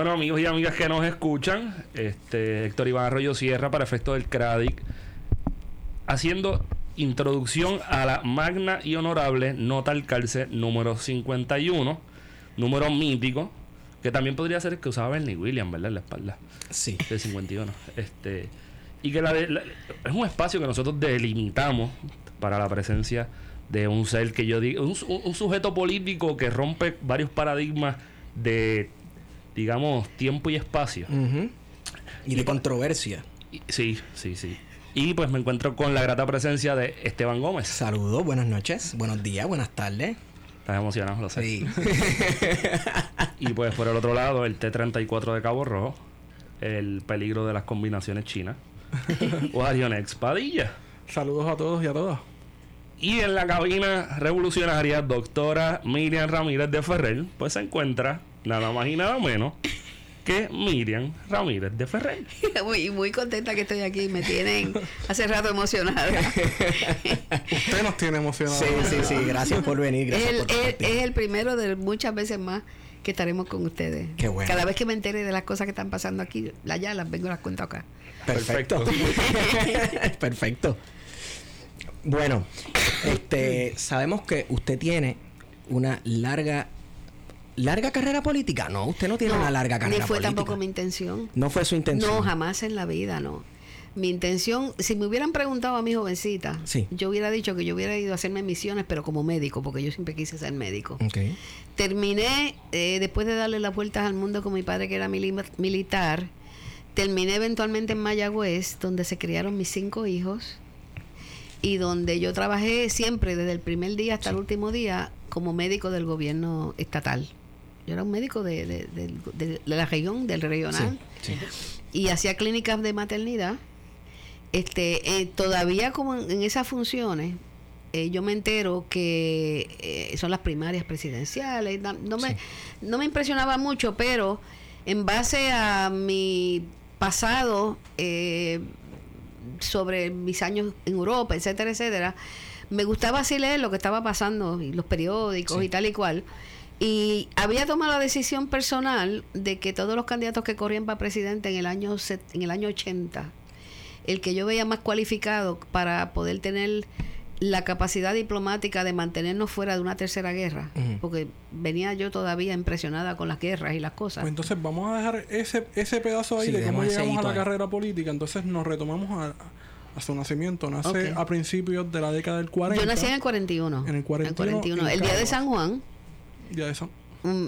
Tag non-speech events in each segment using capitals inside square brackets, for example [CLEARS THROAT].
Bueno, amigos y amigas que nos escuchan, este Héctor Iván Arroyo Sierra para efecto del CRADIC, haciendo introducción a la magna y honorable nota al calce número 51, número mítico, que también podría ser el que usaba Bernie Williams, ¿verdad? En la espalda. Sí. Del 51. Este, y que la, la, es un espacio que nosotros delimitamos para la presencia de un ser que yo digo, un, un sujeto político que rompe varios paradigmas de digamos, tiempo y espacio. Y de controversia. sí, sí, sí. Y pues me encuentro con la grata presencia de Esteban Gómez. Saludos, buenas noches, buenos días, buenas tardes. Estás emocionado, lo sé. Sí. [LAUGHS] y pues por el otro lado, el T-34 de Cabo Rojo, el peligro de las combinaciones chinas. [LAUGHS] Warionex Padilla. Saludos a todos y a todas. Y en la cabina revolucionaria, doctora Miriam Ramírez de Ferrer, pues se encuentra nada más y nada menos que Miriam Ramírez de Ferrer. [LAUGHS] Muy, muy contenta que estoy aquí, me tienen hace rato emocionada. [LAUGHS] Usted nos tiene emocionados. Sí, sí, sí, gracias por venir. es el primero de muchas veces más que estaremos con ustedes. Qué bueno. Cada vez que me entere de las cosas que están pasando aquí, allá las vengo y las cuento acá. Perfecto. Perfecto. [LAUGHS] Bueno, este, sabemos que usted tiene una larga larga carrera política. No, usted no tiene una larga carrera política. Ni fue tampoco mi intención. No fue su intención. No, jamás en la vida, no. Mi intención, si me hubieran preguntado a mi jovencita, yo hubiera dicho que yo hubiera ido a hacerme misiones, pero como médico, porque yo siempre quise ser médico. Terminé, eh, después de darle las vueltas al mundo con mi padre, que era militar, terminé eventualmente en Mayagüez, donde se criaron mis cinco hijos y donde yo trabajé siempre, desde el primer día hasta el último día, como médico del gobierno estatal. Yo era un médico de, la región, del regional, y hacía clínicas de maternidad. Este, eh, todavía como en, esas funciones, eh, yo me entero que eh, son las primarias presidenciales. No me, no me impresionaba mucho, pero en base a mi pasado sobre mis años en Europa, etcétera, etcétera, me gustaba así leer lo que estaba pasando, y los periódicos y tal y cual. Y había tomado la decisión personal de que todos los candidatos que corrían para presidente en el año en el año 80, el que yo veía más cualificado para poder tener la capacidad diplomática de mantenernos fuera de una tercera guerra, porque venía yo todavía impresionada con las guerras y las cosas. Pues entonces vamos a dejar ese, ese pedazo ahí de cómo llegamos a la carrera política, entonces nos retomamos a, a su nacimiento. Nace a principios de la década del 40. Yo nací en el 41. En el 41. el día de San Juan. Día de San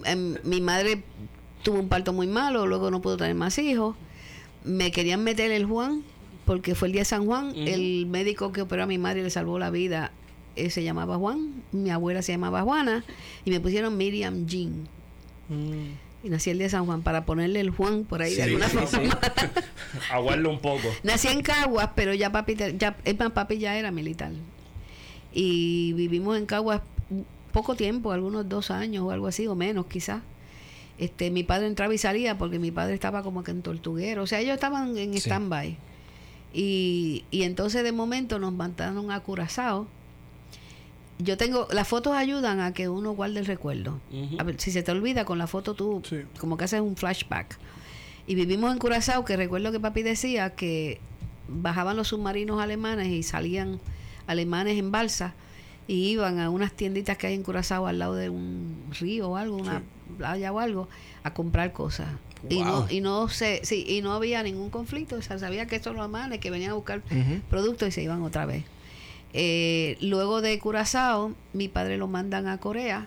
em, mi madre tuvo un parto muy malo, luego no pudo tener más hijos. Me querían meter el Juan porque fue el día de San Juan. El médico que operó a mi madre y le salvó la vida eh, se llamaba Juan. Mi abuela se llamaba Juana y me pusieron Miriam Jean. Mm. Y nací el día de San Juan para ponerle el Juan por ahí de alguna forma. [LAUGHS] Aguarlo un poco. Nací en Caguas, pero ya papi, ya, papi ya era militar. Y vivimos en Caguas poco tiempo, algunos dos años o algo así, o menos quizás. Este, mi padre entraba y salía porque mi padre estaba como que en tortuguero. O sea, ellos estaban en stand-by. Y, y entonces de momento nos mandaron a Curazao yo tengo, las fotos ayudan a que uno guarde el recuerdo. A ver, si se te olvida con la foto tú, como que haces un flashback. Y vivimos en Curazao, que recuerdo que papi decía que bajaban los submarinos alemanes y salían alemanes en balsa y iban a unas tienditas que hay en Curazao al lado de un río o algo, una playa o algo, a comprar cosas. Y no, y no sé, sí, y no había ningún conflicto, o sea, sabía que estos los alemanes que venían a buscar productos y se iban otra vez. Eh, luego de Curazao, mi padre lo mandan a Corea.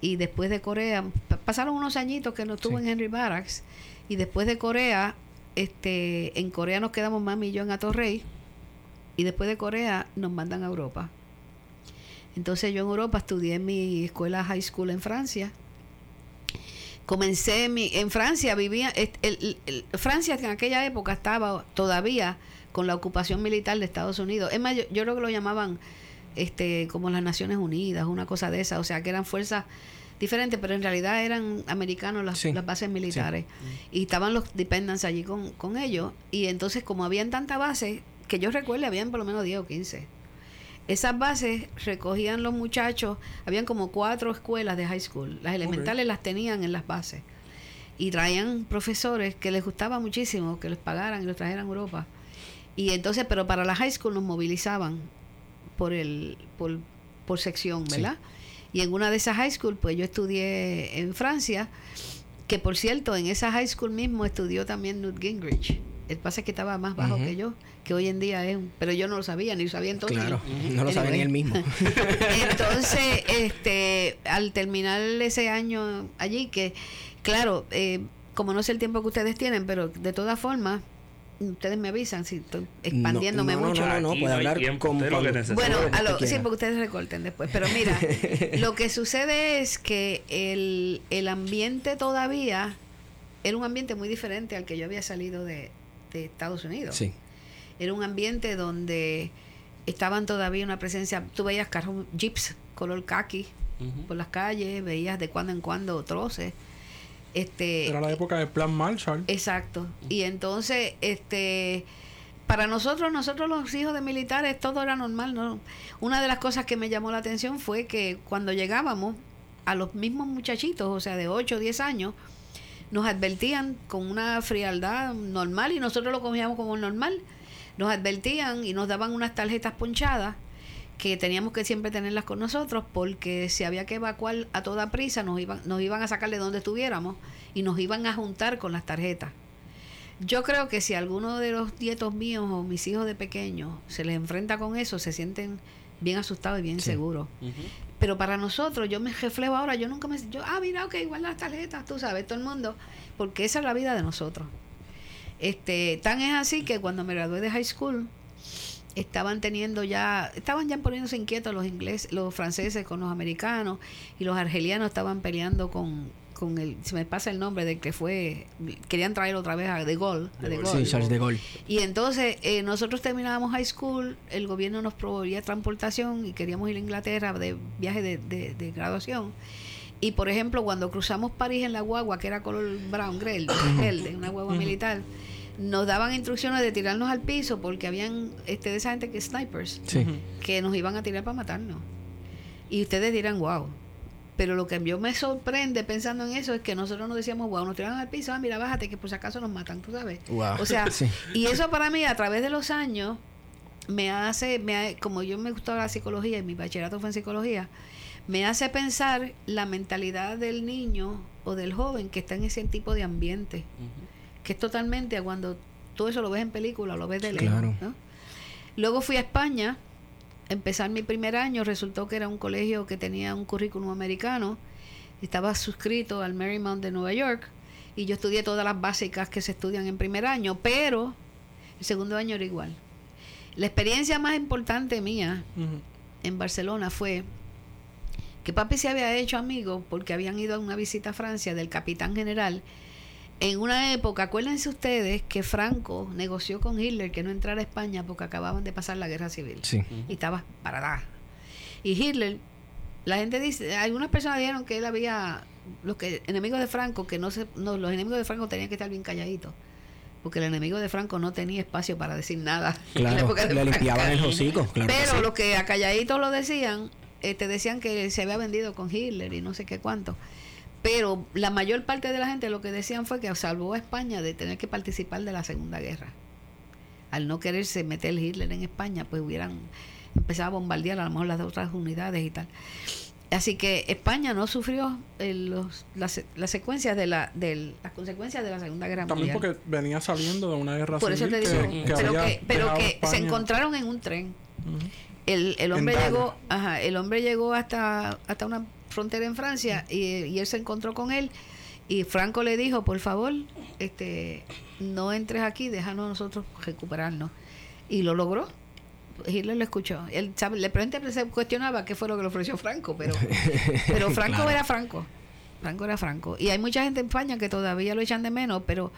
Y después de Corea, pasaron unos añitos que no estuvo en Henry Barracks. Y después de Corea, este, en Corea nos quedamos mami y yo en Atorrey. Y después de Corea nos mandan a Europa. Entonces yo en Europa estudié en mi escuela high school en Francia. Comencé mi, en Francia, vivía, Francia en aquella época estaba todavía con la ocupación militar de Estados Unidos. Es más, yo, creo que lo llamaban este como las Naciones Unidas, una cosa de esa, o sea, que eran fuerzas diferentes, pero en realidad eran americanos las, las bases militares. Y estaban los dependents allí con, con ellos. Y entonces, como habían tanta base, que yo recuerdo, habían por lo menos 10 o 15. Esas bases recogían los muchachos, habían como cuatro escuelas de high school. Las elementales las tenían en las bases. y traían profesores que les gustaba muchísimo que les pagaran y los trajeran a Europa. Y entonces, pero para la high school nos movilizaban por el por, por sección, ¿verdad? Y en una de esas high school, pues yo estudié en Francia, que por cierto, en esa high school mismo estudió también Newt Gingrich. El pasa es que estaba más bajo que yo, que hoy en día es, pero yo no lo sabía, ni lo sabía entonces. Claro, no lo sabía ni él mismo. [LAUGHS] entonces, [LAUGHS] este, al terminar ese año allí, que claro, eh, como no sé el tiempo que ustedes tienen, pero de todas formas, ustedes me avisan si estoy expandiéndome mucho. No, no, no, puede hablar con, lo que Bueno, a lo, sí, porque ustedes recorten después. Pero mira, [LAUGHS] lo que sucede es que el, el ambiente todavía era un ambiente muy diferente al que yo había salido de, de Estados Unidos. Sí. Era un ambiente donde estaban todavía una presencia, tú veías carros, jeeps color khaki por las calles, veías de cuando en cuando troces este, Era la época del plan Marshall. Exacto. Y entonces, este, para nosotros, nosotros los hijos de militares, todo era normal. ¿no? Una de las cosas que me llamó la atención fue que cuando llegábamos a los mismos muchachitos, o sea, de 8 o 10 años, nos advertían con una frialdad normal y nosotros lo cogíamos como normal. Nos advertían y nos daban unas tarjetas ponchadas que teníamos que siempre tenerlas con nosotros porque si había que evacuar a toda prisa nos iban, nos iban a sacar de donde estuviéramos y nos iban a juntar con las tarjetas. Yo creo que si alguno de los nietos míos o mis hijos de pequeños se les enfrenta con eso, se sienten bien asustados y bien seguros. Pero para nosotros, yo me reflejo ahora, yo nunca me... Yo, ah, mira, ok, igual las tarjetas, tú sabes, todo el mundo, porque esa es la vida de nosotros. Este, tan es así que cuando me gradué de high school, estaban teniendo ya, estaban ya poniéndose inquietos los ingleses, los franceses con los americanos y los argelianos estaban peleando con, con el, se me pasa el nombre del que fue, querían traer otra vez a De Gaulle. A de Gaulle. Sí, Charles de Gaulle. Y entonces eh, nosotros terminábamos high school, el gobierno nos proveía transportación y queríamos ir a Inglaterra de viaje de, de, graduación. Y por ejemplo, cuando cruzamos París en la guagua, que era color brown, grey, una guagua militar, nos daban instrucciones de tirarnos al piso porque habían este de esa gente que snipers que nos iban a tirar para matarnos. Y ustedes dirán, wow. Pero lo que yo me sorprende pensando en eso es que nosotros nos decíamos, wow, nos tiraron al piso, ah, mira, bájate, que por si acaso nos matan, tú sabes. O sea, [LAUGHS] y eso para mí, a través de los años, me hace, me como yo me gustó la psicología y mi bachillerato fue en psicología, me hace pensar la mentalidad del niño o del joven que está en ese tipo de ambiente que es totalmente cuando todo eso lo ves en película, lo ves de lejos. Luego fui a España, empezar mi primer año, resultó que era un colegio que tenía un currículum americano, estaba suscrito al Marymount de Nueva York y yo estudié todas las básicas que se estudian en primer año, pero el segundo año era igual. La experiencia más importante mía en Barcelona fue que papi se había hecho amigo porque habían ido a una visita a Francia del capitán general en una época, acuérdense ustedes que Franco negoció con Hitler que no entrara a España porque acababan de pasar la guerra civil. Y estaba parada. Y Hitler, la gente dice, algunas personas dijeron que él había, los que enemigos de Franco, que no se, no, los enemigos de Franco tenían que estar bien calladitos. Porque el enemigo de Franco no tenía espacio para decir nada. [LAUGHS] Claro, le limpiaban el hocico. Pero los que a calladitos lo decían, te este, decían que se había vendido con Hitler y no sé qué cuánto. Pero la mayor parte de la gente lo que decían fue que salvó a España de tener que participar de la Segunda Guerra. Al no quererse meter Hitler en España, pues hubieran empezado a bombardear a lo mejor las otras unidades y tal. Así que España no sufrió eh, los, las, secuencias de la de las consecuencias de la Segunda Guerra Mundial. También porque venía saliendo de una guerra Por eso te digo, pero que, pero que se encontraron en un tren. El, el hombre llegó, ajá, el hombre llegó hasta hasta una frontera en Francia y, él se encontró con él y Franco le dijo, por favor, este, no entres aquí, déjanos nosotros recuperarnos. Y lo logró. Hitler lo escuchó. Él le pregunté, se cuestionaba qué fue lo que le ofreció Franco, pero, [LAUGHS] pero Franco era Franco. Franco era Franco. Y hay mucha gente en España que todavía lo echan de menos, pero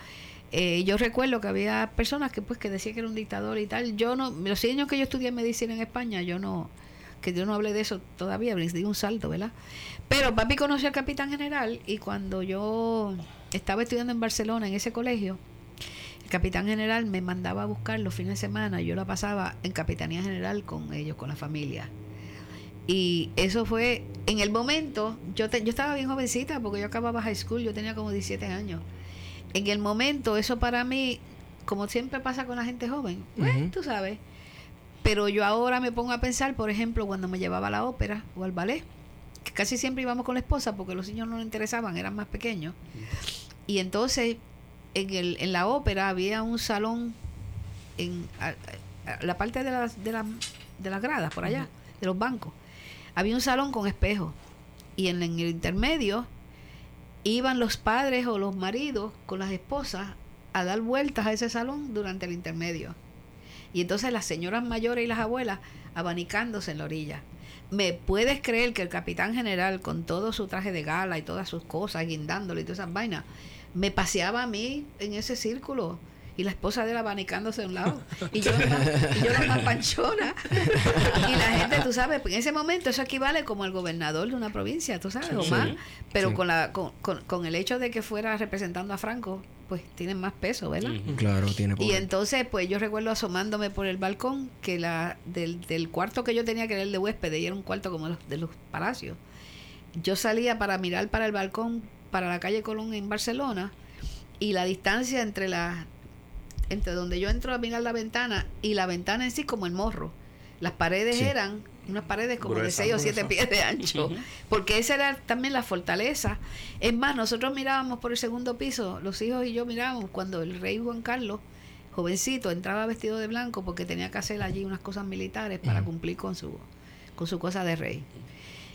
eh, yo recuerdo que había personas que pues que decían que era un dictador y tal. Yo no, los años que yo estudié medicina en España, yo no, que yo no hablé de eso todavía, les di un salto, ¿verdad? Pero papi conoció al capitán general y cuando yo estaba estudiando en Barcelona, en ese colegio, el capitán general me mandaba a buscar los fines de semana, yo la pasaba en capitanía general con ellos, con la familia. Y eso fue en el momento, yo, yo estaba bien jovencita porque yo acababa high school, yo tenía como 17 años. En el momento, eso para mí, como siempre pasa con la gente joven, pues, tú sabes. Pero yo ahora me pongo a pensar, por ejemplo, cuando me llevaba a la ópera o al ballet, que casi siempre íbamos con la esposa porque los niños no le interesaban, eran más pequeños. Y entonces, en, el, en la ópera había un salón en la parte de las, de, de las gradas, por allá, de los bancos había un salón con espejo y en, el intermedio iban los padres o los maridos con las esposas a dar vueltas a ese salón durante el intermedio. Y entonces las señoras mayores y las abuelas abanicándose en la orilla. ¿Me puedes creer que el capitán general, con todo su traje de gala y todas sus cosas, guindándole y todas esas vainas, me paseaba a mí en ese círculo? y la esposa de él abanicándose a un lado. Y yo, y yo la más panchona. Y la gente tú sabes en ese momento eso equivale como el gobernador de una provincia tú sabes o más pero con la con, con, el hecho de que fuera representando a Franco pues tienen más peso verdad claro tiene poder. y entonces pues yo recuerdo asomándome por el balcón que la del, del cuarto que yo tenía que era el de huésped y era un cuarto como los, de los palacios yo salía para mirar para el balcón para la calle Colón en Barcelona y la distancia entre la entre donde yo entro a mirar la ventana y la ventana en sí como el morro. Las paredes eran unas paredes como de 6 o 7 pies de ancho, porque esa era también la fortaleza. Es más, nosotros mirábamos por el segundo piso, los hijos y yo mirábamos cuando el rey Juan Carlos, jovencito, entraba vestido de blanco porque tenía que hacer allí unas cosas militares para cumplir con su, con su cosa de rey.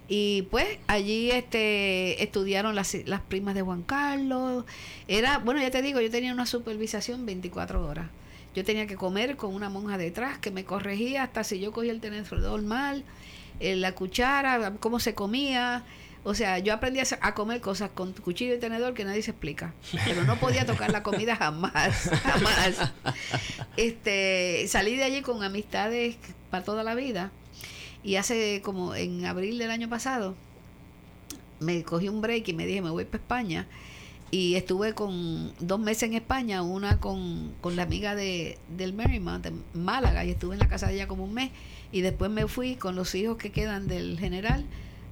Y pues allí este estudiaron las, las primas de Juan Carlos. Era, bueno, ya te digo, yo tenía una supervisación 24 horas. Yo tenía que comer con una monja detrás que me corregía hasta si yo cogía el tenedor mal, eh, la cuchara, cómo se comía. O sea, yo aprendí a, comer cosas con cuchillo y tenedor que nadie se explica. Pero no podía tocar la comida jamás, [LAUGHS] jamás. Este, salí de allí con amistades para toda la vida. Y hace como en abril del año pasado, me cogí un break y me dije, me voy para España. Y estuve con dos meses en España, una con, la amiga de, del Marymount, de Málaga, y estuve en la casa de ella como un mes. Y después me fui con los hijos que quedan del general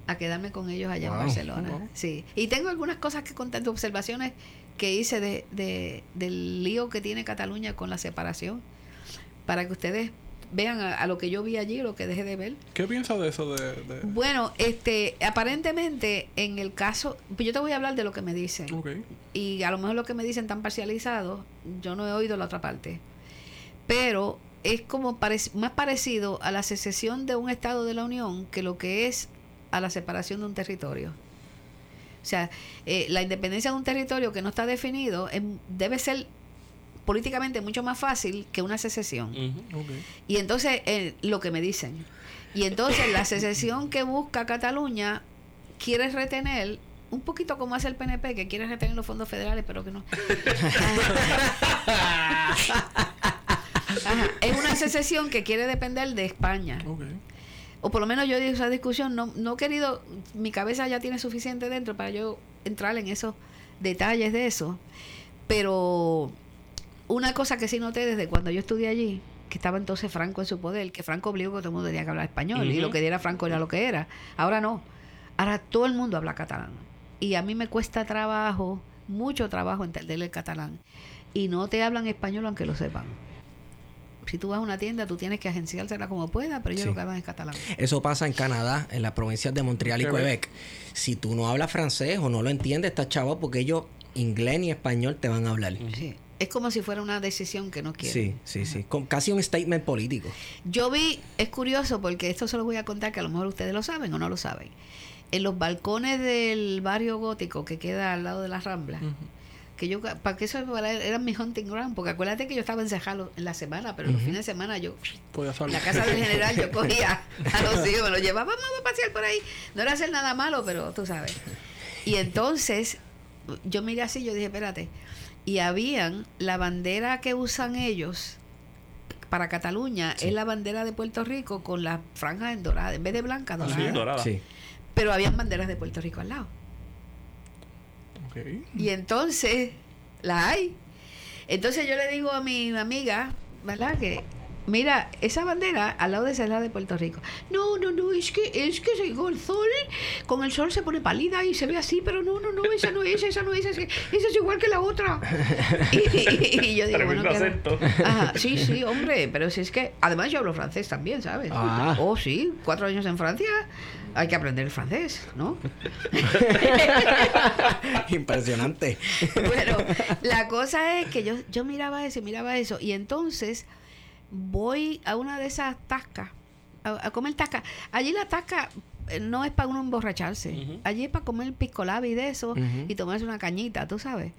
a quedarme con ellos allá en Barcelona. Sí. Y tengo algunas cosas que contar, de observaciones que hice de, de, del lío que tiene Cataluña con la separación, para que ustedes vean a, lo que yo vi allí, lo que dejé de ver. ¿Qué piensas de eso? De, Bueno, este, aparentemente en el caso, pues yo te voy a hablar de lo que me dicen. Y a lo mejor lo que me dicen tan parcializado, yo no he oído la otra parte. Pero es como más parecido a la secesión de un Estado de la Unión que lo que es a la separación de un territorio. O sea, eh, la independencia de un territorio que no está definido debe ser políticamente mucho más fácil que una secesión. Y entonces, eh, lo que me dicen. Y entonces, la secesión que busca Cataluña quiere retener un poquito como hace el PNP, que quiere retener los fondos federales, pero que no. Es una secesión que quiere depender de España. O por lo menos yo esa discusión, no, no he querido, mi cabeza ya tiene suficiente dentro para yo entrar en esos detalles de eso. Pero una cosa que sí noté desde cuando yo estudié allí, que estaba entonces Franco en su poder, que Franco obligó que todo el mundo tenía que hablar español y lo que diera Franco era lo que era. Ahora no. Ahora todo el mundo habla catalán. Y a mí me cuesta trabajo, mucho trabajo entender el catalán. Y no te hablan español aunque lo sepan. Si tú vas a una tienda, tú tienes que agenciársela como pueda, pero ellos lo que hablan es catalán. Eso pasa en Canadá, en las provincias de Montreal y Quebec. Si tú no hablas francés o no lo entiendes, estás chavo porque ellos inglés ni español te van a hablar. Sí. Es como si fuera una decisión que no quieren. Sí, sí, sí. casi un statement político. Yo vi, es curioso porque esto se lo voy a contar que a lo mejor ustedes lo saben o no lo saben. En los balcones del barrio gótico que queda al lado de las ramblas, que yo, para que eso era mi hunting ground, porque acuérdate que yo estaba encerrado en la semana, pero los fines de semana yo, en la casa del general, yo [LAUGHS] cogía a los hijos, me los llevaba, vamos a pasear por ahí. No era hacer nada malo, pero tú sabes. Y entonces, yo miré así, yo dije, espérate, y habían la bandera que usan ellos para Cataluña es la bandera de Puerto Rico con la franja en dorada, en vez de blanca, dorada. Pero habían banderas de Puerto Rico al lado. Y entonces, la hay. Entonces yo le digo a mi amiga, ¿verdad? Que Mira, esa bandera al lado de esa es la de Puerto Rico. No, no, no, es que es que el sol, con el sol se pone pálida y se ve así, pero no, no, no, esa no es, esa no es, esa es, igual que la otra. Y, yo digo, bueno, Ajá, sí, sí, hombre, pero si es que, además yo hablo francés también, ¿sabes? Ah. Oh, sí, cuatro años en Francia, hay que aprender el francés, ¿no? [LAUGHS] Impresionante. bueno, la cosa es que yo, yo miraba eso, miraba eso, y entonces voy a una de esas tascas, a, comer tasca. Allí la tasca eh, no es para uno emborracharse. Allí es para comer piscolabi de eso y tomarse una cañita, tú sabes.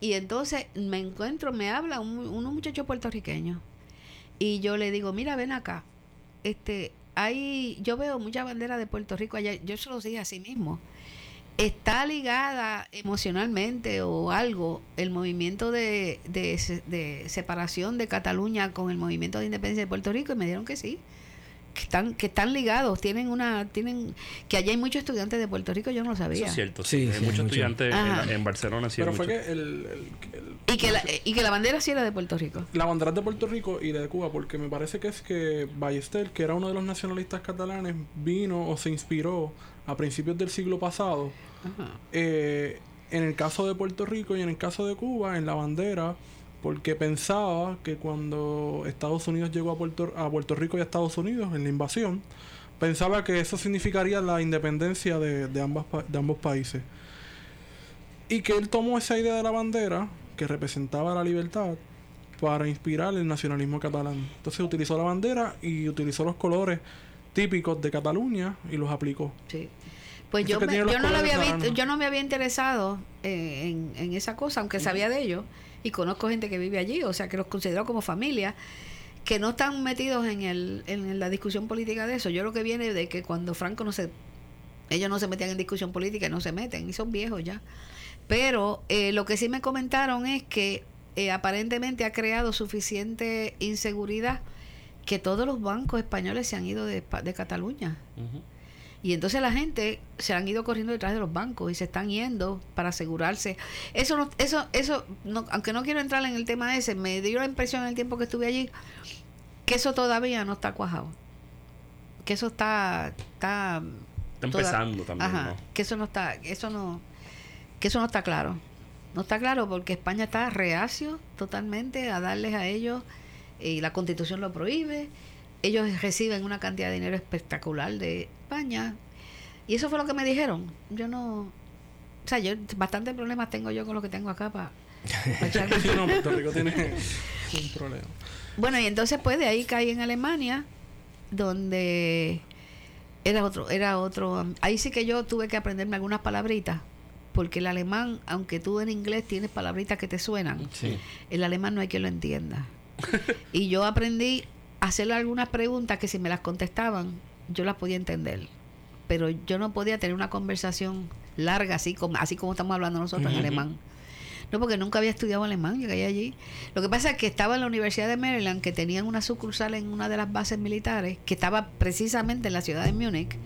Y entonces me encuentro, me habla un, unos muchachos puertorriqueños. Y yo le digo, mira, ven acá. Este, hay, yo veo muchas banderas de Puerto Rico allá. Yo se los dije a sí mismo está ligada emocionalmente o algo el movimiento de, de, separación de Cataluña con el movimiento de independencia de Puerto Rico y me dijeron que sí que están que están ligados tienen una tienen que allá hay muchos estudiantes de Puerto Rico yo no lo sabía es cierto sí, hay muchos estudiantes en, Barcelona pero fue que el, y que la, y que la bandera sí era de Puerto Rico. La bandera es de Puerto Rico y de Cuba porque me parece que es que Ballester que era uno de los nacionalistas catalanes vino o se inspiró a principios del siglo pasado, eh, en el caso de Puerto Rico y en el caso de Cuba, en la bandera, porque pensaba que cuando Estados Unidos llegó a Puerto, a Puerto Rico y a Estados Unidos en la invasión, pensaba que eso significaría la independencia de, de, ambas, de ambos países. Y que él tomó esa idea de la bandera, que representaba la libertad, para inspirar el nacionalismo catalán. Entonces utilizó la bandera y utilizó los colores típicos de Cataluña y los aplicó. Sí. Pues yo, me, yo, no lo había visto, yo no me había interesado eh, en, esa cosa, aunque sabía de ellos, y conozco gente que vive allí, o sea, que los considero como familia, que no están metidos en, el, en la discusión política de eso. Yo lo que viene de que cuando Franco no se... Ellos no se metían en discusión política y no se meten, y son viejos ya. Pero eh, lo que sí me comentaron es que eh, aparentemente ha creado suficiente inseguridad que todos los bancos españoles se han ido de, de Cataluña. Y entonces la gente se han ido corriendo detrás de los bancos y se están yendo para asegurarse. Eso, no, eso, eso no, aunque no quiero entrar en el tema ese, me dio la impresión en el tiempo que estuve allí que eso todavía no está cuajado. Que eso está... Está, empezando también. que eso no está... Eso no, que eso no está claro. No está claro porque España está reacio totalmente a darles a ellos y la constitución lo prohíbe. Ellos reciben una cantidad de dinero espectacular de España. Y eso fue lo que me dijeron. Yo no... O sea, yo bastantes problemas tengo yo con lo que tengo acá para... [LAUGHS] Bueno, y entonces pues de ahí caí en Alemania, donde era otro, era otro... Ahí sí que yo tuve que aprenderme algunas palabritas porque el alemán, aunque tú en inglés tienes palabritas que te suenan, el alemán no hay quien lo entienda. [LAUGHS] y yo aprendí a hacerle algunas preguntas que si me las contestaban, yo las podía entender. Pero yo no podía tener una conversación larga, así como, así como estamos hablando nosotros en alemán. No, porque nunca había estudiado alemán, caí allí. Lo que pasa es que estaba en la Universidad de Maryland, que tenían una sucursal en una de las bases militares, que estaba precisamente en la ciudad de Múnich,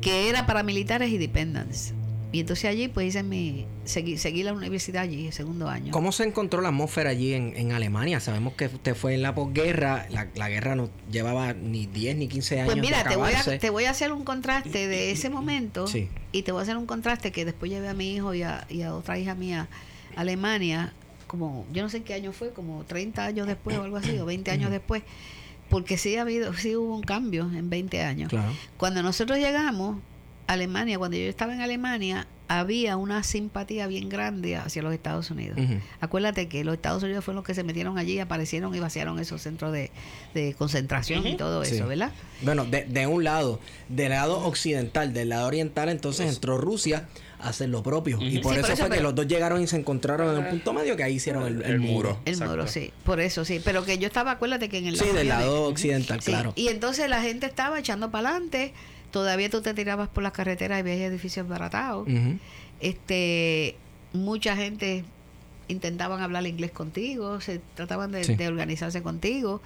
que era para militares y dependents. Y entonces allí pues hice mi, seguí, seguí la universidad allí, el segundo año. ¿Cómo se encontró la atmósfera allí en, en Alemania? Sabemos que usted fue en la posguerra, la, la guerra no llevaba ni 10 ni 15 años. Pues mira, te voy, a, te voy a hacer un contraste de ese momento y te voy a hacer un contraste que después llevé a mi hijo y a, y a otra hija mía a Alemania, como yo no sé qué año fue, como 30 años después o algo así, o 20 años después porque sí ha habido sí hubo un cambio en 20 años. Cuando nosotros llegamos, Alemania, cuando yo estaba en Alemania, había una simpatía bien grande hacia los Estados Unidos. Acuérdate que los Estados Unidos fueron los que se metieron allí, aparecieron y vaciaron esos centros de, concentración y todo eso, ¿verdad? Bueno, de, un lado, del lado occidental, del lado oriental, entonces entró Rusia a hacer lo propio. Y por eso fue que los dos llegaron y se encontraron en un punto medio que ahí hicieron el, muro. El muro, sí. Por eso, sí. Pero que yo estaba, acuérdate que en el lado... Sí, del lado occidental, claro. Y entonces la gente estaba echando para adelante todavía tú te tirabas por las carreteras y veías edificios baratados. Este, mucha gente intentaban hablar inglés contigo, se trataban de, organizarse contigo.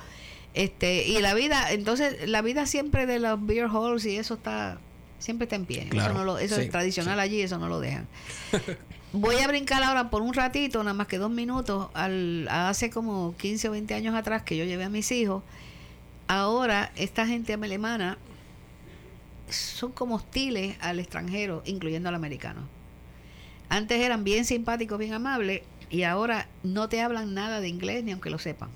Este, y la vida, entonces la vida siempre de los beer halls y eso está siempre está en pie. eso no lo, eso es tradicional allí, eso no lo dejan. [LAUGHS] Voy a brincar ahora por un ratito, nada más que dos minutos, al, hace como 15 o 20 años atrás que yo llevé a mis hijos ahora esta gente alemana son como hostiles al extranjero, incluyendo al americano. Antes eran bien simpáticos, bien amables, y ahora no te hablan nada de inglés ni aunque lo sepan.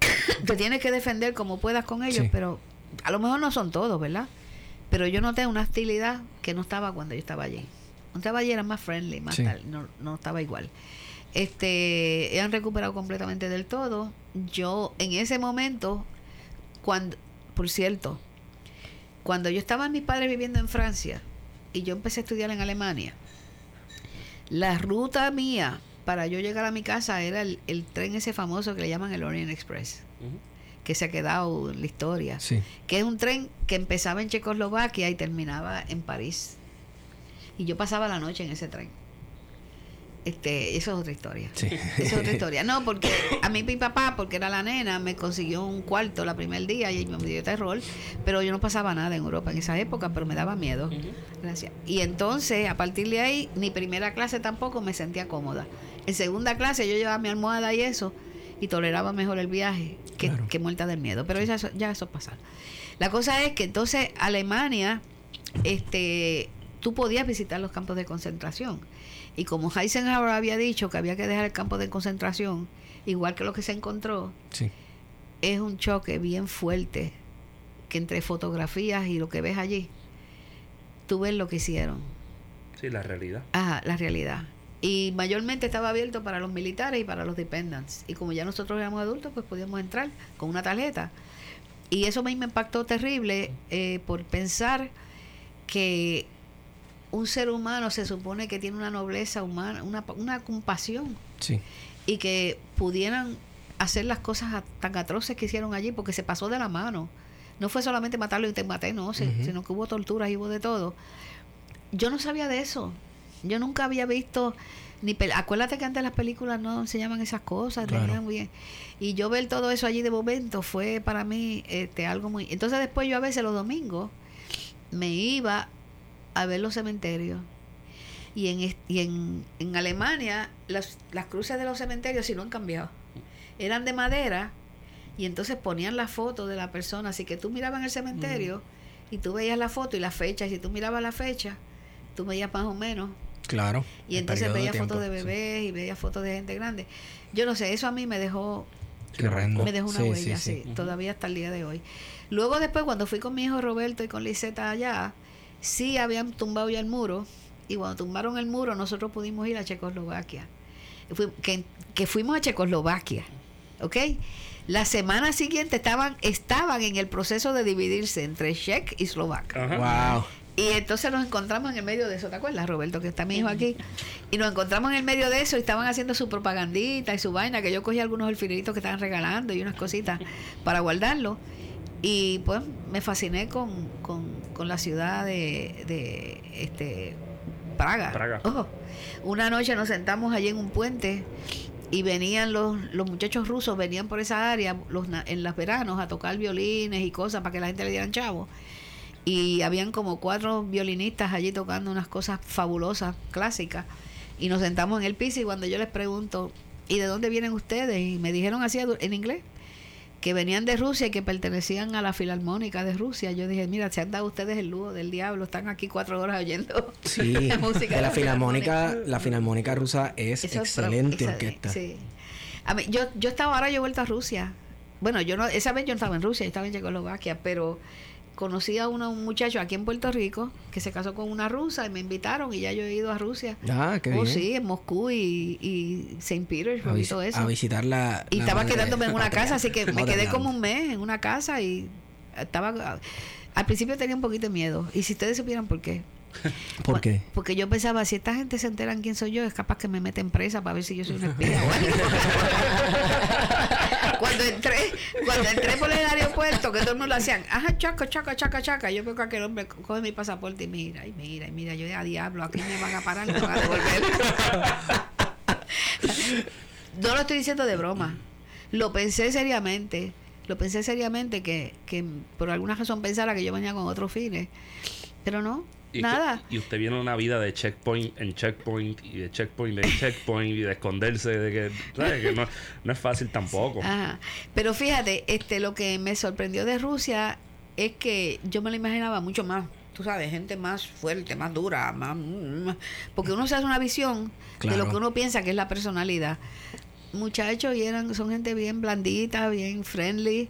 [COUGHS] te tienes que defender como puedas con ellos, Sí. pero a lo mejor no son todos, ¿verdad? Pero yo noté una hostilidad que no estaba cuando yo estaba allí. Cuando estaba allí era más friendly, más Sí. tal, no, no estaba igual. Este, han recuperado completamente del todo. Yo en ese momento, cuando, por cierto, cuando yo estaba mis padres viviendo en Francia y yo empecé a estudiar en Alemania, la ruta mía para yo llegar a mi casa era el, el tren ese famoso que le llaman el Orient Express, que se ha quedado en la historia, Sí. que es un tren que empezaba en Checoslovaquia y terminaba en París. Y yo pasaba la noche en ese tren. Este, eso es otra historia. Sí. Esa es otra historia. No, porque a mí mi papá, porque era la nena, me consiguió un cuarto la primer día y me dio terror, pero yo no pasaba nada en Europa en esa época, pero me daba miedo. Gracias. Y entonces, a partir de ahí, ni primera clase tampoco me sentía cómoda. En segunda clase yo llevaba mi almohada y eso, y toleraba mejor el viaje que, Claro. que muerta del miedo. Pero ya, eso- ya eso pasa. La cosa es que entonces Alemania, este, tú podías visitar los campos de concentración. Y como Eisenhower había dicho que había que dejar el campo de concentración, igual que lo que se encontró, Sí. es un choque bien fuerte que entre fotografías y lo que ves allí, tú ves lo que hicieron. Sí, la realidad. Ajá, la realidad. Y mayormente estaba abierto para los militares y para los dependents. Y como ya nosotros éramos adultos, pues podíamos entrar con una tarjeta. Y eso a mí me impactó terrible eh, por pensar que un ser humano se supone que tiene una nobleza humana, una, una compasión Sí. y que pudieran hacer las cosas tan atroces que hicieron allí porque se pasó de la mano. No fue solamente matarlo y te maté, no, sino que hubo torturas y hubo de todo. Yo no sabía de eso. Yo nunca había visto ni acuérdate que antes las películas no enseñaban esas cosas, Claro. tenían bien. Y yo ver todo eso allí de momento fue para mí este algo muy Entonces después yo a veces los domingos me iba a ver los cementerios. Y en, y en, en Alemania las, las cruces de los cementerios sí no han cambiado. Eran de madera y entonces ponían la foto de la persona. Así que tú mirabas en el cementerio y tú veías la foto y la fecha. Y si tú mirabas la fecha, tú veías más o menos. Claro. Y entonces veías fotos de sí. bebés y veías fotos de gente grande. Yo no sé, eso a mí me dejó me dejó una Sí, huella, sí, sí, sí. todavía hasta el día de hoy. Luego después, cuando fui con mi hijo Roberto y con Liseta allá, sí habían tumbado ya el muro, y cuando tumbaron el muro, nosotros pudimos ir a Checoslovaquia. Fui- que, que fuimos a Checoslovaquia, ¿ok? La semana siguiente estaban, estaban en el proceso de dividirse entre Czech y Eslovaca. Wow. Y entonces nos encontramos en el medio de eso, ¿te acuerdas, Roberto? Que está mi hijo aquí. Y nos encontramos en el medio de eso y estaban haciendo su propagandita y su vaina, que yo cogí algunos alfileritos que estaban regalando y unas cositas para guardarlo. Y pues me fasciné con, con, con la ciudad de, de este Praga. Praga. Una noche nos sentamos allí en un puente y venían los, los muchachos rusos, venían por esa área los, en los veranos a tocar violines y cosas para que la gente le dieran chavos y habían como cuatro violinistas allí tocando unas cosas fabulosas, clásicas. Y nos sentamos en el piso y cuando yo les pregunto, ¿y de dónde vienen ustedes? Y me dijeron así en inglés, que venían de Rusia y que pertenecían a la Filarmónica de Rusia. Yo dije, mira, se han dado ustedes el lujo del diablo, están aquí cuatro horas oyendo [LAUGHS] Sí, la música de la filarmónica, la filarmónica rusa es Eso excelente orquesta. Sí. A mí, yo, yo estaba ahora, yo he vuelto a Rusia. Bueno, yo no, esa vez yo no estaba en Rusia, yo estaba en Checoslovaquia, pero conocí a uno, un muchacho aquí en Puerto Rico que se casó con una rusa y me invitaron y ya yo he ido a Rusia. Ah, qué oh, bien. sí, en Moscú y, y Saint Petersburg a, y todo eso. a visitar la. y la estaba quedándome en una [LAUGHS] casa, así que me quedé como un mes en una casa y estaba... Al principio tenía un poquito de miedo. Y si ustedes supieran por qué. [LAUGHS] ¿Por qué? Porque yo pensaba, si esta gente se enteran quién soy yo, es capaz que me meten presa para ver si yo soy una espía o [LAUGHS] algo. Cuando entré, cuando entré por el aeropuerto, que todo el mundo lo hacían, ajá, chaca, chaca, chaca, chaca. Yo veo que aquel hombre coge mi pasaporte y mira, y mira, y mira, yo a diablo, aquí me van a parar, me van a devolver. no lo estoy diciendo de broma. Lo pensé seriamente. Lo pensé seriamente que, que por alguna razón pensara que yo venía con otros fines. Pero no, Y que- Nada. y usted viene una vida de checkpoint en checkpoint y de checkpoint en checkpoint y de esconderse de que, ¿sabe? que no, no es fácil tampoco. Ajá. Pero fíjate, este, lo que me sorprendió de Rusia es que yo me lo imaginaba mucho más. Tú sabes, gente más fuerte, más dura, más... porque uno se hace una visión de lo que uno piensa que es la personalidad. Muchachos y eran, son gente bien blandita, bien friendly.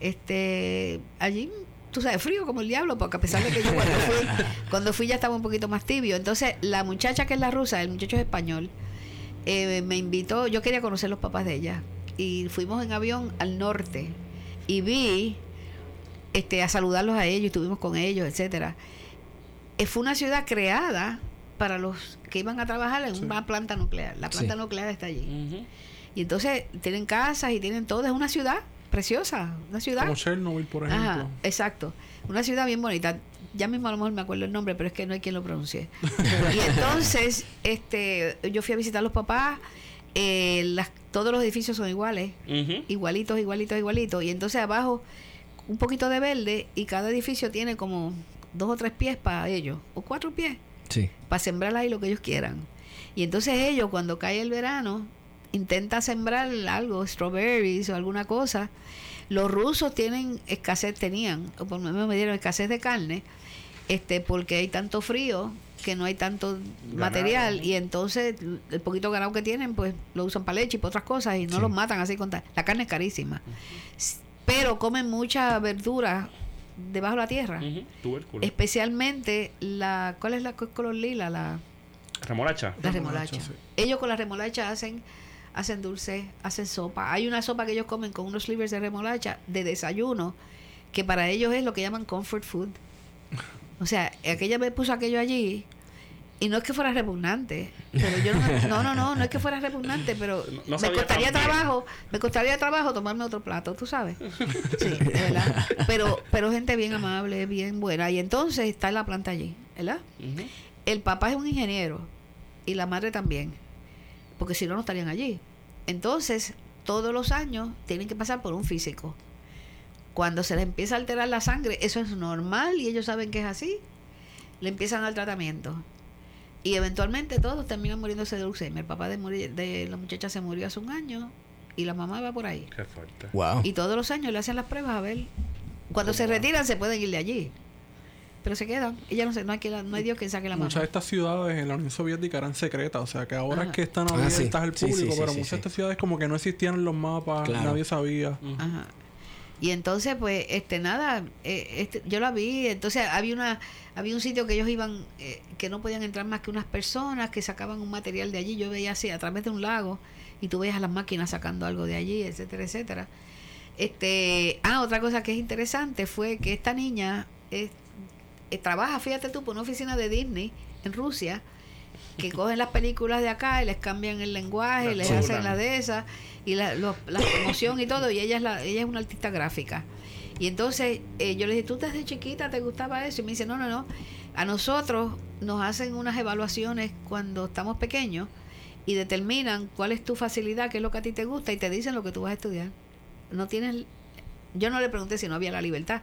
Este, allí, tú sabes, frío como el diablo, porque a pesar de que yo cuando fui, [LAUGHS] cuando fui ya estaba un poquito más tibio. Entonces, la muchacha que es la rusa, el muchacho es español, eh, me invitó, yo quería conocer los papás de ella y fuimos en avión al norte y vi este a saludarlos a ellos, estuvimos con ellos, etcétera. Eh, fue una ciudad creada para los que iban a trabajar en una planta nuclear. La planta Sí. nuclear está allí. Y entonces tienen casas y tienen todo, es una ciudad preciosa, una ciudad Como Chernobyl, por ejemplo. Ajá, exacto. Una ciudad bien bonita. Ya mismo a lo mejor me acuerdo el nombre, pero es que no hay quien lo pronuncie. [LAUGHS] y entonces, este, yo fui a visitar a los papás. eh, las, todos los edificios son iguales, igualitos, igualitos, igualitos. Y entonces abajo un poquito de verde y cada edificio tiene como dos o tres pies para ellos, o cuatro pies, Sí. para sembrar ahí lo que ellos quieran. Y entonces ellos, cuando cae el verano, intenta sembrar algo, strawberries o alguna cosa. Los rusos tienen escasez, tenían, o por lo menos me dieron escasez de carne, este, porque hay tanto frío que no hay tanto material y entonces el poquito ganado que tienen pues lo usan para leche y para otras cosas y no Sí. los matan así con tal. La carne es carísima. Pero comen mucha verdura debajo de la tierra. Tubérculo. Especialmente la, ¿cuál es la co- color lila? La, Remolacha. la Remolacha, remolacha. sí. Ellos con la remolacha hacen hacen dulce, hacen sopa. Hay una sopa que ellos comen con unos slivers de remolacha de desayuno que para ellos es lo que llaman comfort food. O sea, aquella vez puso aquello allí y no es que fuera repugnante, pero yo no, no, no, no, no es que fuera repugnante, pero No- no me costaría trabajo, me costaría trabajo tomarme otro plato, tú sabes. Sí, de verdad. Pero, pero gente bien amable, bien buena. Y entonces está la planta allí, ¿verdad? El papá es un ingeniero y la madre también, porque si no, no estarían allí. Entonces, todos los años tienen que pasar por un físico. Cuando se les empieza a alterar la sangre, eso es normal y ellos saben que es así, le empiezan al tratamiento. Y eventualmente todos terminan muriéndose de leucemia. El papá de, morir- de la muchacha se murió hace un año y la mamá va por ahí. Qué fuerte. Wow. Y todos los años le hacen las pruebas a ver. Cuando se retiran se pueden ir de allí. Pero se quedan. Y ya no sé, no hay, que la- no hay Dios que saque la mano. Muchas de estas ciudades en la Unión Soviética eran secretas, o sea que ahora Ajá. es que están Ah, abiertas sí. al Sí, sí, público, sí, pero sí, muchas sí. de estas ciudades como que no existían en los mapas, Claro. nadie sabía. Ajá. Y entonces, pues, este, nada, eh, este, yo la vi, entonces había una, había un sitio que ellos iban, eh, que no podían entrar más que unas personas que sacaban un material de allí, yo veía así, a través de un lago, y tú veías a las máquinas sacando algo de allí, etcétera, etcétera. Este, ah, otra cosa que es interesante fue que esta niña eh, eh, trabaja, fíjate tú, por una oficina de Disney en Rusia, que [LAUGHS] cogen las películas de acá y les cambian el lenguaje, Las les hacen las de esas y la, la [LAUGHS] promoción y todo, y ella es la, ella es una artista gráfica. Y entonces eh, yo le dije, ¿tú desde chiquita te gustaba eso? Y me dice, no, no, no. A nosotros nos hacen unas evaluaciones cuando estamos pequeños y determinan cuál es tu facilidad, qué es lo que a ti te gusta y te dicen lo que tú vas a estudiar. No tienes... Yo no le pregunté si no había la libertad,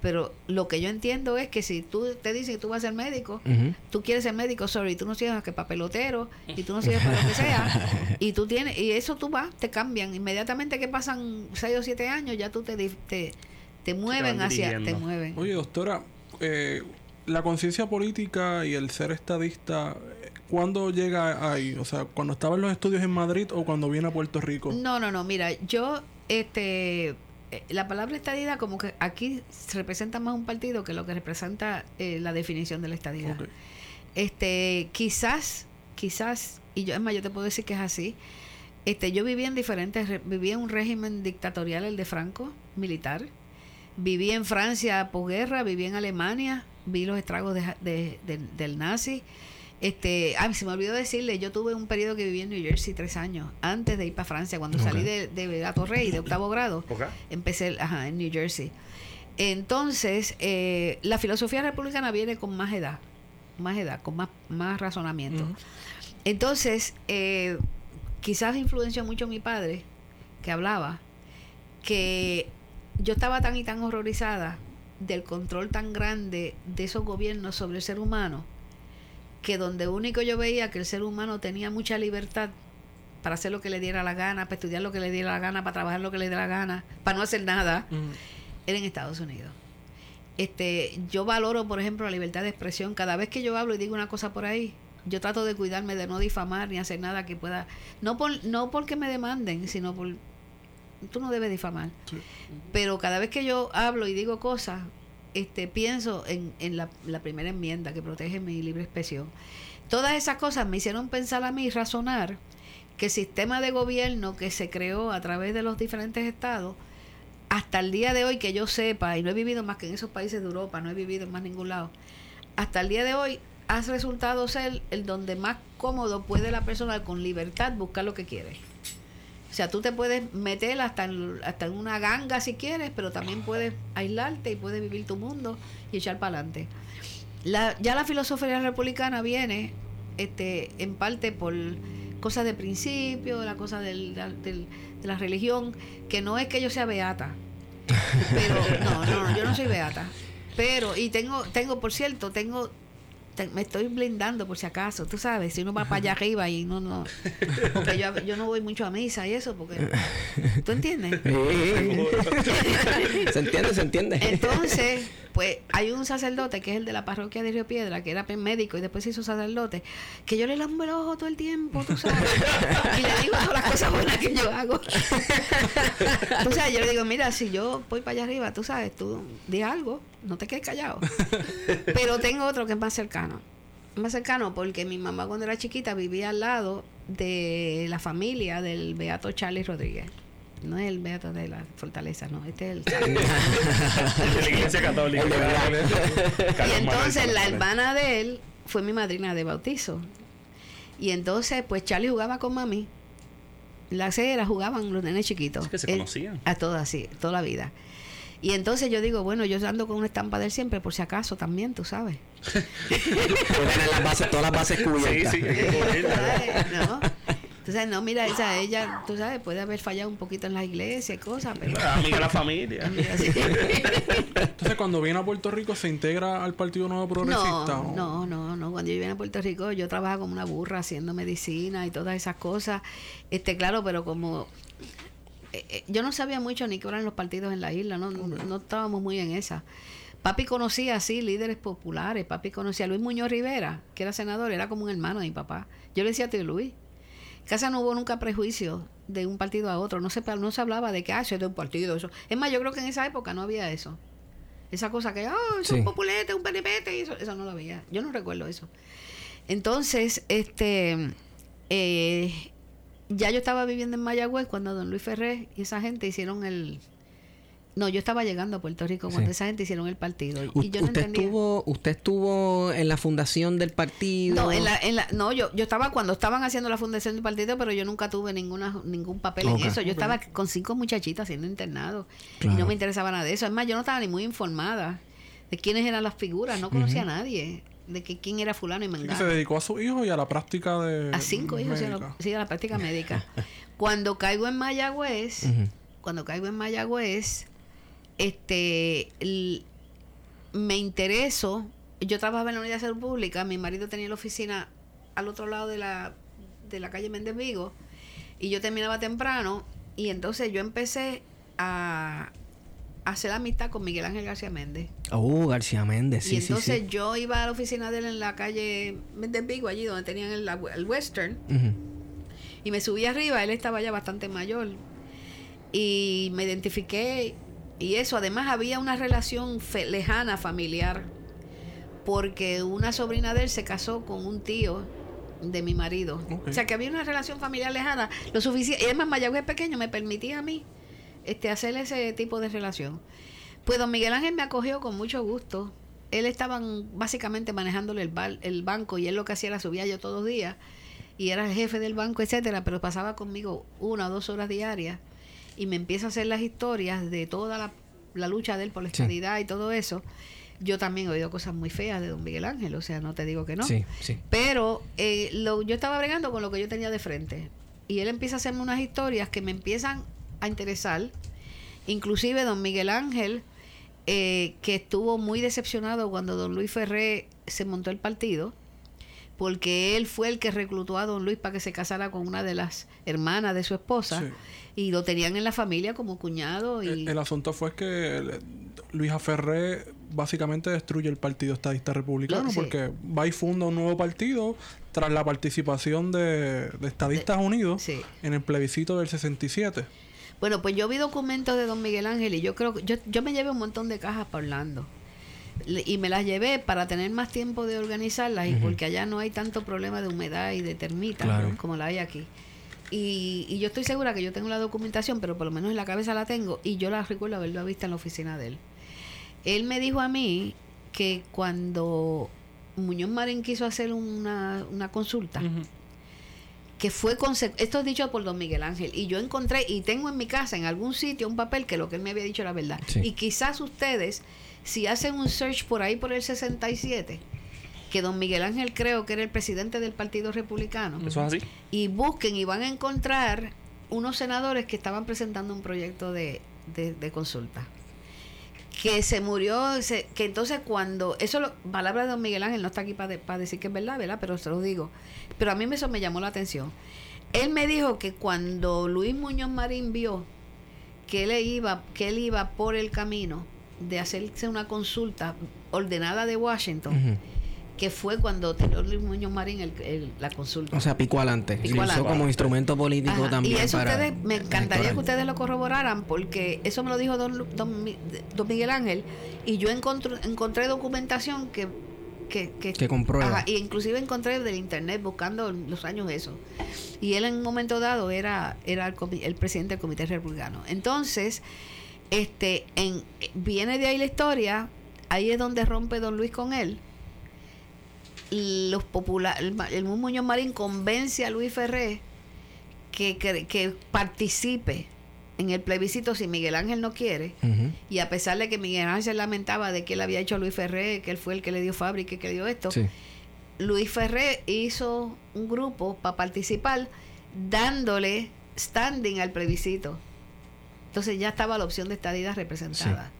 pero lo que yo entiendo es que si tú te dicen que tú vas a ser médico, Ujú. tú quieres ser médico, sorry, tú no sirves más que para pelotero y tú no sirves para lo que sea. [LAUGHS] Y tú tienes, y eso tú vas, te cambian. Inmediatamente que pasan 6 o 7 años, ya tú te, te, te mueven van hacia, te mueven. Oye, doctora, eh, la conciencia política y el ser estadista, ¿cuándo llega ahí? O sea, ¿cuando estaba en los estudios en Madrid o cuando viene a Puerto Rico? No, no, no, mira, yo, este, la palabra estadidad como que aquí se representa más un partido que lo que representa eh, la definición de la estadidad. Este, quizás, quizás, y yo, es más, yo te puedo decir que es así. Este, yo vivía en diferentes, re- viví en un régimen dictatorial, el de Franco, militar. Viví en Francia posguerra, viví en Alemania, vi los estragos de, de- de- del nazi. Este, ay, se me olvidó decirle, yo tuve un periodo que viví en New Jersey tres años, antes de ir para Francia, cuando salí de, de Gato Rey, de octavo grado empecé ajá, en New Jersey. Entonces, eh, la filosofía republicana viene con más edad, más edad, con más, más razonamiento. Entonces, eh, quizás influenció mucho mi padre, que hablaba, que yo estaba tan y tan horrorizada del control tan grande de esos gobiernos sobre el ser humano, que donde único yo veía que el ser humano tenía mucha libertad para hacer lo que le diera la gana, para estudiar lo que le diera la gana, para trabajar lo que le diera la gana, para no hacer nada, Mm. era en Estados Unidos. Este, yo valoro, por ejemplo, la libertad de expresión. Cada vez que yo hablo y digo una cosa por ahí, yo trato de cuidarme de no difamar ni hacer nada que pueda, no por, no porque me demanden, sino por tú no debes difamar. Sí. Pero cada vez que yo hablo y digo cosas, este, pienso en, en la, primera enmienda que protege mi libre expresión. Todas esas cosas me hicieron pensar a mí razonar que el sistema de gobierno que se creó a través de los diferentes estados, hasta el día de hoy que yo sepa, y no he vivido más que en esos países de Europa, no he vivido en más ningún lado, hasta el día de hoy ha resultado ser el donde más cómodo puede la persona con libertad buscar lo que quiere. O sea, tú te puedes meter hasta en, hasta en una ganga si quieres, pero también puedes aislarte y puedes vivir tu mundo y echar para adelante. La, ya la filosofía republicana viene este, en parte por cosas de principio, la cosa del, del- de la religión, que no es que yo sea beata, [LAUGHS] pero no, no, yo no soy beata. Pero, y tengo, tengo, por cierto, tengo, te- me estoy blindando por si acaso, tú sabes, si uno va para allá arriba y no, no, porque yo, yo no voy mucho a misa y eso, porque, ¿tú entiendes? [LAUGHS] [LAUGHS] se entiende, se entiende. Entonces, pues hay un sacerdote que es el de la parroquia de Río Piedra, que era médico y después se hizo sacerdote, que yo le lambo el ojo todo el tiempo, tú sabes, [LAUGHS] y le digo todas las cosas buenas que yo hago. tú sabes, yo le digo, mira, si yo voy para allá arriba, tú sabes, tú di algo, no te quedes callado. [LAUGHS] Pero tengo otro que es más cercano. Más cercano porque mi mamá cuando era chiquita vivía al lado de la familia del Beato Charlie Rodríguez. No es el Beato de la Fortaleza, no, este es el Charlie. [LAUGHS] de la iglesia católica. El de verdad. Y entonces la hermana de él fue mi madrina de bautizo. Y entonces, pues Charlie jugaba con mami. La acera jugaban los nenes chiquitos. Es que se Él- conocían. A todas, sí, toda la vida. Y entonces yo digo, bueno, yo ando con una estampa de él siempre, por si acaso también, tú sabes. Las bases, todas las bases Sí, cubiertas. sí, ponerla. ¿No? Entonces, no, mira, esa, ella, tú sabes, puede haber fallado un poquito en la iglesia y cosas, pero... Amiga de la familia. Sí. Entonces, cuando viene a Puerto Rico, ¿se integra al Partido Nuevo Progresista? No, no, no, no. Cuando yo vine a Puerto Rico, yo trabajaba como una burra haciendo medicina y todas esas cosas. Este, claro, pero como eh, eh, yo no sabía mucho ni qué eran los partidos en la isla, no, no, no estábamos muy en esa. Papi conocía así líderes populares. Papi conocía a Luis Muñoz Rivera, que era senador, era como un hermano de mi papá. Yo le decía a tío Luis. Casa no hubo nunca prejuicio de un partido a otro. No se, no se hablaba de que, ah, eso es de un partido. Eso. Es más, yo creo que en esa época no había eso. Esa cosa que, ah, eso es Sí. un populete, un penepete, eso, eso no lo había. Yo no recuerdo eso. Entonces, este, eh, ya yo estaba viviendo en Mayagüez cuando don Luis Ferré y esa gente hicieron el... No, yo estaba llegando a Puerto Rico cuando Sí. esa gente hicieron el partido. U- Y yo no usted entendía. estuvo, usted estuvo en la fundación del partido. No, en la, en la, no yo, yo estaba cuando estaban haciendo la fundación del partido, pero yo nunca tuve ninguna ningún papel en eso. Yo estaba con cinco muchachitas haciendo internado y no me interesaba nada de eso. Es más, yo no estaba ni muy informada de quiénes eran las figuras, no conocía a nadie, de que quién era fulano y Sí, mangano. se dedicó a su hijo y a la práctica de. A cinco hijos, sí, a, médica. la, sí, a la práctica [LAUGHS] médica. Cuando caigo en Mayagüez, cuando caigo en Mayagüez, este, me intereso. Yo trabajaba en la Unidad de Salud Pública, mi marido tenía la oficina al otro lado de la, de la calle Méndez Vigo, y yo terminaba temprano, y entonces yo empecé a hacer amistad con Miguel Ángel García Méndez. Oh, García Méndez, sí, y sí, entonces sí. yo iba a la oficina de él en la calle Méndez Vigo, allí donde tenían el, el Western, y me subí arriba, él estaba ya bastante mayor. Y me identifiqué. Y eso, además había una relación fe- lejana familiar. Porque una sobrina de él se casó con un tío de mi marido. O sea que había una relación familiar lejana. Lo suficiente. Y además Mayagüez pequeño me permitía a mí este, hacer ese tipo de relación. Pues don Miguel Ángel me acogió con mucho gusto. Él estaban básicamente manejándole el, bar- el banco y él lo que hacía era subía yo todos los días y era el jefe del banco, etcétera, pero pasaba conmigo una o dos horas diarias y me empieza a hacer las historias de toda la, la lucha de él por la Sí. estabilidad y todo eso. Yo también he oído cosas muy feas de don Miguel Ángel, o sea, no te digo que no. Sí, sí. Pero eh, lo, yo estaba bregando con lo que yo tenía de frente. Y él empieza a hacerme unas historias que me empiezan a interesar. Inclusive don Miguel Ángel eh, que estuvo muy decepcionado cuando don Luis Ferré se montó el partido, porque él fue el que reclutó a don Luis para que se casara con una de las hermanas de su esposa. Sí. Y lo tenían en la familia como cuñado. Y, El, el asunto fue que Luis Aferré básicamente destruye el Partido Estadista Republicano sí. porque va y funda un nuevo partido tras la participación de, de Estadistas Unidos sí. en el plebiscito del 67. Bueno, pues yo vi documentos de don Miguel Ángel y yo creo que yo, yo me llevé un montón de cajas para Orlando. Y me las llevé para tener más tiempo de organizarlas y porque allá no hay tanto problema de humedad y de termitas Claro. como la hay aquí. Y, y yo estoy segura que yo tengo la documentación, pero por lo menos en la cabeza la tengo y yo la recuerdo haberlo visto en la oficina de él. Él me dijo a mí que cuando Muñoz Marín quiso hacer una, una consulta, que fue esto es dicho por don Miguel Ángel y yo encontré y tengo en mi casa en algún sitio un papel que lo que él me había dicho era verdad Sí. y quizás ustedes si hacen un search por ahí por el 67 que don Miguel Ángel creo que era el presidente del Partido Republicano Eso es así. y busquen y van a encontrar unos senadores que estaban presentando un proyecto de, de- de consulta. Que se murió, se- que entonces cuando, eso lo, palabra de don Miguel Ángel no está aquí para decir que es verdad, ¿verdad? Pero se lo digo. Pero a mí eso me llamó la atención. Él me dijo que cuando Luis Muñoz Marín vio que él iba, que él iba por el camino de hacerse una consulta ordenada de Washington. Que fue cuando tiró Luis Muñoz Marín el- el- la consulta. O sea, pico adelante. Pico Y lo usó como instrumento político Ajá, también. Y eso para ustedes, me encantaría electoral. que ustedes lo corroboraran porque eso me lo dijo don, don, don Miguel Ángel y yo encontré, encontré documentación que... Que, que, Que comprueba. Ajá, y inclusive encontré del internet buscando los años eso. Y él en un momento dado era, era el, el presidente del Comité Republicano. Entonces, este en, viene de ahí la historia, ahí es donde rompe don Luis con él. Los populares, el, el Muñoz Marín convence a Luis Ferré que, que, que participe en el plebiscito si Miguel Ángel no quiere. Y a pesar de que Miguel Ángel se lamentaba de que él había hecho a Luis Ferré, que él fue el que le dio fábrica y que le dio esto, Sí. Luis Ferré hizo un grupo para participar dándole standing al plebiscito. Entonces ya estaba la opción de estadía representada.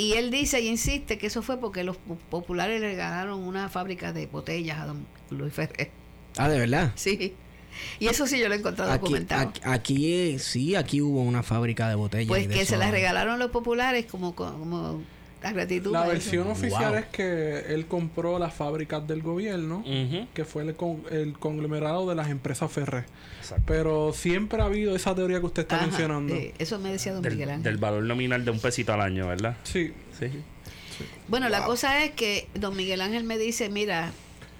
Y él dice y insiste que eso fue porque los po- populares le ganaron una fábrica de botellas a don Luis Ferré. Ah, de verdad. Sí. Y eso sí yo lo he encontrado Aquí, documentado. aquí, aquí, sí, aquí hubo una fábrica de botellas. pues que se las regalaron los populares como, como la gratitud. La a eso. versión oficial Wow. es que él compró las fábricas del gobierno, que fue el, con- el conglomerado de las empresas. Exacto. Pero siempre ha habido esa teoría que usted está Ajá, mencionando. eh, eso me decía don Miguel Del, Ángel. del valor nominal de un pesito al año, ¿verdad? Sí. Sí. Bueno, la cosa es que don Miguel Ángel me dice, mira,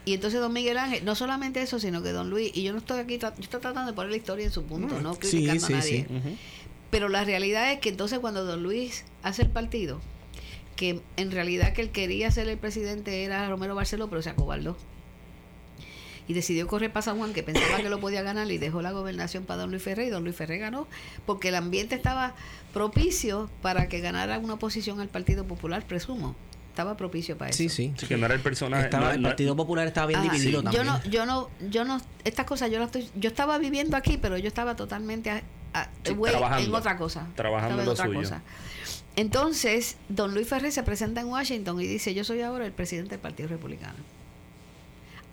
y entonces don Miguel Ángel, no solamente eso, sino que don Luis, y yo no estoy aquí, yo estoy tratando de poner la historia en su punto, No, no sí, criticando sí, a nadie. sí. Pero la realidad es que entonces cuando don Luis hace el partido, que en realidad que él quería ser el presidente era Romero Barceló, pero se acobardó. Y decidió correr para San Juan, que pensaba que lo podía ganar, y dejó la gobernación para don Luis Ferré, y don Luis Ferré ganó, porque el ambiente estaba propicio para que ganara una oposición al Partido Popular, presumo. Estaba propicio para eso. Sí, sí. Que no era el personaje. Estaba- no- el no- Partido Popular estaba bien Ajá, dividido sí. también. Yo no, yo no, yo no, estas cosas yo las estoy, yo estaba viviendo aquí, pero yo estaba totalmente a- a- Sí, güey, trabajando. en otra cosa. Trabajando en lo otra suyo. cosa. Entonces, don Luis Ferrer se presenta en Washington y dice, yo soy ahora el presidente del Partido Republicano.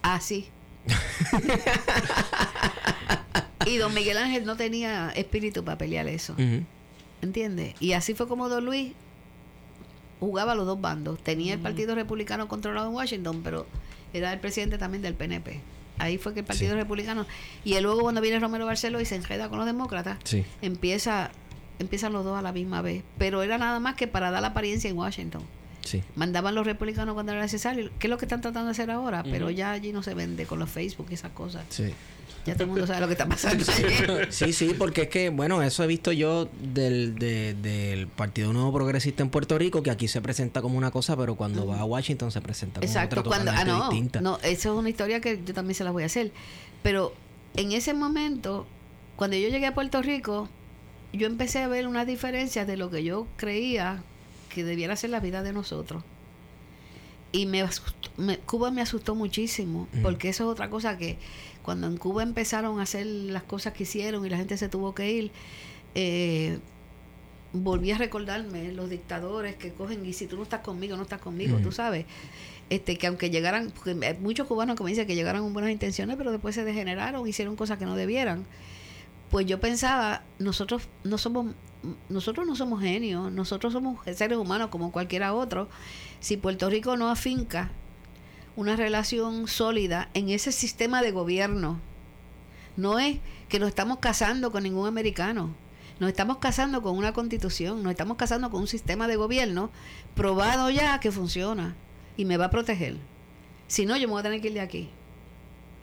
Así. [LAUGHS] y don Miguel Ángel no tenía espíritu para pelear eso. Ujú. ¿Entiendes? Y así fue como Don Luis jugaba a los dos bandos. Tenía el Partido Republicano controlado en Washington, pero era el presidente también del PNP. Ahí fue que el Partido Sí. Republicano. Y él luego cuando viene Romero Barceló y se enreda con los demócratas, Sí. empieza empiezan los dos a la misma vez. Pero era nada más que para dar la apariencia en Washington. Sí. Mandaban los republicanos cuando era necesario. ¿Qué es lo que están tratando de hacer ahora? Pero ya allí no se vende con los Facebook y esas cosas. Sí. Ya todo el mundo sabe lo que está pasando. [LAUGHS] Sí, sí, porque es que, bueno, eso he visto yo del, de- del Partido Nuevo Progresista en Puerto Rico, que aquí se presenta como una cosa, pero cuando va a Washington se presenta como Exacto, otra cuando ah no, distinta. no, eso es una historia que yo también se la voy a hacer. Pero en ese momento, cuando yo llegué a Puerto Rico, yo empecé a ver unas diferencias de lo que yo creía que debiera ser la vida de nosotros. Y me, asustó- me- Cuba me asustó muchísimo, porque eso es otra cosa que cuando en Cuba empezaron a hacer las cosas que hicieron y la gente se tuvo que ir, eh, volví a recordarme los dictadores que cogen y si tú no estás conmigo, no estás conmigo, tú sabes. Este, que aunque llegaran, porque hay muchos cubanos que me dicen que llegaron con buenas intenciones, pero después se degeneraron, hicieron cosas que no debieran. Pues yo pensaba, nosotros no somos, nosotros no somos genios, nosotros somos seres humanos como cualquiera otro. Si Puerto Rico no afinca una relación sólida en ese sistema de gobierno, no es que nos estamos casando con ningún americano. Nos estamos casando con una constitución, nos estamos casando con un sistema de gobierno probado ya que funciona y me va a proteger. Si no, yo me voy a tener que ir de aquí.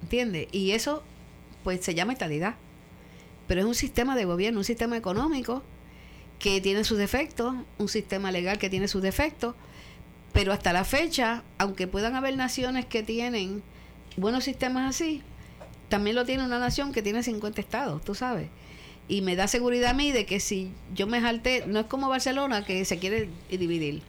¿Entiendes? Y eso, pues se llama estabilidad. Pero es un sistema de gobierno, un sistema económico que tiene sus defectos, un sistema legal que tiene sus defectos, pero hasta la fecha, aunque puedan haber naciones que tienen buenos sistemas así, también lo tiene una nación que tiene 50 estados, tú sabes. Y me da seguridad a mí de que si yo me jalté, no es como Barcelona que se quiere dividir.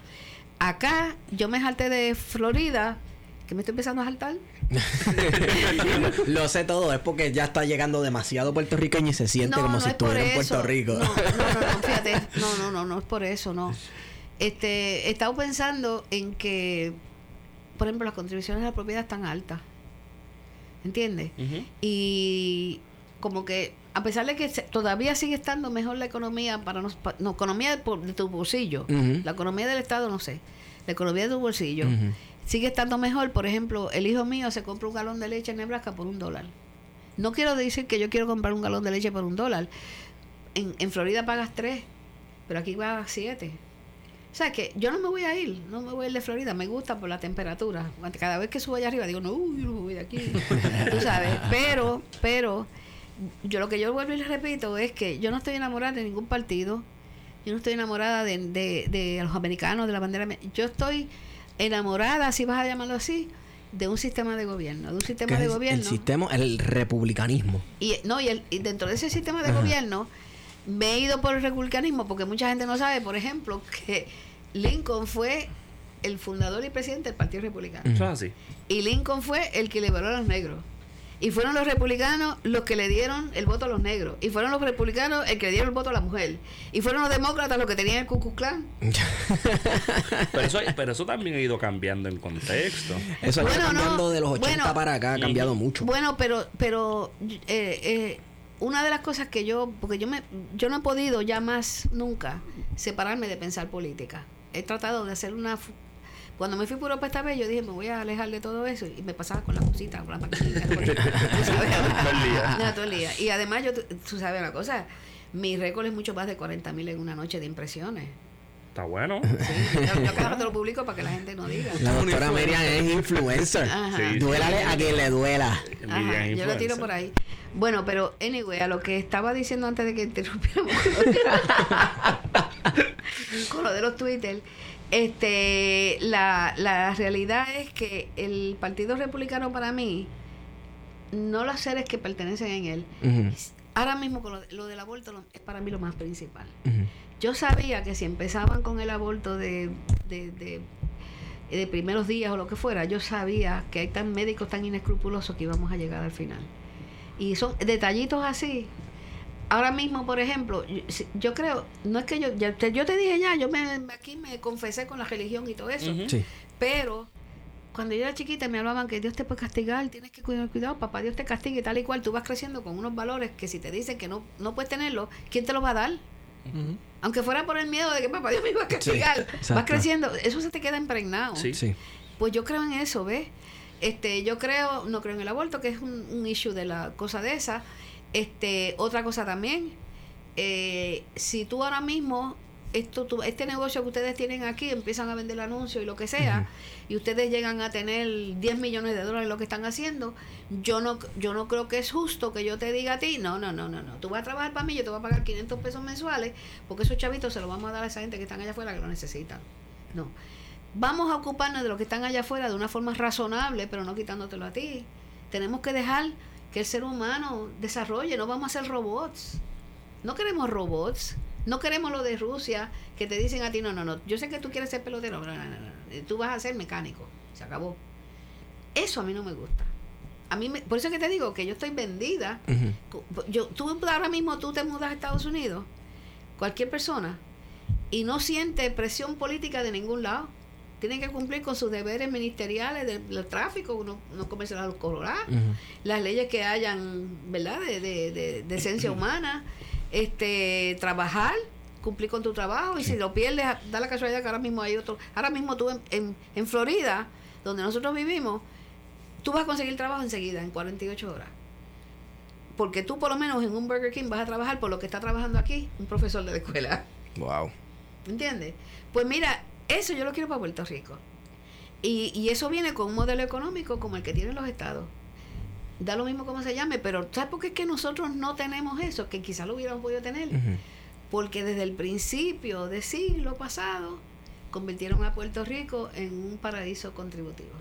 Acá yo me jalté de Florida, que me estoy empezando a saltar. [LAUGHS] Lo sé todo, es porque ya está llegando demasiado puertorriqueño y se siente como si estuviera en Puerto Rico. No, no, no, [LAUGHS] fíjate, no, no, no, no es por eso, no. Este, he estado pensando en que, por ejemplo, las contribuciones a la propiedad están altas. ¿Entiendes? Y como que, a pesar de que todavía sigue estando mejor la economía para nos, no, economía de, tu bolsillo, la economía del Estado, no sé, la economía de tu bolsillo, sigue estando mejor. Por ejemplo, el hijo mío se compra un galón de leche en Nebraska por un dólar. No quiero decir que yo quiero comprar un galón de leche por un dólar. En, en Florida pagas tres, pero aquí pagas siete. O sea que yo no me voy a ir, no me voy a ir de Florida, me gusta por la temperatura. Cada vez que subo allá arriba digo, no, uy, yo no voy de aquí. [LAUGHS] Tú sabes, pero, pero, yo lo que yo vuelvo y les repito es que yo no estoy enamorada de ningún partido, yo no estoy enamorada de, de, de los americanos, de la bandera. Yo estoy enamorada, si vas a llamarlo así, de un sistema de gobierno, de un sistema de gobierno. El sistema, el republicanismo. Y no, y, el, y dentro de ese sistema de gobierno me he ido por el republicanismo porque mucha gente no sabe, por ejemplo, que Lincoln fue el fundador y presidente del Partido Republicano. Eso es así. Y Lincoln fue el que liberó a los negros. Y fueron los republicanos los que le dieron el voto a los negros. Y fueron los republicanos el que le dieron el voto a la mujer. Y fueron los demócratas los que tenían el Ku Klux Klan. [LAUGHS] pero, eso, pero eso también ha ido cambiando en contexto. Eso ha ido cambiando de los 80 para acá, ha cambiado mucho. Bueno, pero, pero eh, eh, una de las cosas que yo, porque yo me, yo no he podido ya más nunca separarme de pensar política he tratado de hacer una cuando me fui por Europa esta vez, yo dije, me voy a alejar de todo eso. Y me pasaba con la cosita, con la maquinita. todo el día. Y además, yo, tú sabes una cosa, mi récord es mucho más de 40 mil en una noche de impresiones. Está bueno. Sí, [LAUGHS] yo, cada te lo publico para que la gente no diga. La doctora Miriam es influencer. Sí, Duélale a quien le duela. yo lo tiro por ahí. Bueno, pero anyway, a lo que estaba diciendo antes de que interrumpiéramos [LAUGHS] con lo de los Twitter, este, la, la realidad es que el Partido Republicano para mí, no los seres que pertenecen en él, ahora mismo con lo, del aborto es para mí lo más principal. Yo sabía que si empezaban con el aborto de, de, de, de primeros días o lo que fuera, yo sabía que hay tan médicos tan inescrupulosos que íbamos a llegar al final. Y son detallitos así. Ahora mismo, por ejemplo, yo, creo, no es que yo, yo te dije ya, yo me, aquí me confesé con la religión y todo eso, pero cuando yo era chiquita me hablaban que Dios te puede castigar, tienes que cuidar, cuidado, papá Dios te castigue tal y cual, tú vas creciendo con unos valores que si te dicen que no, no puedes tenerlo, ¿quién te los va a dar? Aunque fuera por el miedo de que papá Dios me iba a castigar, vas creciendo, eso se te queda impregnado. Sí. sí. Pues yo creo en eso, ¿ves? Este, yo creo, no creo en el aborto, que es un, issue de la cosa de esa. Este, otra cosa también, eh, si tú ahora mismo esto, este negocio que ustedes tienen aquí, empiezan a vender anuncios y lo que sea, y ustedes llegan a tener 10 millones de dólares lo que están haciendo, yo no, yo no creo que es justo que yo te diga a ti, no, no, no, no, no, tú vas a trabajar para mí, yo te voy a pagar 500 pesos mensuales, porque esos chavitos se los vamos a dar a esa gente que están allá afuera que lo necesitan. No vamos a ocuparnos de lo que están allá afuera de una forma razonable, pero no quitándotelo a ti. Tenemos que dejar que el ser humano desarrolle, no vamos a ser robots. No queremos robots, no queremos lo de Rusia que te dicen a ti, no, no, no, yo sé que tú quieres ser pelotero, no, no, no, tú vas a ser mecánico, se acabó. Eso a mí no me gusta. A mí por eso es que te digo que yo estoy vendida. yo, tú ahora mismo tú te mudas a Estados Unidos, cualquier persona, y no siente presión política de ningún lado. Tienen que cumplir con sus deberes ministeriales del, del tráfico, no, no comerse a los colorados, las leyes que hayan, ¿verdad?, de, de, de, de esencia [CLEARS THROAT] humana, este, trabajar, cumplir con tu trabajo, y si lo pierdes, da la casualidad que ahora mismo hay otro. Ahora mismo tú en, en, en Florida, donde nosotros vivimos, tú vas a conseguir trabajo enseguida, en 48 horas. Porque tú por lo menos en un Burger King vas a trabajar por lo que está trabajando aquí un profesor de la escuela. Wow. ¿Entiendes? Pues mira, eso yo lo quiero para Puerto Rico. Y, y eso viene con un modelo económico como el que tienen los estados. Da lo mismo como se llame, pero ¿sabes por qué es que nosotros no tenemos eso? Que quizás lo hubiéramos podido tener. Porque desde el principio del siglo pasado convirtieron a Puerto Rico en un paraíso contributivo.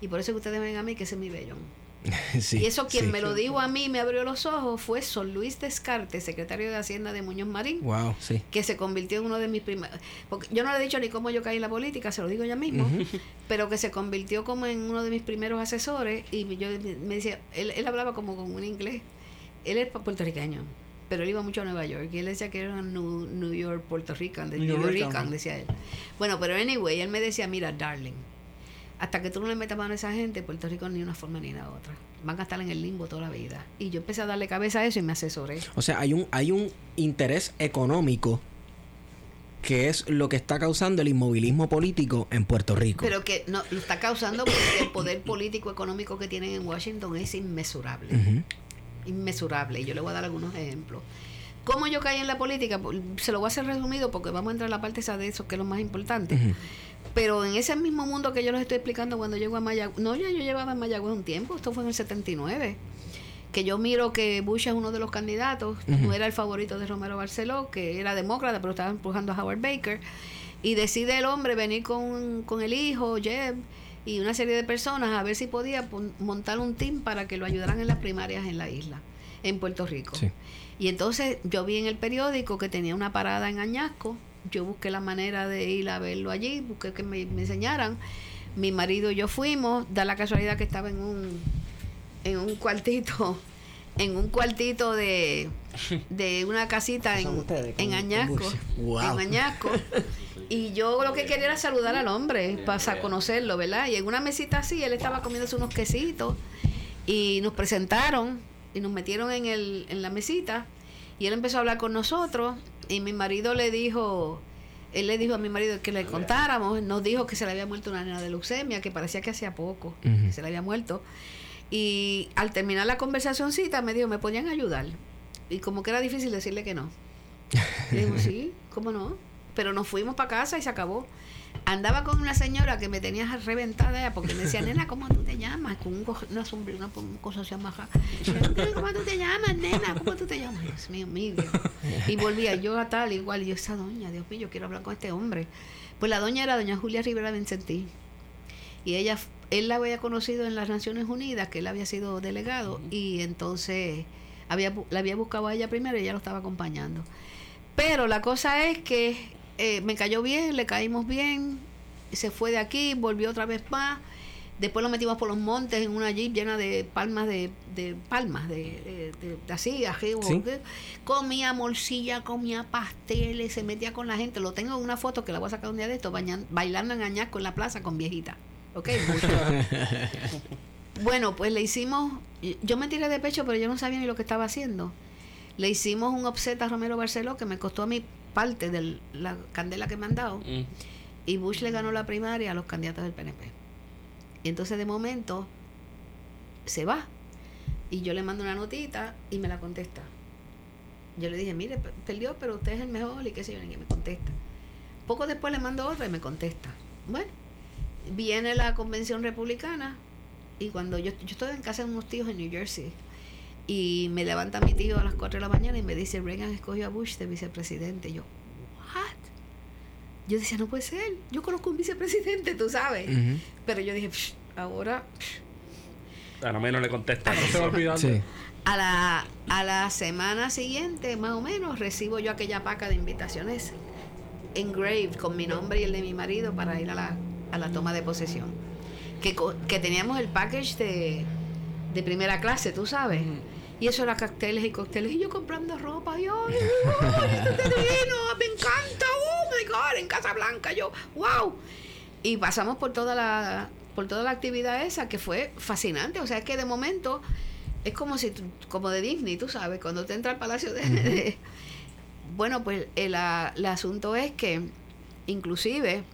Y por eso que ustedes ven a mí que ese es mi bellón. [LAUGHS] Sí, y eso quien sí. me lo dijo a mí, me abrió los ojos, fue Son Luis Descartes, secretario de Hacienda de Muñoz Marín Wow, sí. que se convirtió en uno de mis primeros. Porque yo no le he dicho ni cómo yo caí en la política, se lo digo ya mismo, [LAUGHS] pero que se convirtió como en uno de mis primeros asesores y yo me decía, él, él hablaba como con un inglés. Él es puertorriqueño, pero él iba mucho a Nueva York y él decía que era New, New York, Puerto Rican, de New New York. Rican, decía él. Bueno, pero anyway, él me decía, mira, darling, hasta que tú no le metas mano a esa gente, Puerto Rico ni una forma ni la otra. Van a estar en el limbo toda la vida. Y yo empecé a darle cabeza a eso y me asesoré. O sea, hay un, hay un interés económico que es lo que está causando el inmovilismo político en Puerto Rico. Pero que no, lo está causando porque el poder político económico que tienen en Washington es inmesurable. Inmesurable. Y yo le voy a dar algunos ejemplos. ¿Cómo yo caí en la política? Pues, Se lo voy a hacer resumido porque vamos a entrar a la parte esa de eso, que es lo más importante. Pero en ese mismo mundo que yo les estoy explicando cuando llego a Mayagüez, no, ya yo llevaba en Mayagüez un tiempo, esto fue en el 79, que yo miro que Bush es uno de los candidatos, no era el favorito de Romero Barceló, que era demócrata, pero estaba empujando a Howard Baker, y decide el hombre venir con, con el hijo, Jeb, y una serie de personas a ver si podía montar un team para que lo ayudaran en las primarias en la isla, en Puerto Rico. Sí. Y entonces yo vi en el periódico que tenía una parada en Añasco. Yo busqué la manera de ir a verlo allí, busqué que me, me enseñaran. Mi marido y yo fuimos, da la casualidad que estaba en un, en un cuartito, [LAUGHS] en un cuartito de, de una casita [LAUGHS] en, ustedes en Añasco. Wow. En Añasco. [LAUGHS] Y yo lo que quería era saludar al hombre, para conocerlo, ¿verdad? Y en una mesita así, él estaba comiéndose unos quesitos y nos presentaron y nos metieron en, el, en la mesita y él empezó a hablar con nosotros y mi marido le dijo, él le dijo a mi marido que le contáramos, nos dijo que se le había muerto una nena de leucemia, que parecía que hacía poco, que se le había muerto. Y al terminar la conversacioncita me dijo, ¿me podían ayudar? Y como que era difícil decirle que no. Y dijimos, [LAUGHS] sí, ¿cómo no? Pero nos fuimos para casa y se acabó. Andaba con una señora que me tenía reventada porque me decía, nena, ¿cómo tú te llamas? Con un, una sombrilla, una, cosa así amaja. ¿Cómo tú te llamas, nena? ¿Cómo tú te llamas? Dios mío, mío. Y volvía yo a tal, igual. Y yo, esa doña, Dios mío, yo quiero hablar con este hombre. Pues la doña era doña Julia Rivera Vincentí. Y ella, él la había conocido en las Naciones Unidas, que él había sido delegado, y entonces había, la había buscado a ella primero y ella lo estaba acompañando. Pero la cosa es que eh, me cayó bien, le caímos bien, se fue de aquí, volvió otra vez más. Después lo metimos por los montes en una jeep llena de palmas de, de palmas, de, de, de- así, Sí. comía morcilla, comía pasteles, se metía con la gente. Lo tengo en una foto que la voy a sacar un día de esto, bañan- bailando en Añasco en la plaza con viejita. ¿Ok? [LAUGHS] bueno, pues le hicimos, yo me tiré de pecho, pero yo no sabía ni lo que estaba haciendo. Le hicimos un offset a Romero Barceló que me costó a mí parte de la candela que me han dado. Mm. Y Bush le ganó la primaria a los candidatos del PNP. Y entonces de momento se va. Y yo le mando una notita y me la contesta. Yo le dije, mire, pe- perdió, pero usted es el mejor y qué sé yo, y me contesta. Poco después le mando otra y me contesta. Bueno, viene la convención republicana y cuando yo, yo estoy en casa de unos tíos en New Jersey y me levanta mi tío a las 4 de la mañana y me dice, Reagan escogió a Bush de vicepresidente. Y yo, ¿what? Yo decía, no puede ser. Yo conozco un vicepresidente, tú sabes. Pero yo dije, "Psh, ahora, psh". A lo menos le contesta. No se va olvidando. Sí. a la, a la semana siguiente, más o menos, recibo yo aquella paca de invitaciones engraved con mi nombre y el de mi marido para ir a la, a la toma de posesión. Que, co- que teníamos el package de, de primera clase, tú sabes. Y eso era cócteles y cócteles. Y yo comprando ropa. Y yo, ¡ay, ay, esto está divino! ¡Me encanta! ¡Oh, my God! En Casa Blanca. Yo, ¡wow! Y pasamos por toda la por toda la actividad esa que fue fascinante. O sea, es que de momento es como si como de Disney, tú sabes, cuando te entra al palacio de... de- bueno, pues el, a- el asunto es que inclusive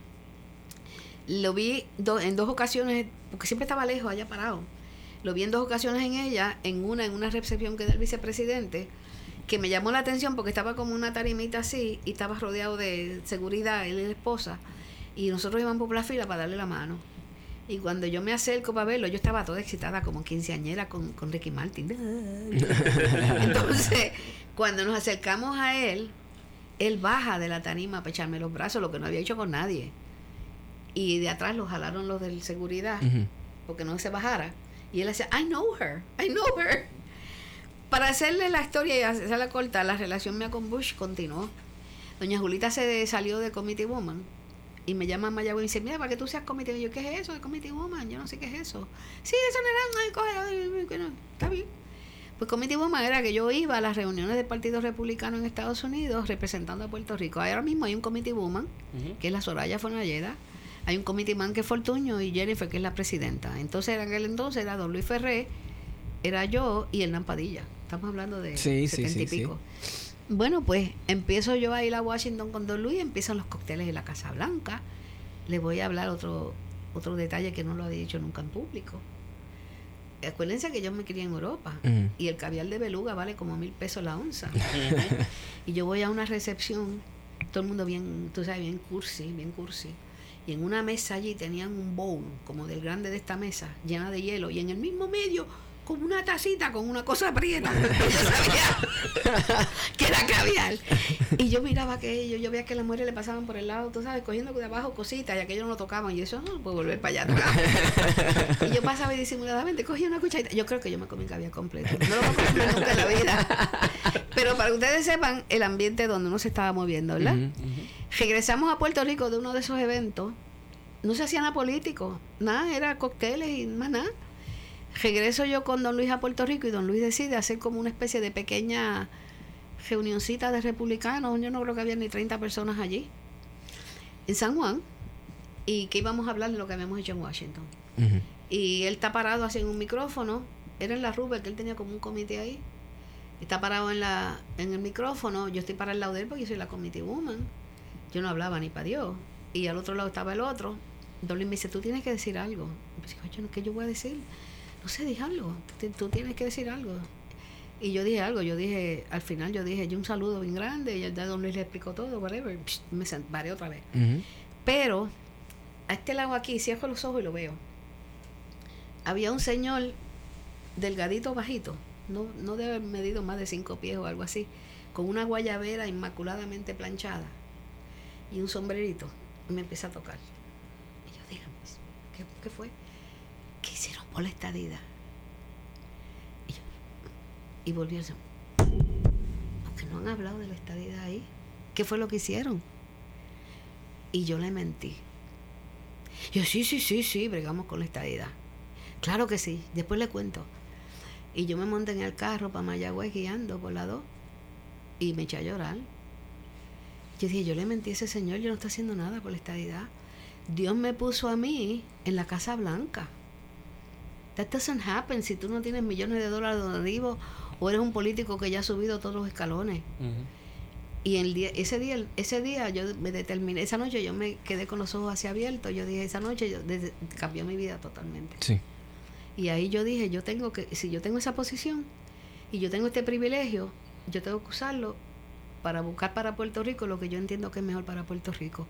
lo vi do- en dos ocasiones, porque siempre estaba lejos, allá parado. Lo vi en dos ocasiones en ella, en una en una recepción que del vicepresidente, que me llamó la atención porque estaba como una tarimita así y estaba rodeado de seguridad, él y la esposa, y nosotros íbamos por la fila para darle la mano. Y cuando yo me acerco para verlo, yo estaba toda excitada como quinceañera con, con Ricky Martin. [LAUGHS] Entonces, cuando nos acercamos a él, él baja de la tarima para echarme los brazos, lo que no había hecho con nadie. Y de atrás lo jalaron los del seguridad, porque no se bajara. Y él decía, I know her, I know her. [LAUGHS] Para hacerle la historia y hacerla corta, la relación mía con Bush continuó. Doña Julita se salió de Committee Woman y me llama a Mayagüez y me dice, mira, para que tú seas Committee Woman. Yo, ¿qué es eso de Committee Woman? Yo no sé qué es eso. Sí, eso no era una cosa, está bien. Pues Committee Woman era que yo iba a las reuniones del Partido Republicano en Estados Unidos representando a Puerto Rico. Ahora mismo hay un Committee Woman, que es la Soraya Fonalleda. Hay un committee man que es Fortuño y Jennifer, que es la presidenta. Entonces, en aquel entonces era don Luis Ferré, era yo y Hernán Padilla. Estamos hablando de Sí, sí, 70 y sí, pico. Bueno, pues empiezo yo a ir a Washington con don Luis, empiezan los cócteles en la Casa Blanca. Le voy a hablar otro, otro detalle que no lo había dicho nunca en público. Acuérdense que yo me crié en Europa y el caviar de beluga vale como mil pesos la onza. [LAUGHS] y yo voy a una recepción, todo el mundo bien, tú sabes, bien cursi, bien cursi. Y en una mesa allí tenían un bowl, como del grande de esta mesa, llena de hielo, y en el mismo medio, como una tacita con una cosa aprieta. [LAUGHS] yo sabía que era caviar. Y yo miraba aquello, yo veía que las mujeres le pasaban por el lado, tú sabes, cogiendo de abajo cositas, y aquello no lo tocaban, y eso no puede volver para allá y yo pasaba y disimuladamente cogía una cucharita. Yo creo que yo me comí caviar completo. No lo voy a comer nunca en la vida. Pero para que ustedes sepan el ambiente donde uno se estaba moviendo, ¿verdad? Regresamos a Puerto Rico de uno de esos eventos. No se hacía nada político, nada, era cócteles y más nada. Regreso yo con don Luis a Puerto Rico y don Luis decide hacer como una especie de pequeña reunioncita de republicanos. Yo no creo que había ni 30 personas allí, en San Juan, y que íbamos a hablar de lo que habíamos hecho en Washington. Y él está parado así en un micrófono. Era en la Rubber, que él tenía como un comité ahí. Está parado en la en el micrófono. Yo estoy para el lado de él porque yo soy la committee woman. Yo no hablaba ni para Dios. Y al otro lado estaba el otro. Don Luis me dice, tú tienes que decir algo. Y yo, "Coño, ¿qué yo voy a decir? No sé, dije algo. Tú, tienes que decir algo. Y yo dije algo. Yo dije, al final yo dije, yo un saludo bien grande. Y ya Don Luis le explicó todo, whatever. Psh, me paré otra vez. Pero a este lado aquí, cierro los ojos y lo veo. Había un señor delgadito, bajito, no, no debe haber medido más de cinco pies o algo así, con una guayabera inmaculadamente planchada y un sombrerito. Y me empieza a tocar. Y yo, dígame, ¿qué, qué fue? ¿Qué hicieron por la estadidad? Y, yo, y a decir, porque no han hablado de la estadidad ahí. ¿Qué fue lo que hicieron? Y yo le mentí. Yo, sí, sí, sí, sí, bregamos con la estadidad. Claro que sí, después le cuento. Y yo me monté en el carro para Mayagüez guiando por la 2 y me eché a llorar. Yo dije, yo le mentí a ese señor, yo no estoy haciendo nada por la estadidad. Dios me puso a mí en la Casa Blanca. That doesn't happen si tú no tienes millones de dólares donde arriba o eres un político que ya ha subido todos los escalones. Y el día, ese día, ese día yo me determiné, esa noche yo me quedé con los ojos así abiertos. Yo dije, esa noche yo, desde- cambió mi vida totalmente. Sí. Y ahí yo dije, yo tengo que, si yo tengo esa posición y yo tengo este privilegio, yo tengo que usarlo para buscar para Puerto Rico lo que yo entiendo que es mejor para Puerto Rico.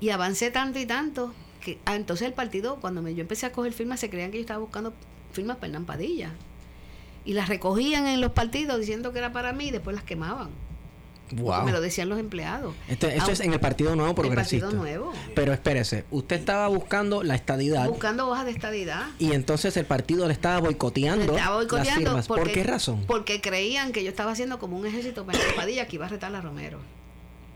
Y avancé tanto y tanto que ah, entonces el partido, cuando me, yo empecé a coger firmas, se creían que yo estaba buscando firmas para Hernán Padilla. Y las recogían en los partidos diciendo que era para mí y después las quemaban. Wow. Me lo decían los empleados. Este- esto Ah, es en el Partido Nuevo el Progresista. Partido Nuevo. Pero espérese, usted estaba buscando la estadidad Buscando hojas de estadidad. y entonces el partido le estaba boicoteando, Estaba boicoteando las firmas. ¿Por porque- qué razón? Porque creían que yo estaba haciendo como un ejército para Padilla que iba a retar a Romero.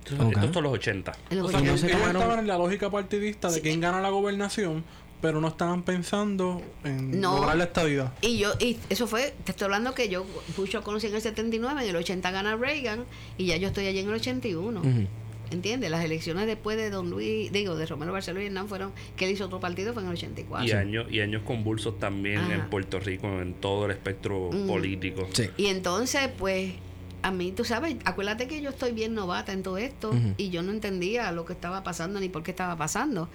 Esto, Ok. esto es todos los 80. En los O sea, que no ellos se tomaron- estaban en la lógica partidista de quién gana la gobernación pero no estaban pensando en No. lograr la estabilidad. Y yo, y eso fue, te estoy hablando que yo, Bush lo conocí en el 79, en el 80 gana Reagan, y ya yo estoy allí en el 81. Ujú. ¿Entiendes? Las elecciones después de Don Luis, digo, de Romero Barceló y Hernán fueron, que él hizo otro partido, fue en el 84. Y años, y años convulsos también Ajá. en Puerto Rico, en todo el espectro político. Sí. Y entonces, pues, a mí, tú sabes, acuérdate que yo estoy bien novata en todo esto y yo no entendía lo que estaba pasando ni por qué estaba pasando.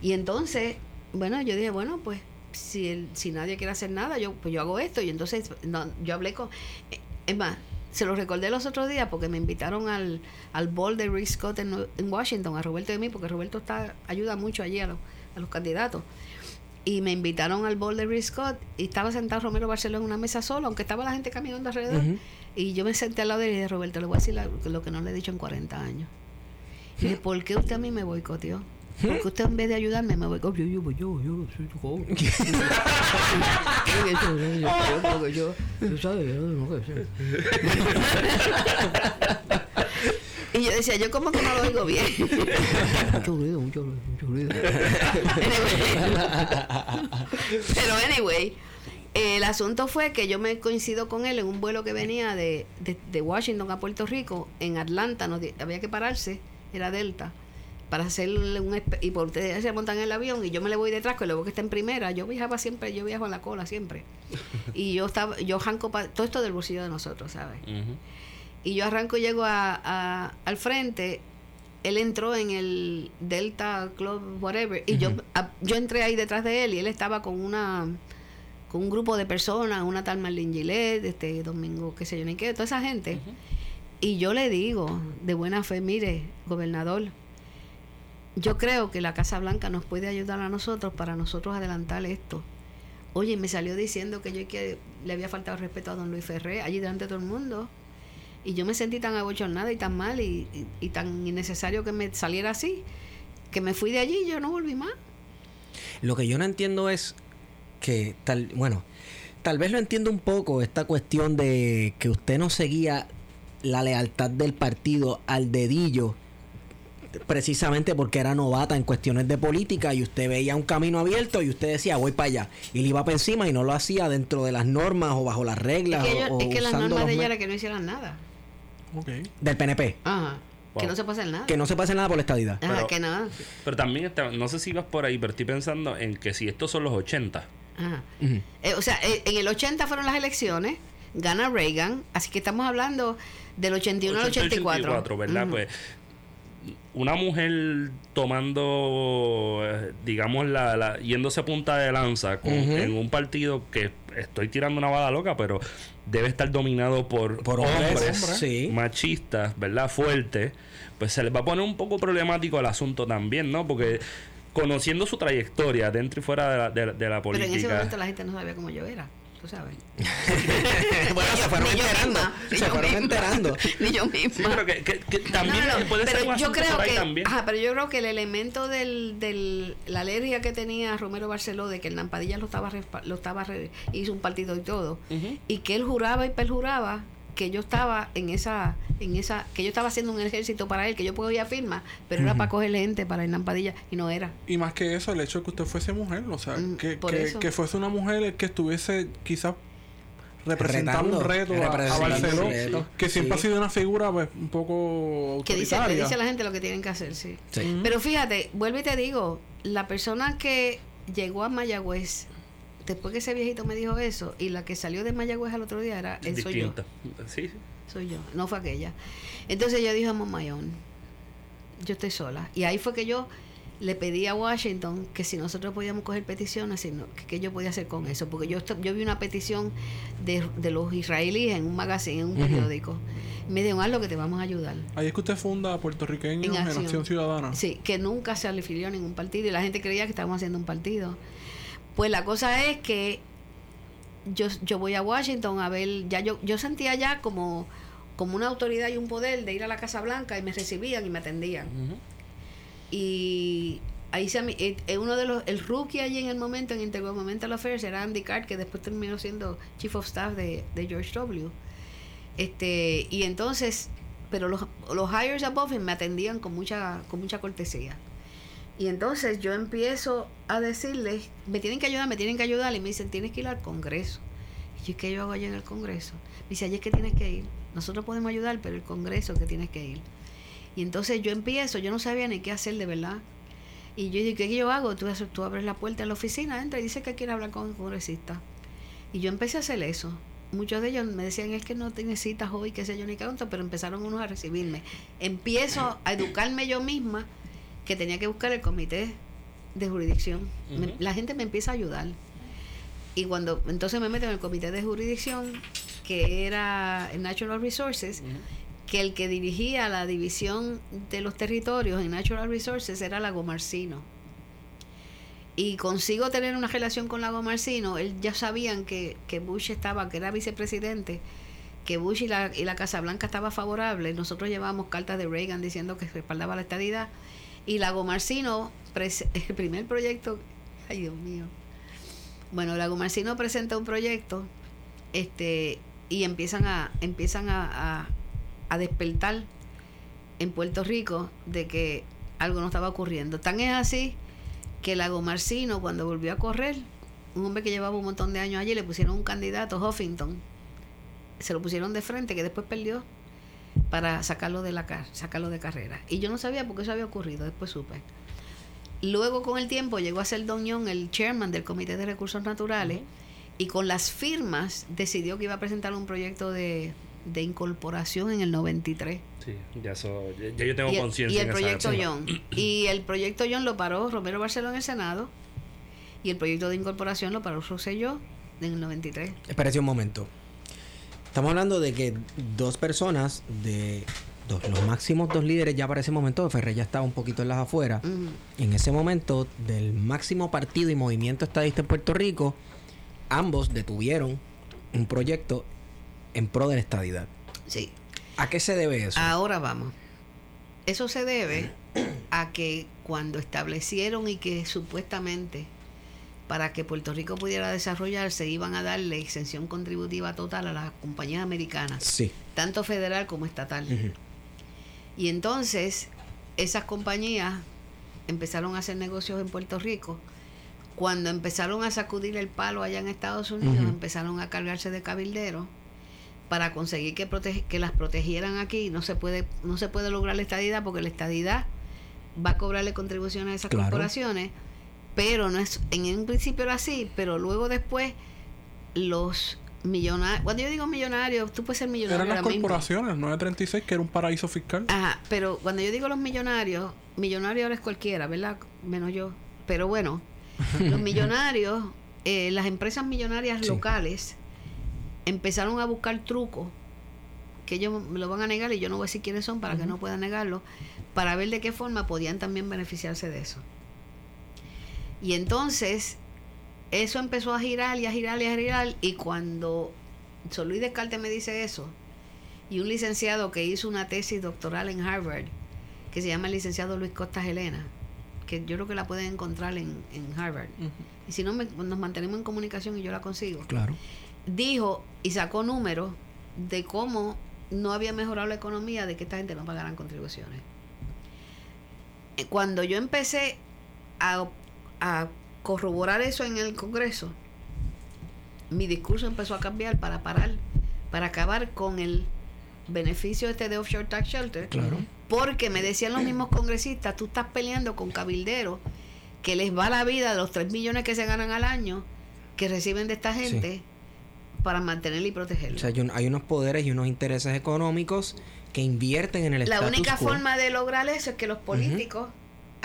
Y entonces, bueno, yo dije, bueno, pues, si, el- si nadie quiere hacer nada, yo pues yo hago esto. Y entonces, no, yo hablé con... eh, Es más, se lo recordé los otros días porque me invitaron al, al ball de Rick Scott en, en Washington, a Roberto y a mí, porque Roberto está ayuda mucho allí a los, a los candidatos. Y me invitaron al bol de Rick Scott y estaba sentado Romero Barceló en una mesa solo, aunque estaba la gente caminando alrededor. Y yo me senté al lado de él y dije, Roberto, le voy a decir lo que no le he dicho en 40 años. Y dije, ¿por qué usted a mí me boicoteó? Porque usted en vez de ayudarme me boicoteó. Yo, yo, yo, yo, yo, yo, ¿sabes? Yo no sé. Y yo decía, yo como que no lo oigo bien. [LAUGHS] Mucho ruido, mucho ruido, mucho ruido. Anyway. [LAUGHS] Pero anyway, eh, el asunto fue que yo me coincido con él en un vuelo que venía de, de, de Washington a Puerto Rico, en Atlanta, di- había que pararse, era Delta, para hacerle un... Y por ustedes se montan en el avión y yo me le voy detrás, que luego que está en primera, yo viajaba siempre, yo viajo en la cola siempre. Y yo estaba, yo janco pa- todo esto del bolsillo de nosotros, ¿sabes? Ujú. Y yo arranco y llego a, a- al frente. Él entró en el Delta Club, whatever. Y yo, a- yo entré ahí detrás de él y él estaba con una con un grupo de personas, una tal Marlene Gillette, este Domingo, qué sé yo ni qué, toda esa gente. Y yo le digo, de buena fe, mire, gobernador, yo creo que la Casa Blanca nos puede ayudar a nosotros para nosotros adelantar esto. Oye, me salió diciendo que yo que le había faltado respeto a don Luis Ferré, allí delante de todo el mundo. Y yo me sentí tan abochornada y tan mal y, y- y tan innecesario que me saliera así, que me fui de allí y yo no volví más. Lo que yo no entiendo es que tal, bueno, tal vez lo entiendo un poco esta cuestión de que usted no seguía la lealtad del partido al dedillo precisamente porque era novata en cuestiones de política y usted veía un camino abierto y usted decía voy para allá y le iba para encima y no lo hacía dentro de las normas o bajo las Es reglas que, ellos- o es que las normas de ella era que no hicieran nada. Ok. del PNP Ajá. Que Wow. no se puede hacer nada. que no se pase nada por la estadidad Ajá, Pero- que nada. Pero también, está- no sé si vas por ahí, pero estoy pensando en que si estos son los 80, Ajá. Ujú. Eh, o sea, eh, en el 80 fueron las elecciones, gana Reagan, así que estamos hablando del 81 al 84. 84, ¿verdad? Ujú. Pues una mujer tomando, eh, digamos, la, la- yéndose punta de lanza con- en un partido que estoy tirando una bala loca, pero debe estar dominado por, por hombres, hombres sí machistas, ¿verdad? Fuertes, pues se les va a poner un poco problemático el asunto también, ¿no? Porque conociendo su trayectoria dentro y fuera de la, de, de la Pero en ese política. momento la gente no sabía cómo yo era, tú sabes. [LAUGHS] bueno Ni se yo- fueron enterando se fueron misma. enterando [LAUGHS] Ni yo misma. Sí, pero que, que- que también No, no, puede ser pero un yo creo que, también. ajá, pero yo creo que el elemento del, del la alergia que tenía Romero Barceló de que el Nampadilla lo estaba lo estaba re- hizo un partido y todo Ujú. y que él juraba y perjuraba que yo estaba en esa en esa que yo estaba haciendo un ejército para él que yo podía firma pero era para coger gente para Hernán Padilla y no era. Y más que eso, el hecho de que usted fuese mujer, o sea, Mm, que, que, fuese una mujer que estuviese quizás representando Retando, un reto a, a reto, que siempre sí. ha sido una figura pues, un poco que dice, le dice a la gente lo que tienen que hacer sí. Sí. Pero fíjate, vuelvo y te digo, la persona que llegó a Mayagüez, después que ese viejito me dijo eso, y la que salió de Mayagüez al otro día era, él soy yo. distinta. Sí, sí. Soy yo, no fue aquella. Entonces yo dije, own. Yo estoy sola. Y ahí fue que yo le pedí a Washington que si nosotros podíamos coger peticiones, que, que yo podía hacer con eso. Porque yo, esto- yo vi una petición de, de los israelíes en un magazine, en un periódico. Me dijeron, haz lo que te vamos a ayudar. Ahí es que usted funda Puertorriqueños En. Acción, Ciudadana. Sí, que nunca se afilió a ningún partido y la gente creía que estábamos haciendo un partido. Pues la cosa es que yo, yo voy a Washington a ver, ya yo, yo sentía ya como, como una autoridad y un poder de ir a la Casa Blanca y me recibían y me atendían. Y ahí se eh, eh, uno de los, el rookie allí en el momento, en Intergovernmental Affairs, era Andy Card, que después terminó siendo Chief of Staff de, de George W. Este, y entonces, pero los, los hires above him me atendían con mucha, con mucha cortesía. Y entonces yo empiezo a decirles, me tienen que ayudar, me tienen que ayudar. Y me dicen, tienes que ir al Congreso. Y yo, ¿qué yo hago allá en el Congreso? Me dice, allí es que tienes que ir. Nosotros podemos ayudar, pero el Congreso es que tienes que ir. Y entonces yo empiezo, yo no sabía ni qué hacer de verdad. Y yo dije, ¿qué yo hago? Tú, tú abres la puerta de la oficina, entra y dice que quiere hablar con el congresista. Y yo empecé a hacer eso. Muchos de ellos me decían, es que no te necesitas hoy, qué sé yo, ni cuánto, pero empezaron unos a recibirme. Empiezo a educarme yo misma que tenía que buscar el comité de jurisdicción. Me- la gente me empieza a ayudar. Y cuando entonces me meto en el comité de jurisdicción, que era el Natural Resources, que el que dirigía la división de los territorios en Natural Resources era Lago Marcino. Y consigo tener una relación con Lago Marcino, él ya sabían que, que Bush estaba, que era vicepresidente, que Bush y la, y la Casa Blanca estaba favorable. Nosotros llevábamos cartas de Reagan diciendo que respaldaba la estadidad. Y Lago Marcino, el primer proyecto, ay Dios mío. Bueno, Lago Marcino presenta un proyecto este y empiezan a empiezan a, a, a despertar en Puerto Rico de que algo no estaba ocurriendo. Tan es así que Lago Marcino, cuando volvió a correr, un hombre que llevaba un montón de años allí, le pusieron un candidato, Huffington, se lo pusieron de frente, que después perdió, para sacarlo de la car sacarlo de carrera. Y yo no sabía por qué eso había ocurrido, después supe. Luego, con el tiempo, llegó a ser Don Young el chairman del Comité de Recursos Naturales y con las firmas decidió que iba a presentar un proyecto de, de incorporación en el 93. Sí, ya, eso, ya, ya yo tengo Y el, conciencia y el en esa proyecto. Young. [CLEARS THROAT] Y el proyecto Young lo paró Romero Barceló en el Senado y el proyecto de incorporación lo paró Rosselló en el 93. Espérate un momento. Estamos hablando de que dos personas de dos- los máximos dos líderes ya para ese momento, Ferrer ya estaba un poquito en las afueras. En ese momento, del máximo partido y movimiento estadista en Puerto Rico, ambos detuvieron un proyecto en pro de la estadidad. Sí. ¿A qué se debe eso? Ahora vamos. Eso se debe a que cuando establecieron y que supuestamente para que Puerto Rico pudiera desarrollarse iban a darle exención contributiva total a las compañías americanas, Sí. tanto federal como estatal. Y entonces esas compañías empezaron a hacer negocios en Puerto Rico. Cuando empezaron a sacudir el palo allá en Estados Unidos, empezaron a cargarse de cabilderos para conseguir que, protege- que las protegieran aquí. No se puede no se puede lograr la estadidad porque la estadidad va a cobrarle contribuciones a esas Claro. corporaciones, pero no es en un principio era así, pero luego después los millonarios, cuando yo digo millonarios, tú puedes ser millonario Eran las ahora mismo. corporaciones, 936, que era un paraíso fiscal. Ajá, pero cuando yo digo los millonarios, millonario ahora es cualquiera, ¿verdad? Menos yo. Pero bueno, [LAUGHS] los millonarios, eh, las empresas millonarias Sí. locales empezaron a buscar trucos que ellos me lo van a negar y yo no voy a decir quiénes son para que no puedan negarlo, para ver de qué forma podían también beneficiarse de eso. Y entonces, eso empezó a girar y a girar y a girar, y cuando Sol Luis Descartes me dice eso, y un licenciado que hizo una tesis doctoral en Harvard, que se llama el licenciado Luis Costa Helena, que yo creo que la pueden encontrar en, en Harvard. Y si no, me- nos mantenemos en comunicación y yo la consigo. Claro. Dijo y sacó números de cómo no había mejorado la economía de que esta gente no pagaran contribuciones. Eh, Cuando yo empecé a, a corroborar eso en el Congreso, mi discurso empezó a cambiar para parar, para acabar con el beneficio este de offshore tax shelter, Claro. porque me decían los mismos congresistas, tú estás peleando con cabilderos que les va la vida de los 3 millones que se ganan al año que reciben de esta gente para mantenerla y protegerla. O sea, hay, un- hay unos poderes y unos intereses económicos que invierten en el la única quo. forma de lograr eso es que los políticos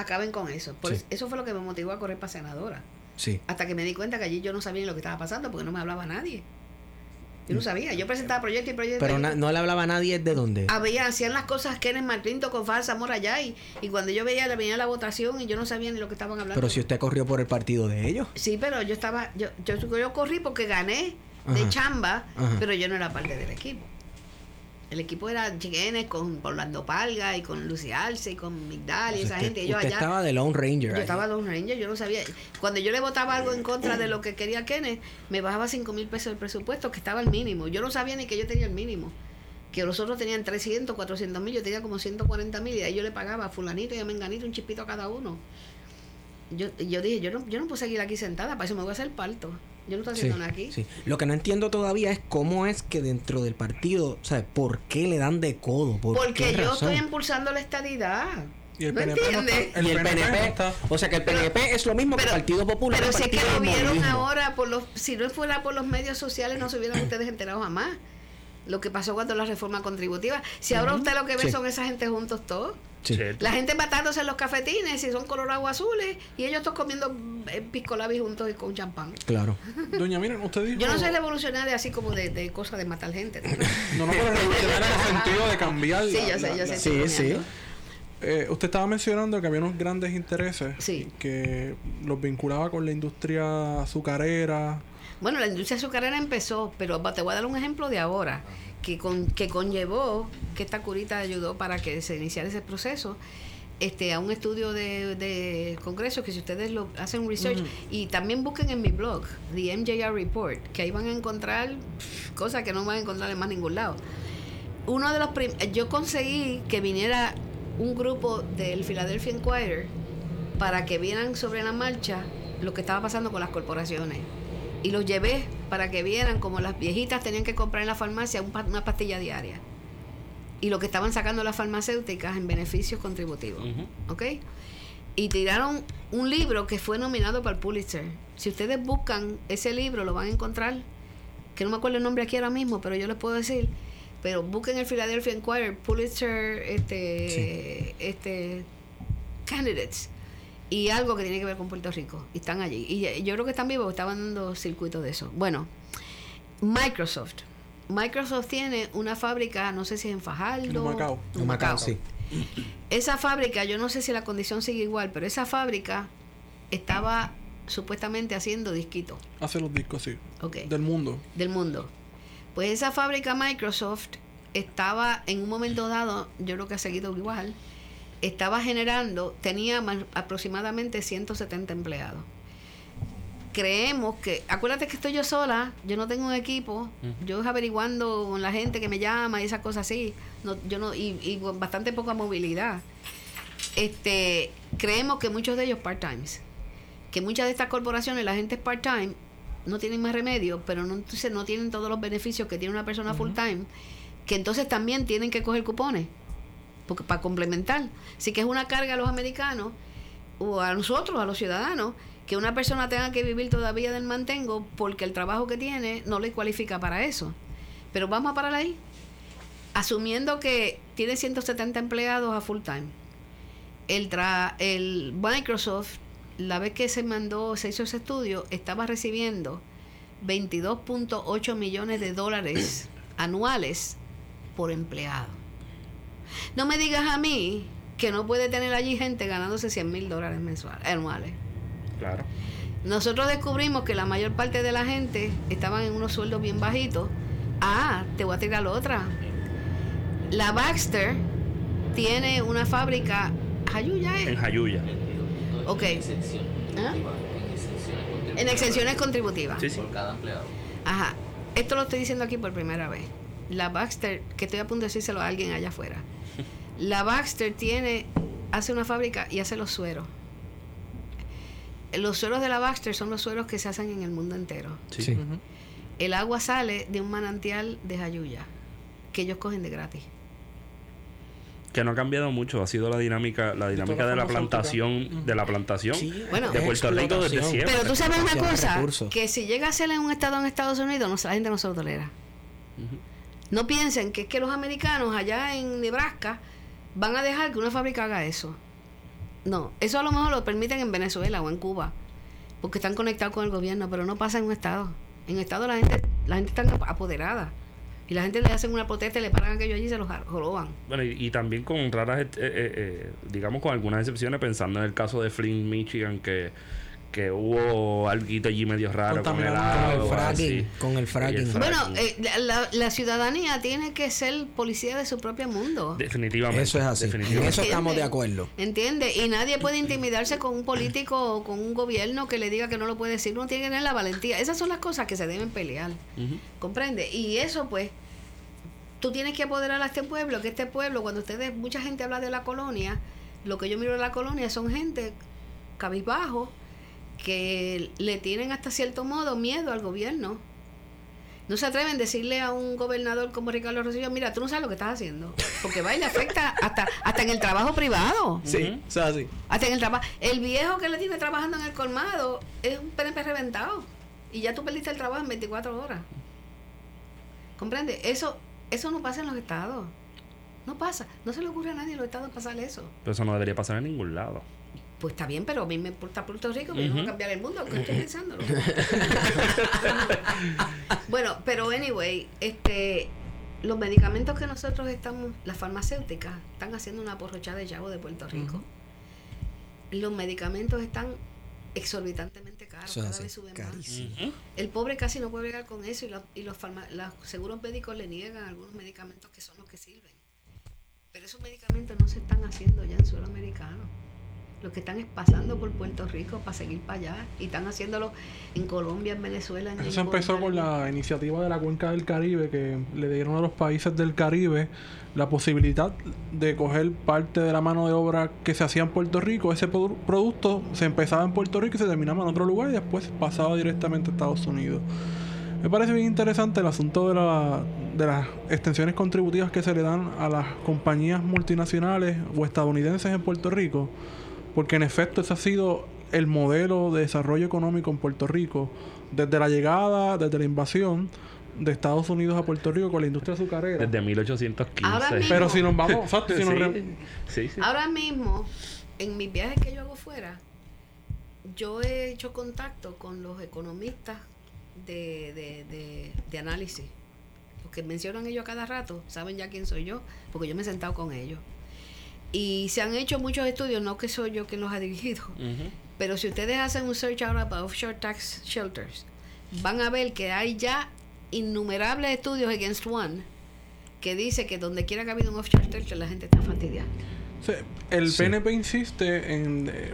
acaben con eso. Por Sí. eso- fue lo que me motivó a correr para senadora. Sí. Hasta que me di cuenta que allí yo no sabía ni lo que estaba pasando porque no me hablaba nadie. Yo no sabía. Yo presentaba proyectos y proyectos. Mm. Pero na- no le hablaba a nadie de dónde. había, hacían las cosas Kenneth Martinto con Falsa Zamora allá y, y cuando yo veía venía la votación y yo no sabía ni lo que estaban hablando. Pero si usted corrió por el partido de ellos. Sí, pero yo estaba, yo, yo, yo corrí porque gané de Ajá. chamba, Ajá. pero yo no era parte del equipo. El equipo era Kenneth con Orlando Palga y con Lucy Arce y con Migdal y O sea, esa gente. Yo allá, estaba de Lone Ranger. yo ahí. estaba Lone Ranger, yo no sabía. Cuando yo le votaba algo en contra de lo que quería Kenneth, me bajaba 5 mil pesos el presupuesto, que estaba el mínimo. Yo no sabía ni que yo tenía el mínimo. Que los otros tenían 300, 400 mil, yo tenía como 140 mil y ahí yo le pagaba a fulanito y a menganito un chispito a cada uno. Yo, yo dije, yo no, yo no puedo seguir aquí sentada, para eso me voy a hacer parto. Yo no estoy Sí, haciendo nada aquí. sí. Lo que no entiendo todavía es cómo es que dentro del partido, ¿sabes? ¿Por qué le dan de codo? ¿Por Porque qué yo razón? estoy impulsando la estadidad. Y el ¿Me PNP no entiendes? está- y el PNP PNP, no está- o sea que el PNP es lo mismo que el Partido Popular. Pero es que lo vieron ahora, por los, si no fuera por los medios sociales, no se hubieran ustedes enterado jamás. Lo que pasó cuando la reforma contributiva. Si ahora usted lo que ve Sí. son esa gente juntos todos. Sí. La gente matándose en los cafetines y son colorados azules y ellos todos comiendo eh, pisco labi juntos y con champán. Claro. [LAUGHS] Doña, miren, usted dijo... Yo no soy revolucionaria así como de, de cosas de matar gente. [LAUGHS] ¿no? No, pero revolucionaria en el sentido de cambiar Sí, la- yo sé, la- yo sé. la- Sí. Eh, usted estaba mencionando que había unos grandes intereses Sí. que los vinculaba con la industria azucarera. Bueno, la industria azucarera empezó, pero te voy a dar un ejemplo de ahora, que, con, que conllevó, que esta curita ayudó para que se iniciara ese proceso, este, a un estudio de, de Congreso, que si ustedes lo hacen un research, y también busquen en mi blog, The MJR Report, que ahí van a encontrar cosas que no van a encontrar en más ningún lado. Uno de los yo conseguí que viniera un grupo del Philadelphia Inquirer para que vieran sobre la marcha lo que estaba pasando con las corporaciones. Y los llevé para que vieran como las viejitas tenían que comprar en la farmacia un pa- una pastilla diaria. Y lo que estaban sacando las farmacéuticas en beneficios contributivos. ¿Ok? Y tiraron un libro que fue nominado para el Pulitzer. Si ustedes buscan ese libro, lo van a encontrar. Que no me acuerdo el nombre aquí ahora mismo, pero yo les puedo decir. Pero busquen el Philadelphia Inquirer, Pulitzer, este, este, candidates y algo que tiene que ver con Puerto Rico. Y están allí. Y yo creo que están vivos, estaban dando circuitos de eso. Bueno, Microsoft. Microsoft tiene una fábrica, no sé si es en Fajardo. En Humacao. en Humacao. sí. Esa fábrica, yo no sé si la condición sigue igual, pero esa fábrica estaba supuestamente haciendo disquitos, Hace los discos, sí. ok, Del mundo. del mundo. Pues esa fábrica Microsoft estaba en un momento dado, yo creo que ha seguido igual, estaba generando, tenía aproximadamente 170 empleados. Creemos que, acuérdate que estoy yo sola, yo no tengo un equipo, yo averiguando con la gente que me llama y esas cosas así, no, yo no, y, y con bastante poca movilidad. Este, creemos que muchos de ellos part-times, que muchas de estas corporaciones, la gente es part-time, no tienen más remedio, pero no, entonces no tienen todos los beneficios que tiene una persona full-time, que entonces también tienen que coger cupones porque, para complementar. Así que es una carga a los americanos o a nosotros, a los ciudadanos, que una persona tenga que vivir todavía del mantengo porque el trabajo que tiene no le cualifica para eso. Pero vamos a parar ahí. Asumiendo que tiene 170 empleados a full time. El, tra el Microsoft, la vez que se mandó, se hizo ese estudio, estaba recibiendo 22.8 millones de dólares [CLEARS THROAT] anuales por empleado. No me digas a mí que no puede tener allí gente ganándose 100 mil dólares mensuales, anuales. Claro. Nosotros descubrimos que la mayor parte de la gente estaban en unos sueldos bien bajitos. Ah, te voy a tirar otra. La Baxter tiene una fábrica. Jayuya En es. Jayuya. Ok. ¿Ah? En exenciones contributivas. Sí, sí. por cada empleado. Ajá. Esto lo estoy diciendo aquí por primera vez. La Baxter, que estoy a punto de decírselo a alguien allá afuera. La Baxter tiene, hace una fábrica y hace los sueros. Los sueros de la Baxter son los sueros que se hacen en el mundo entero. Sí. Sí. Ujú. El agua sale de un manantial de Jayuya, que ellos cogen de gratis. Que no ha cambiado mucho, ha sido la dinámica, la dinámica de la plantación, de la plantación Sí, Bueno. de Puerto Rico desde siempre. Pero tú sabes una cosa, que si llega a ser en un estado en Estados Unidos, no, la gente no se lo tolera. No piensen que es que los americanos allá en Nebraska van a dejar que una fábrica haga eso. No, eso a lo mejor lo permiten en Venezuela o en Cuba, porque están conectados con el gobierno, pero no pasa en un estado. En un estado la gente, la gente está apoderada. Y la gente le hacen una protesta y le paran aquello allí y se los roban. Bueno, y, y también con raras, eh, eh, eh, digamos con algunas excepciones, pensando en el caso de Flint, Michigan, que, que hubo algo allí medio raro con el Con fracking, así. con el fracking. El Bueno, eh, la, la ciudadanía tiene que ser policía de su propio mundo. Definitivamente. Eso es así. En eso estamos de acuerdo. ¿Entiende? Y nadie puede intimidarse con un político o con un gobierno que le diga que no lo puede decir. Uno tiene que tener la valentía. Esas son las cosas que se deben pelear. Ujú. ¿Comprende? Y eso, pues, tú tienes que apoderar a este pueblo, que este pueblo, cuando ustedes, mucha gente habla de la colonia, lo que yo miro de la colonia son gente cabizbajos que le tienen hasta cierto modo miedo al gobierno. No se atreven a decirle a un gobernador como Ricardo Rosselló, mira, tú no sabes lo que estás haciendo. Porque va y le afecta hasta, hasta en el trabajo privado. Sí, o sea, sí. Hasta en el trabajo. El viejo que le tiene trabajando en el colmado es un PNP reventado. Y ya tú perdiste el trabajo en 24 horas. ¿Comprende? Eso, eso no pasa en los estados. No pasa. No se le ocurre a nadie en los estados pasar eso. Pero eso no debería pasar en ningún lado. Pues está bien, pero a mí me importa Puerto Rico, que no va a cambiar el mundo, que estoy [LAUGHS] pensando. bueno, pero anyway, este los medicamentos que nosotros estamos, las farmacéuticas, están haciendo una porrochada de llavo de Puerto Rico. Los medicamentos están exorbitantemente caros, cada vez suben carísimo. más. El pobre casi no puede bregar con eso y los, y los, farma- los seguros médicos le niegan algunos medicamentos que son los que sirven. Pero esos medicamentos no se están haciendo ya en suelo americano. Lo que están es pasando por Puerto Rico para seguir para allá. Y están haciéndolo en Colombia, en Venezuela. En Eso empezó con la iniciativa de la Cuenca del Caribe, que le dieron a los países del Caribe la posibilidad de coger parte de la mano de obra que se hacía en Puerto Rico. Ese produ- producto se empezaba en Puerto Rico y se terminaba en otro lugar y después pasaba directamente a Estados Unidos. Me parece bien interesante el asunto de, la, de las extensiones contributivas que se le dan a las compañías multinacionales o estadounidenses en Puerto Rico, porque en efecto ese ha sido el modelo de desarrollo económico en Puerto Rico desde la llegada, desde la invasión de Estados Unidos a Puerto Rico con la industria azucarera. Desde 1815. Ahora mismo- Pero si nos vamos, exacto, si nos re- sí, sí, sí. Ahora mismo, en mis viajes que yo hago fuera, yo he hecho contacto con los economistas de, de, de, de análisis. Los que mencionan ellos a cada rato, saben ya quién soy yo, porque yo me he sentado con ellos. Y se han hecho muchos estudios, no que soy yo quien los ha dirigido, pero si ustedes hacen un search ahora para offshore tax shelters, van a ver que hay ya innumerables estudios against one que dice que donde quiera que ha habido un offshore shelter la gente está fastidiada. Sí, el Sí. PNP insiste en. eh,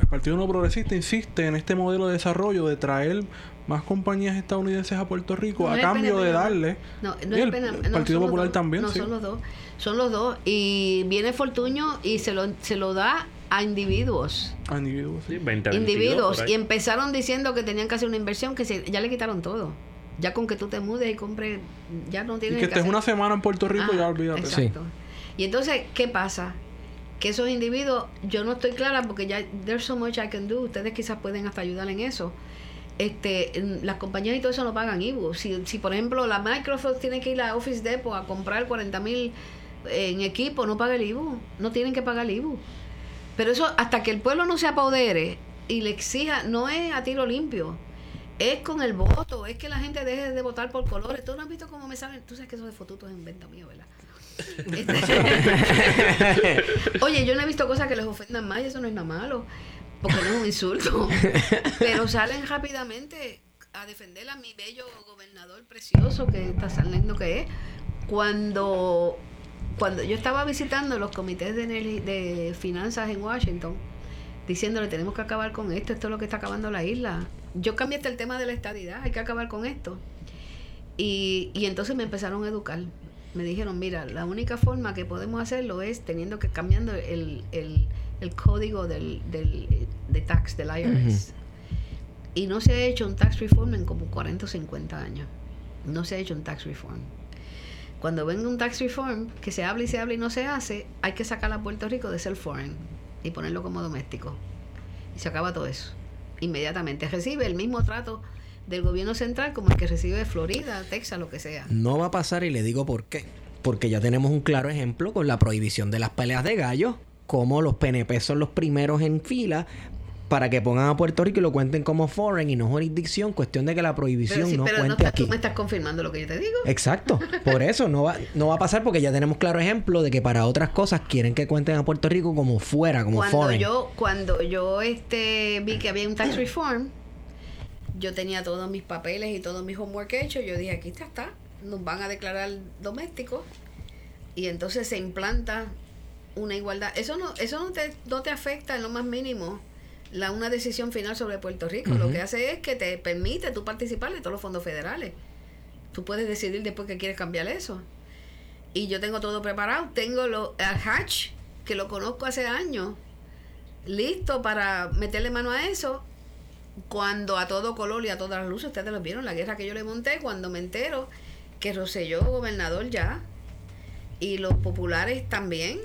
el Partido No Progresista insiste en este modelo de desarrollo de traer más compañías estadounidenses a Puerto Rico No a cambio PNP, de darle. No, no Y es el, pena- el Partido Popular dos. también, No, sí. son los dos. Son los dos. Y viene Fortuño y se lo, se lo da a individuos. A individuos. Sí, 20, 22, individuos. Y empezaron diciendo que tenían que hacer una inversión que se- ya le quitaron todo. Ya con que tú te mudes y compres, ya no Y tienes que estés hacer- una semana en Puerto Rico, Ah, ya olvídate. Exacto. Y entonces, ¿qué pasa? Que esos individuos, yo no estoy clara porque ya there's so much I can do, ustedes quizás pueden hasta ayudar en eso. Este, las compañías y todo eso no pagan IBU. Si, si por ejemplo la Microsoft tiene que ir a Office Depot a comprar 40 mil en equipo, no paga el IBU. No tienen que pagar el IBU. Pero eso, hasta que el pueblo no se apodere y le exija, no es a tiro limpio. Es con el voto, es que la gente deje de votar por colores. ¿Tú no has visto cómo me salen? Tú sabes que eso de fotutos es invento mío, ¿verdad? [LAUGHS] Este- [LAUGHS] Oye, yo no he visto cosas que les ofendan más y eso no es nada malo, porque no es un insulto. [LAUGHS] Pero salen rápidamente a defender a mi bello gobernador precioso que está saliendo que es. Cuando, cuando yo estaba visitando los comités de, de finanzas en Washington, diciéndole tenemos que acabar con esto, esto es lo que está acabando la isla. Yo cambié hasta el tema de la estadidad, hay que acabar con esto. Y, y entonces me empezaron a educar. Me dijeron, mira, la única forma que podemos hacerlo es teniendo que cambiando el, el, el código del, del de tax del IRS. Y no se ha hecho un tax reform en como 40 o 50 años. No se ha hecho un tax reform. Cuando venga un tax reform, que se habla y se habla y no se hace, hay que sacar a Puerto Rico de ser foreign y ponerlo como doméstico. Y se acaba todo eso. Inmediatamente. Recibe el mismo trato del gobierno central como el que recibe Florida, Texas, lo que sea. No va a pasar y le digo por qué. Porque ya tenemos un claro ejemplo con la prohibición de las peleas de gallos, como los PNP son los primeros en fila para que pongan a Puerto Rico y lo cuenten como foreign y no jurisdicción, cuestión de que la prohibición Pero, sí, no pero no cuente estás- aquí. tú me estás confirmando lo que yo te digo. Exacto, por eso no va, no va a pasar porque ya tenemos claro ejemplo de que para otras cosas quieren que cuenten a Puerto Rico como fuera, como cuando foreign. yo cuando yo este vi que había un tax reform yo tenía todos mis papeles y todos mis homework hechos yo dije aquí está está nos van a declarar domésticos y entonces se implanta una igualdad. Eso no eso no te no te afecta en lo más mínimo la una decisión final sobre Puerto Rico. Lo que hace es que te permite tú participar de todos los fondos federales. Tú puedes decidir después que quieres cambiar eso. Y yo tengo todo preparado. Tengo lo, el hatch que lo conozco hace años listo para meterle mano a eso. Cuando a todo color y a todas las luces, ustedes lo vieron, la guerra que yo le monté, cuando me entero que Roselló, gobernador ya, y los populares también,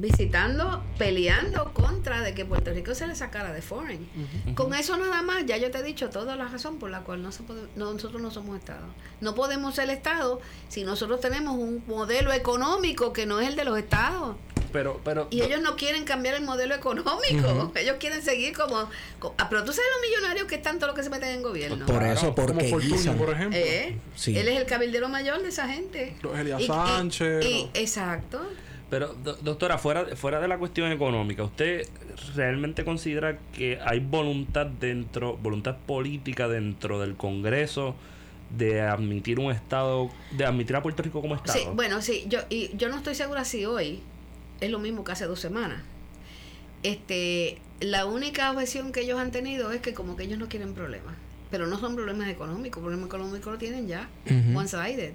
visitando, peleando contra de que Puerto Rico se le sacara de foreign. Con eso nada más, ya yo te he dicho toda la razón por la cual no se puede- no, nosotros no somos Estado. No podemos ser Estado si nosotros tenemos un modelo económico que no es el de los Estados. Pero, pero. Y ellos no quieren cambiar el modelo económico. [LAUGHS] Ellos quieren seguir como, co- ah, Pero tú sabes los millonarios que están todos los que se meten en gobierno. Por eso, Como porque Fortunio, guisan. por ejemplo. ¿Eh? Sí. Él es el cabildero mayor de esa gente. Y- y- Sánchez, exacto. Pero, do- doctora, fuera, fuera de la cuestión económica, ¿usted realmente considera que hay voluntad dentro, voluntad política dentro del Congreso de admitir un Estado, de admitir a Puerto Rico como Estado? Sí, bueno, sí, yo, y yo no estoy segura si hoy es lo mismo que hace dos semanas. Este, la única objeción que ellos han tenido es que como que ellos no quieren problemas. Pero no son problemas económicos, problemas económicos lo tienen ya, one-sided.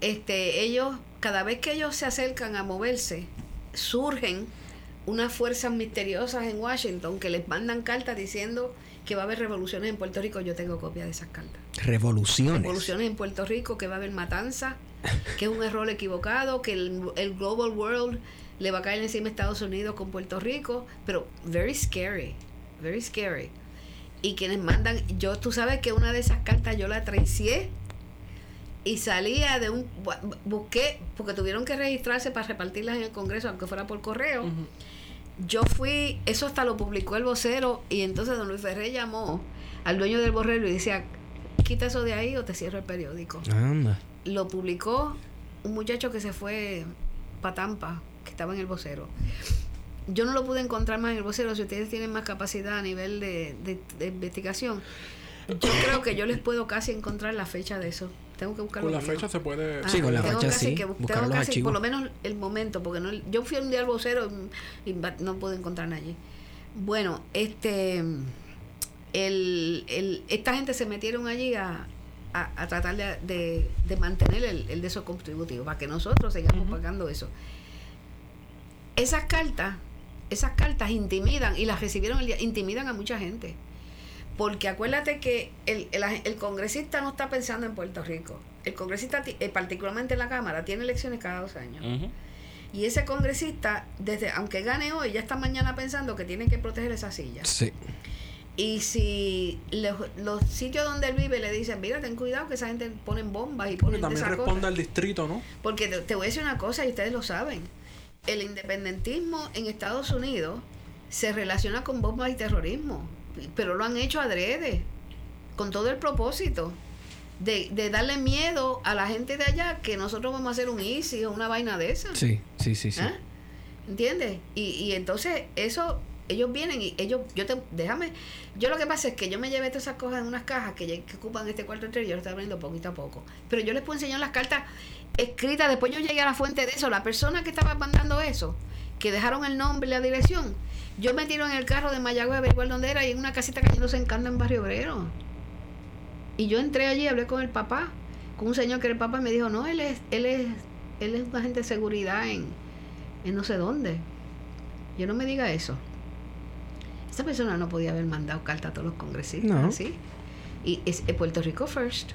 Este, ellos, cada vez que ellos se acercan a moverse, surgen unas fuerzas misteriosas en Washington que les mandan cartas diciendo que va a haber revoluciones en Puerto Rico. Yo tengo copia de esas cartas Revoluciones. revoluciones en Puerto Rico, que va a haber matanza, [LAUGHS] que es un error equivocado, que el, el global world le va a caer encima a Estados Unidos con Puerto Rico, pero very scary, very scary. Y quienes mandan, yo tú sabes que una de esas cartas yo la traicié y salía de un bu- busqué porque tuvieron que registrarse para repartirlas en el Congreso aunque fuera por correo. Yo fui, eso hasta lo publicó el vocero y entonces don Luis Ferré llamó al dueño del borrero y decía, quita eso de ahí o te cierro el periódico. Anda. Lo publicó un muchacho que se fue para Tampa, que estaba en el vocero. Yo no lo pude encontrar más en el vocero, si ustedes tienen más capacidad a nivel de, de- de investigación. Yo creo que yo les puedo casi encontrar la fecha de eso. Tengo que buscarlo. con la bien. fecha se puede... Ah, Sí, con la tengo fecha casi sí, que bu- buscar tengo los casi, archivos. por lo menos el momento, porque no, yo fui un día al vocero y, no pude encontrar allí. Bueno, este, el, el, esta gente se metieron allí a, a, a tratar de, de, de mantener el, el de esos contributivos, para que nosotros sigamos pagando eso. Esas cartas, esas cartas intimidan, y las recibieron el día, intimidan a mucha gente. Porque acuérdate que el, el, el congresista no está pensando en Puerto Rico. El congresista, eh, particularmente en la Cámara, tiene elecciones cada dos años. Y ese congresista, desde aunque gane hoy, ya está mañana pensando que tiene que proteger esa silla. Sí. Y si los, los sitios donde él vive le dicen, mira, ten cuidado que esa gente ponen bombas y Porque ponen también esas responde cosas". al distrito, ¿no? Porque te, te voy a decir una cosa y ustedes lo saben. El independentismo en Estados Unidos se relaciona con bombas y terrorismo, pero lo han hecho adrede, con todo el propósito de, de darle miedo a la gente de allá que nosotros vamos a hacer un ISIS o una vaina de esa. Sí, sí, sí, sí. ¿Ah? ¿Entiendes? Y, y entonces eso, ellos vienen y ellos, yo te, déjame, yo lo que pasa es que yo me llevé todas esas cosas en unas cajas que, ocupan este cuarto entero y yo lo estoy abriendo poquito a poco. Pero yo les puedo enseñar las cartas escritas, después yo llegué a la fuente de eso, la persona que estaba mandando eso, que dejaron el nombre y la dirección, yo me tiro en el carro de Mayagüez a averiguar dónde era y en una casita cayéndose en Canda en Barrio Obrero. Y yo entré allí, hablé con el papá, con un señor que era el papá y me dijo, no, él es, él es, él es un agente de seguridad en, en no sé dónde. Yo no me diga eso. Esa persona no podía haber mandado carta a todos los congresistas, No. ¿sí? Y es es Puerto Rico First.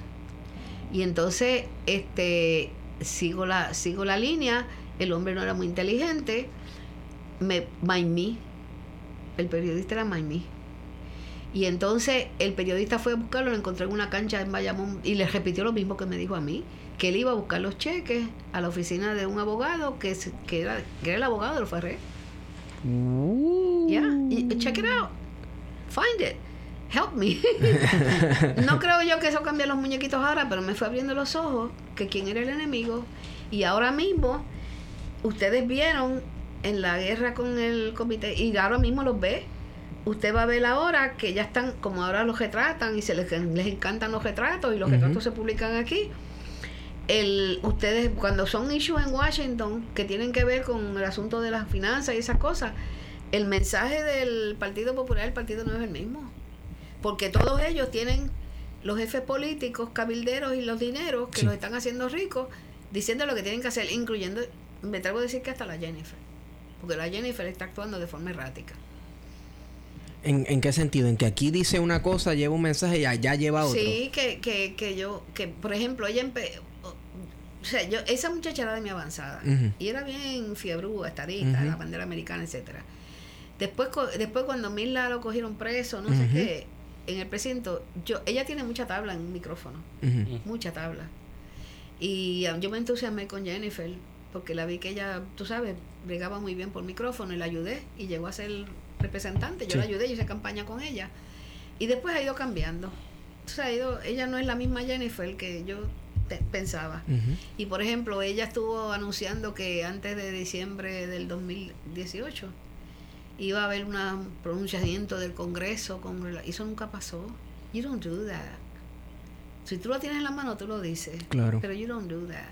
Y entonces, este, sigo la, sigo la línea, el hombre no era muy inteligente, me, me, el periodista era me. Y entonces el periodista fue a buscarlo, lo encontró en una cancha en Bayamón y le repitió lo mismo que me dijo a mí, que él iba a buscar los cheques a la oficina de un abogado que, que, era, que era el abogado de los Ferré. Ya, y- check it out. Find it. Help me. [LAUGHS] no creo yo que eso cambie los muñequitos ahora, pero me fue abriendo los ojos que quién era el enemigo. Y ahora mismo, ustedes vieron en la guerra con el comité, y ahora mismo los ve. Usted va a ver ahora que ya están, como ahora los retratan y se les, les encantan los retratos y los retratos se publican aquí. El, ustedes, cuando son issues en Washington que tienen que ver con el asunto de las finanzas y esas cosas, el mensaje del Partido Popular, el partido no es el mismo. Porque todos ellos tienen los jefes políticos, cabilderos y los dineros que Sí. los están haciendo ricos, diciendo lo que tienen que hacer, incluyendo, me atrevo a decir que hasta la Jennifer. Porque la Jennifer está actuando de forma errática. ¿En, ¿En qué sentido? En que aquí dice una cosa, lleva un mensaje y allá lleva otro. Sí, que, que, que yo, que por ejemplo, ella empe o sea, yo, esa muchacha era de mi avanzada y era bien fiebrúa, estadista, la bandera americana, etcétera. Después, co- después cuando Mila lo cogieron preso, no sé qué, en el precinto, yo, ella tiene mucha tabla en un micrófono, mucha tabla. Y um, yo me entusiasmé con Jennifer, porque la vi que ella, tú sabes, bregaba muy bien por micrófono y la ayudé y llegó a ser representante. Yo Sí. la ayudé, yo hice campaña con ella. Y después ha ido cambiando. O sea, ha ido, ella no es la misma Jennifer que yo te- pensaba. Y por ejemplo, ella estuvo anunciando que antes de diciembre del 2018 iba a haber un pronunciamiento del Congreso con eso nunca pasó. You don't do that. Si tú lo tienes en la mano, tú lo dices. Claro. Pero you don't do that.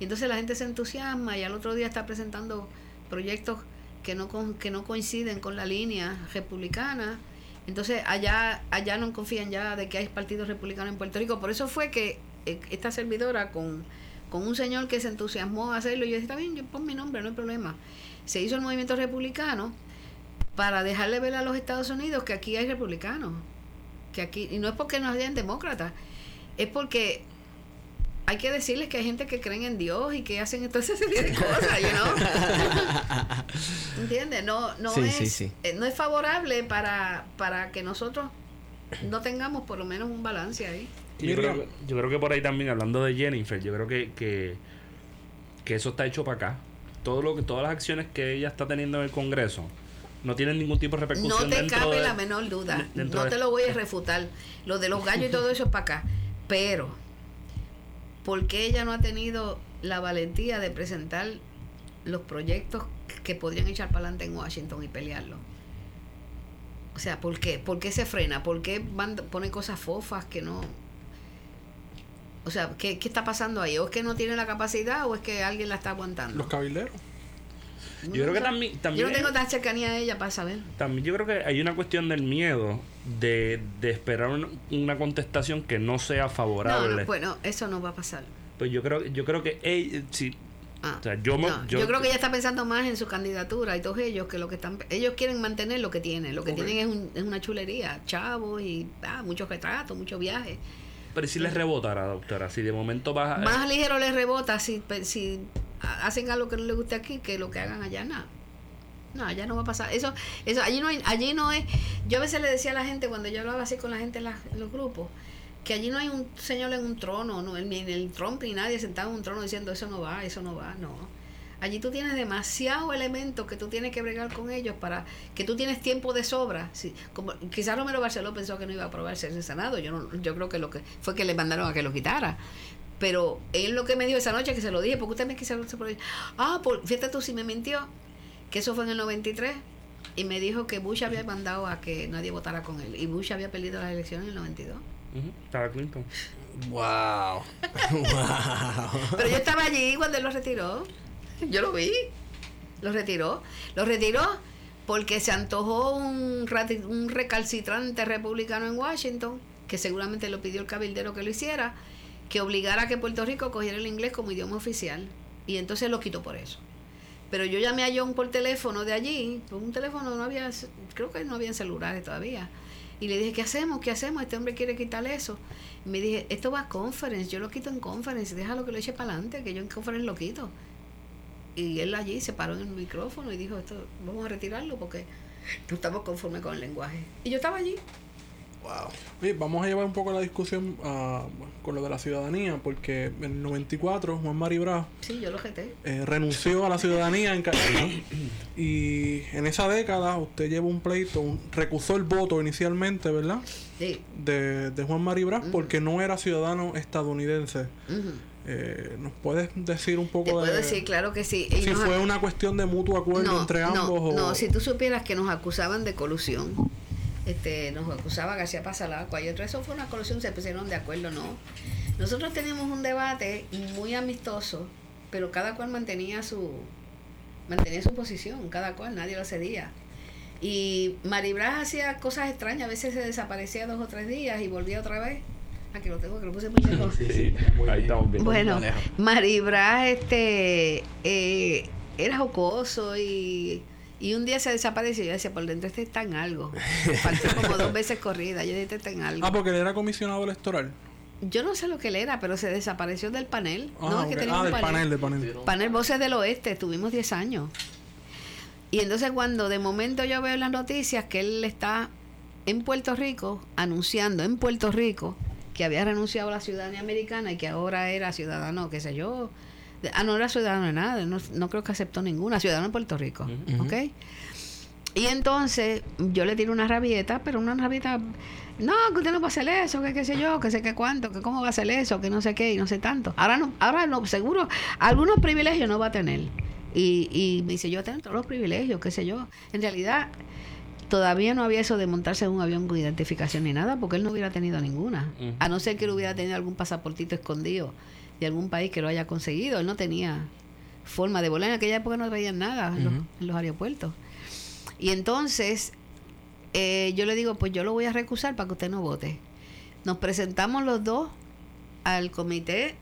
Y entonces la gente se entusiasma y al otro día está presentando proyectos que no con- que no coinciden con la línea republicana. Entonces allá allá no confían ya de que hay partidos republicanos en Puerto Rico. Por eso fue que eh, esta servidora con, con un señor que se entusiasmó a hacerlo, yo dije, está bien, yo pon mi nombre, no hay problema. Se hizo el movimiento republicano para dejarle ver a los Estados Unidos que aquí hay republicanos. Que aquí, y no es porque no hayan demócratas, es porque hay que decirles que hay gente que creen en Dios y que hacen toda esa serie de cosas, you know? [LAUGHS] ¿Entiendes? No, no, Sí, es, sí, sí. eh, no es favorable para, para que nosotros no tengamos por lo menos un balance ahí. Yo creo, que- yo creo que por ahí también, hablando de Jennifer, yo creo que, que, que eso está hecho para acá. Todo lo que, todas las acciones que ella está teniendo en el Congreso no tienen ningún tipo de No repercusión te dentro cabe de- la menor duda. No de- te lo voy a refutar. Lo de los gallos y todo eso es para acá. Pero, ¿por qué ella no ha tenido la valentía de presentar los proyectos que podrían echar para adelante en Washington y pelearlo? O sea, ¿por qué? ¿Por qué se frena? ¿Por qué van, ponen cosas fofas que no... O sea, ¿qué, ¿qué está pasando ahí? ¿O es que no tiene la capacidad o es que alguien la está aguantando? Los cabilderos. Yo creo que también, Yo no tengo tan cercanía a ella para saber. También yo creo que hay una cuestión del miedo de, de esperar un- una contestación que no sea No, favorable. no, bueno, eso no va a pasar. Pues yo creo, yo creo que ella, Ah, o sea, yo, yo, yo, creo que ella está pensando más en su candidatura y todos ellos que lo que están ellos quieren mantener lo que tienen lo que tienen es, un- es una chulería chavos y ah, muchos retratos muchos viajes Pero si les rebotara, doctora, si de momento baja. más ligero les rebota si pe- si ha- hacen algo que no les guste aquí que lo que hagan allá nada no allá no va a pasar eso eso allí no hay, allí no es yo a veces le decía a la gente cuando yo hablaba así con la gente en, las- en los grupos que allí no hay un señor en un trono, no, ni en el Trump ni nadie sentado en un trono diciendo eso no va, eso no va, no. Allí tú tienes demasiados elementos que tú tienes que bregar con ellos para que tú tienes tiempo de sobra. Sí, como, quizás Romero Barceló pensó que no iba a aprobarse en el Senado. Yo no, yo creo que lo que fue que le mandaron a que lo quitara. Pero él lo que me dijo esa noche, que se lo dije, porque usted me quiso por ahí. Ah, por, fíjate tú si me mintió, que eso fue en el 93. Y me dijo que Bush había mandado a que nadie votara con él. Y Bush había perdido las elecciones en el 92. Ujú, estaba Clinton. Wow. wow. [LAUGHS] Pero yo estaba allí cuando él lo retiró. [LAUGHS] Yo lo vi. Lo retiró. Lo retiró porque se antojó un, recalcitrante republicano en Washington, que seguramente lo pidió el cabildero que lo hiciera, que obligara a que Puerto Rico cogiera el inglés como idioma oficial. Y entonces lo quitó por eso. Pero yo llamé a John por teléfono de allí, por un teléfono no había, creo que no había celulares todavía. Y le dije, ¿qué hacemos? ¿Qué hacemos? Este hombre quiere quitar eso. Y me dije, esto va a conference, yo lo quito en conference, déjalo que lo eche para adelante, que yo en conference lo quito. Y él allí se paró en el micrófono y dijo, esto vamos a retirarlo porque no estamos conformes con el lenguaje. Y yo estaba allí. wow. Oye, vamos a llevar un poco la discusión ah, con lo de la ciudadanía, porque en el 94 Juan Mari Brás Sí, yo lo jeté. eh, renunció a la ciudadanía en y en esa década usted lleva un pleito, un- recusó el voto inicialmente, ¿verdad? Sí. De, de Juan Mari Brás porque no era ciudadano estadounidense. Ujú. Eh, ¿Nos puedes decir un Te poco puedo de decir, claro que sí. Y si fue una cuestión de mutuo acuerdo entre ambos? no, o... no, si tú supieras que nos acusaban de colusión, este, nos acusaba García Pasalacua y otro, eso fue una colusión, se pusieron de acuerdo, no. Nosotros teníamos un debate muy amistoso, pero cada cual mantenía su mantenía su posición, cada cual, nadie lo cedía. Y Maribras hacía cosas extrañas, a veces se desaparecía dos o tres días y volvía otra vez. Aquí lo tengo, que lo puse muy lejos. Sí, ahí estamos bien. Bueno, lejos. Maribras este, eh, era jocoso y, Y un día se desapareció yo decía, por dentro este está en algo. [LAUGHS] Faltó como dos veces corrida. Yo dije, este está en algo. Ah, porque él era comisionado electoral. Yo no sé lo que él era, pero se desapareció del panel. Ah, no, es que tenía Ah, un del panel. panel, del panel. Panel Voces del Oeste, tuvimos 10 años. Y entonces cuando de momento yo veo en las noticias que él está en Puerto Rico, anunciando en Puerto Rico que había renunciado a la ciudadanía americana y que ahora era ciudadano, qué sé yo. Ah, no era ciudadano de nada, no, no creo que aceptó ninguna, ciudadano en Puerto Rico. ¿Ok? Y entonces yo le tiro una rabieta, pero una rabieta, no, que usted no va a hacer eso, que qué sé yo, que sé qué cuánto, que cómo va a hacer eso, que no sé qué y no sé tanto. Ahora no, ahora no, seguro, algunos privilegios no va a tener. Y, y me dice, yo tengo todos los privilegios, qué sé yo. En realidad, todavía no había eso de montarse en un avión con identificación ni nada, porque él no hubiera tenido ninguna. A no ser que él hubiera tenido algún pasaportito escondido de algún país que lo haya conseguido. Él no tenía forma de volar. En aquella época no veían nada en, los, en los aeropuertos. Y entonces eh, yo le digo, pues yo lo voy a recusar para que usted no vote. Nos presentamos los dos al comité.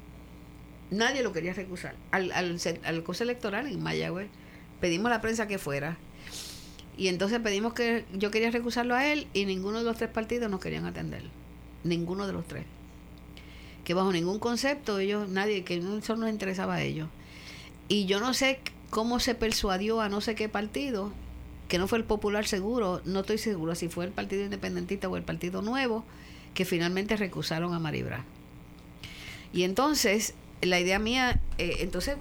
Nadie lo quería recusar. Al, al, electoral en Mayagüez. Pedimos a la prensa que fuera. Y entonces pedimos que yo quería recusarlo a él y ninguno de los tres partidos nos querían atender. Ninguno de los tres. Que bajo ningún concepto ellos, nadie, que eso no les interesaba a ellos. Y yo no sé cómo se persuadió a no sé qué partido, que no fue el popular seguro, no estoy seguro si fue el Partido Independentista o el Partido Nuevo, que finalmente recusaron a Maribra. Y entonces, la idea mía, eh, entonces,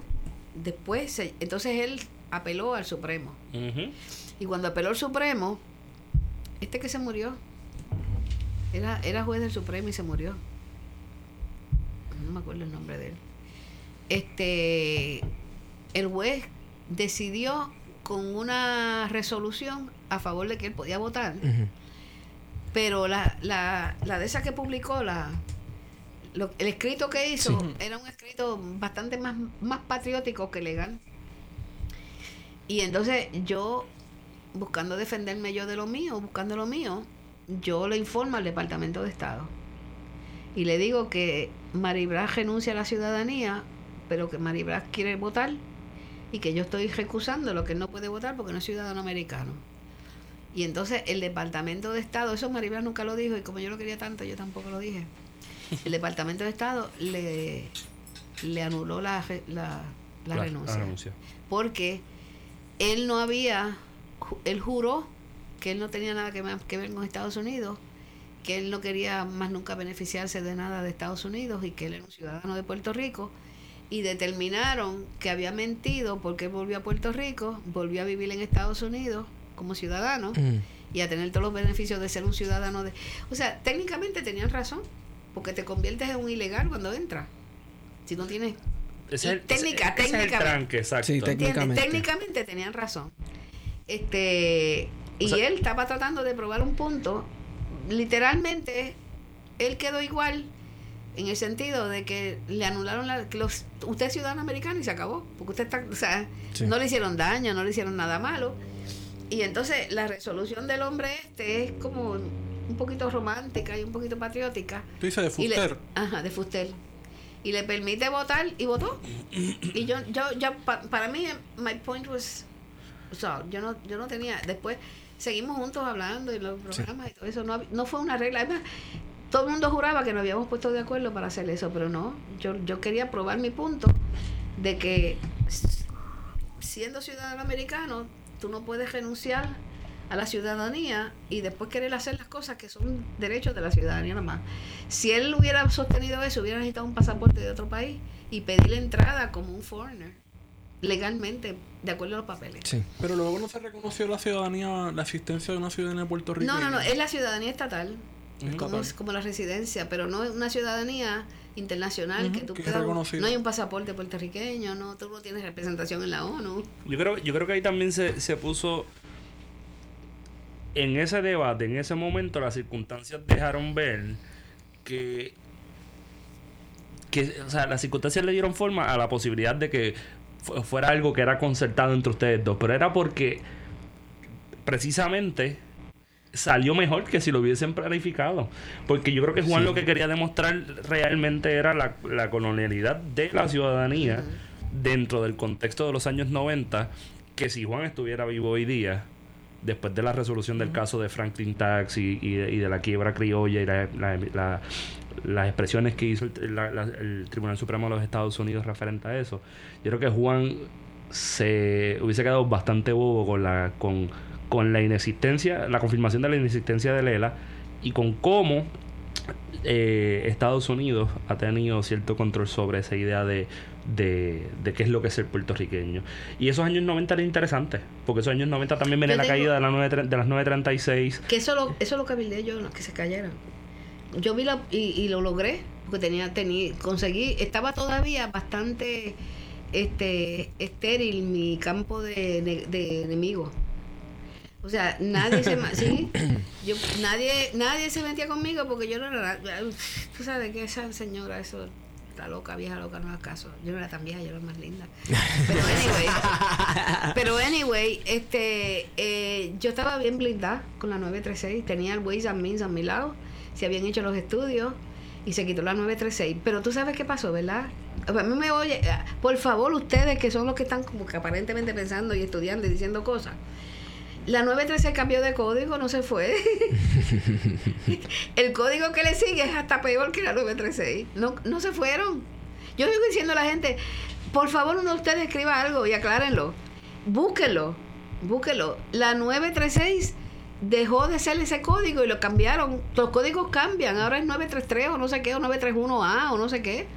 después, entonces él apeló al Supremo. Y cuando apeló al Supremo, este que se murió, era, era juez del Supremo y se murió. No me acuerdo el nombre de él. Este, el juez decidió con una resolución a favor de que él podía votar, pero la, la, la de esa que publicó, la, lo- el escrito que hizo Sí. era un escrito bastante más, más patriótico que legal. Y entonces yo, buscando defenderme yo de lo mío, buscando lo mío, yo le informo al Departamento de Estado. Y le digo que Maribras renuncia a la ciudadanía, pero que Maribras quiere votar y que yo estoy recusando lo que él no puede votar porque no es ciudadano americano. Y entonces el Departamento de Estado, eso Maribras nunca lo dijo y como yo lo quería tanto, yo tampoco lo dije. El Departamento de Estado le, le anuló la, re- la, la La- renuncia. Porque él no había, él juró que él no tenía nada que, ver con Estados Unidos, que él no quería más nunca beneficiarse de nada de Estados Unidos y que él era un ciudadano de Puerto Rico. Y determinaron que había mentido porque él volvió a Puerto Rico, volvió a vivir en Estados Unidos como ciudadano Ujú. y a tener todos los beneficios de ser un ciudadano de... O sea, técnicamente tenían razón, porque te conviertes en un ilegal cuando entras. Si no tienes... Ese es el- Técnica, es el tranque, exacto. Sí. Técnicamente. Técnicamente tenían razón. Este... Y O sea- él estaba tratando de probar un punto. Literalmente, él quedó igual en el sentido de que le anularon la... los, usted es ciudadano americano y se acabó. Porque usted está... O sea, Sí. no le hicieron daño, no le hicieron nada malo. Y entonces la resolución del hombre este es como un poquito romántica y un poquito patriótica. Tú dices de Y le- Fuster. ajá, de Fuster. Y le permite votar y votó. y yo, yo, yo pa- para mí, my point was, o sea, yo no, yo no tenía, después seguimos juntos hablando y los programas y todo eso, no, no fue una regla. Además, todo el mundo juraba que nos habíamos puesto de acuerdo para hacer eso, pero no, yo, yo quería probar mi punto de que siendo ciudadano americano, tú no puedes renunciar a la ciudadanía y después querer hacer las cosas que son derechos de la ciudadanía nada más. Si él hubiera sostenido eso, hubiera necesitado un pasaporte de otro país y pedir la entrada como un foreigner, legalmente, de acuerdo a los papeles. Sí. Pero luego no se reconoció la ciudadanía, la existencia de una ciudadanía de Puerto Rico. No, no, no, es la ciudadanía estatal, como, Estatal. como la residencia, pero no es una ciudadanía internacional que tú que puedas- no hay un pasaporte puertorriqueño, no, tú no tienes representación en la ONU. Yo creo, yo creo que ahí también se, se puso. En ese debate, en ese momento, las circunstancias dejaron ver que. que o sea, las circunstancias le dieron forma a la posibilidad de que fuera algo que era concertado entre ustedes dos. Pero era porque. Precisamente. Salió mejor que si lo hubiesen planificado. Porque yo creo que Juan Sí. lo que quería demostrar realmente era la, la colonialidad de la ciudadanía dentro del contexto de los años 90 que si Juan estuviera vivo hoy día, después de la resolución del caso de Franklin Tax y, y de, y de la quiebra criolla y la- la- la- las expresiones que hizo el, el Tribunal Supremo de los Estados Unidos referente a eso, yo creo que Juan se hubiese quedado bastante bobo con la con, con la inexistencia, la confirmación de la inexistencia de Lela y con cómo eh, Estados Unidos ha tenido cierto control sobre esa idea de, de, de qué es lo que es ser puertorriqueño. Y esos años 90 eran interesantes, porque esos años 90 también viene Yo la caída de, la 9, de las 936. Que eso lo, eso lo cabildé yo, que se cayeran. Yo vi la, y, y lo logré, porque tenía, tenía, conseguí, estaba todavía bastante este estéril mi campo de, de enemigos. O sea, nadie se [COUGHS] sí, yo nadie nadie se metía conmigo porque yo no era tú sabes que esa señora eso está loca, vieja loca, no haga caso. Yo no era tan vieja, yo era más linda. [LAUGHS] Pero anyway, pero anyway, este eh, yo estaba bien blindada con la 936, tenía el Waze and Means a mi lado, se habían hecho los estudios y se quitó la 936. Pero tú sabes qué pasó, ¿verdad? A mí me oye, por favor, ustedes que son los que están como que aparentemente pensando y estudiando y diciendo cosas. La 936 cambió de código, no se fue. [LAUGHS] el código que le sigue es hasta peor que la 936. No, no se fueron. Yo sigo diciendo a la gente, por favor, uno de ustedes escriba algo y aclárenlo. Búsquenlo, búsquenlo. La 936 dejó de ser ese código y lo cambiaron. Los códigos cambian. Ahora es 933 o no sé qué, o 931A o no sé qué.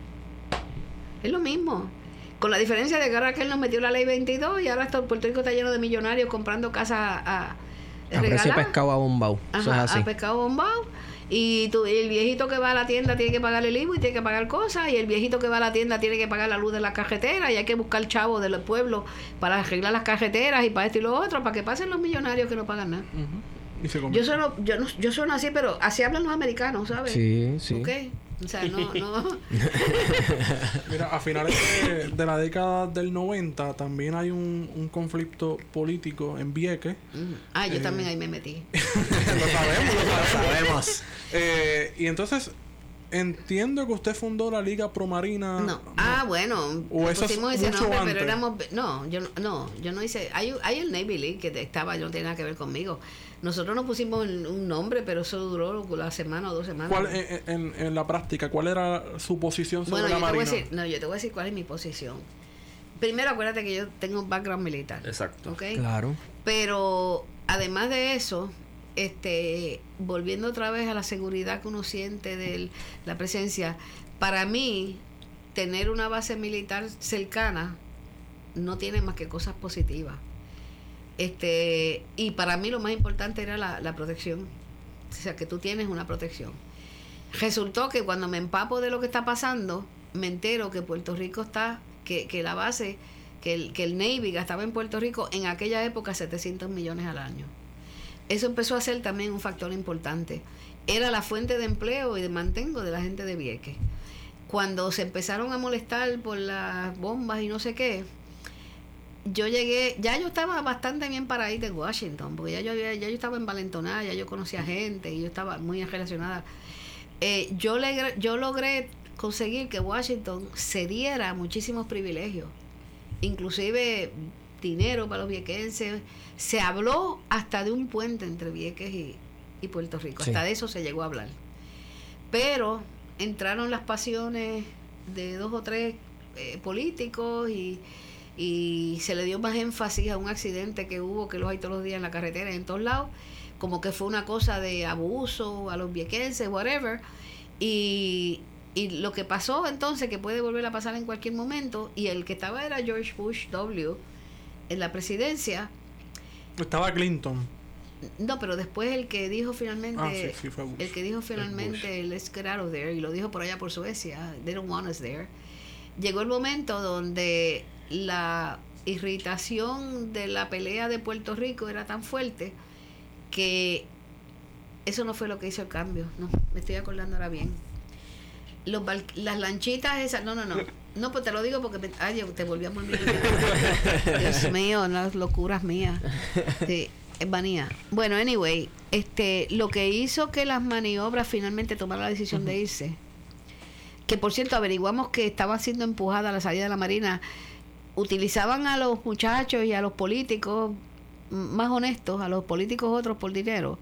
Es lo mismo. Con la diferencia de que ahora que él nos metió la ley 22 y ahora todo Puerto Rico está lleno de millonarios comprando casas a, A precio pescado a bombao. Eso es así. a pescado bombado. Y tú- el viejito que va a la tienda tiene que pagar el IVA y tiene que pagar cosas. Y el viejito que va a la tienda tiene que pagar la luz de la carretera. Y hay que buscar chavos del pueblo para arreglar las carreteras y para esto y lo otro. Para que pasen los millonarios que no pagan nada. Y se Yo sueno, yo, no, yo sueno así, pero así hablan los americanos, ¿sabes? Sí, sí. ¿Ok? O sea, no, no. [LAUGHS] Mira, a finales de, de la década del 90 también hay un, un conflicto político en Vieques. Ah, yo Eh. también ahí me metí. [LAUGHS] lo sabemos, lo Lo sabemos. Eh, y entonces, entiendo que usted fundó la Liga Promarina. No. Ah, bueno. O eso es pusimos ese mucho nombre, antes. pero éramos. No, yo no- no, yo no hice. Hay, hay el Navy League que estaba, no tiene nada que ver conmigo. Nosotros nos pusimos un nombre, pero eso duró la semana o dos semanas. ¿Cuál, en, en- en la práctica, cuál era su posición sobre bueno, la yo te, voy a Marina? decir, no, yo te voy a decir cuál es mi posición. Primero, acuérdate que yo tengo un background militar. Exacto. ¿Ok? Claro. Pero además de eso, este, volviendo otra vez a la seguridad que uno siente de la presencia, para mí, tener una base militar cercana no tiene más que cosas positivas. Este, y para mí lo más importante era la, protección. O sea, que tú tienes una protección. Resultó que cuando me empapo de lo que está pasando, me entero que Puerto Rico está, que, que la base, que el, que el Navy gastaba en Puerto Rico en aquella época 700 millones al año. Eso empezó a ser también un factor importante. Era la fuente de empleo y de mantengo de la gente de Vieques. Cuando se empezaron a molestar por las bombas y no sé qué, yo llegué, ya yo estaba bastante bien para ir de Washington, porque ya yo, había- ya yo estaba envalentonada, ya yo conocía gente y yo estaba muy relacionada. Eh, yo, yo logré conseguir que Washington cediera muchísimos privilegios, inclusive dinero para los viequenses. Se habló hasta de un puente entre Vieques y, y Puerto Rico, Sí. hasta de eso se llegó a hablar. Pero entraron las pasiones de dos o tres eh, políticos y, y se le dio más énfasis a un accidente que hubo, que los hay todos los días en la carretera, en todos lados, como que fue una cosa de abuso a los viequenses, whatever. Y, y lo que pasó entonces, que puede volver a pasar en cualquier momento, y el que estaba era George Bush W en la presidencia, Estaba Clinton. no, pero después el que dijo finalmente, Ah, sí, sí, el que dijo finalmente, let's get out of there, y lo dijo por allá por Suecia, they don't want us there. Llegó el momento donde la irritación de la pelea de Puerto Rico era tan fuerte que eso no fue lo que hizo el cambio. No, me estoy acordando ahora bien. Los las lanchitas esas, no, no, no. No, pues te lo digo porque me, ay, yo te volví a morir. Dios mío, las locuras mías. Sí, es vanía. Bueno, anyway, este, lo que hizo que las maniobras finalmente tomaran la decisión de irse, que por cierto averiguamos que estaba siendo empujada a la salida de la Marina utilizaban a los muchachos y a los políticos más honestos, a los políticos otros por dinero,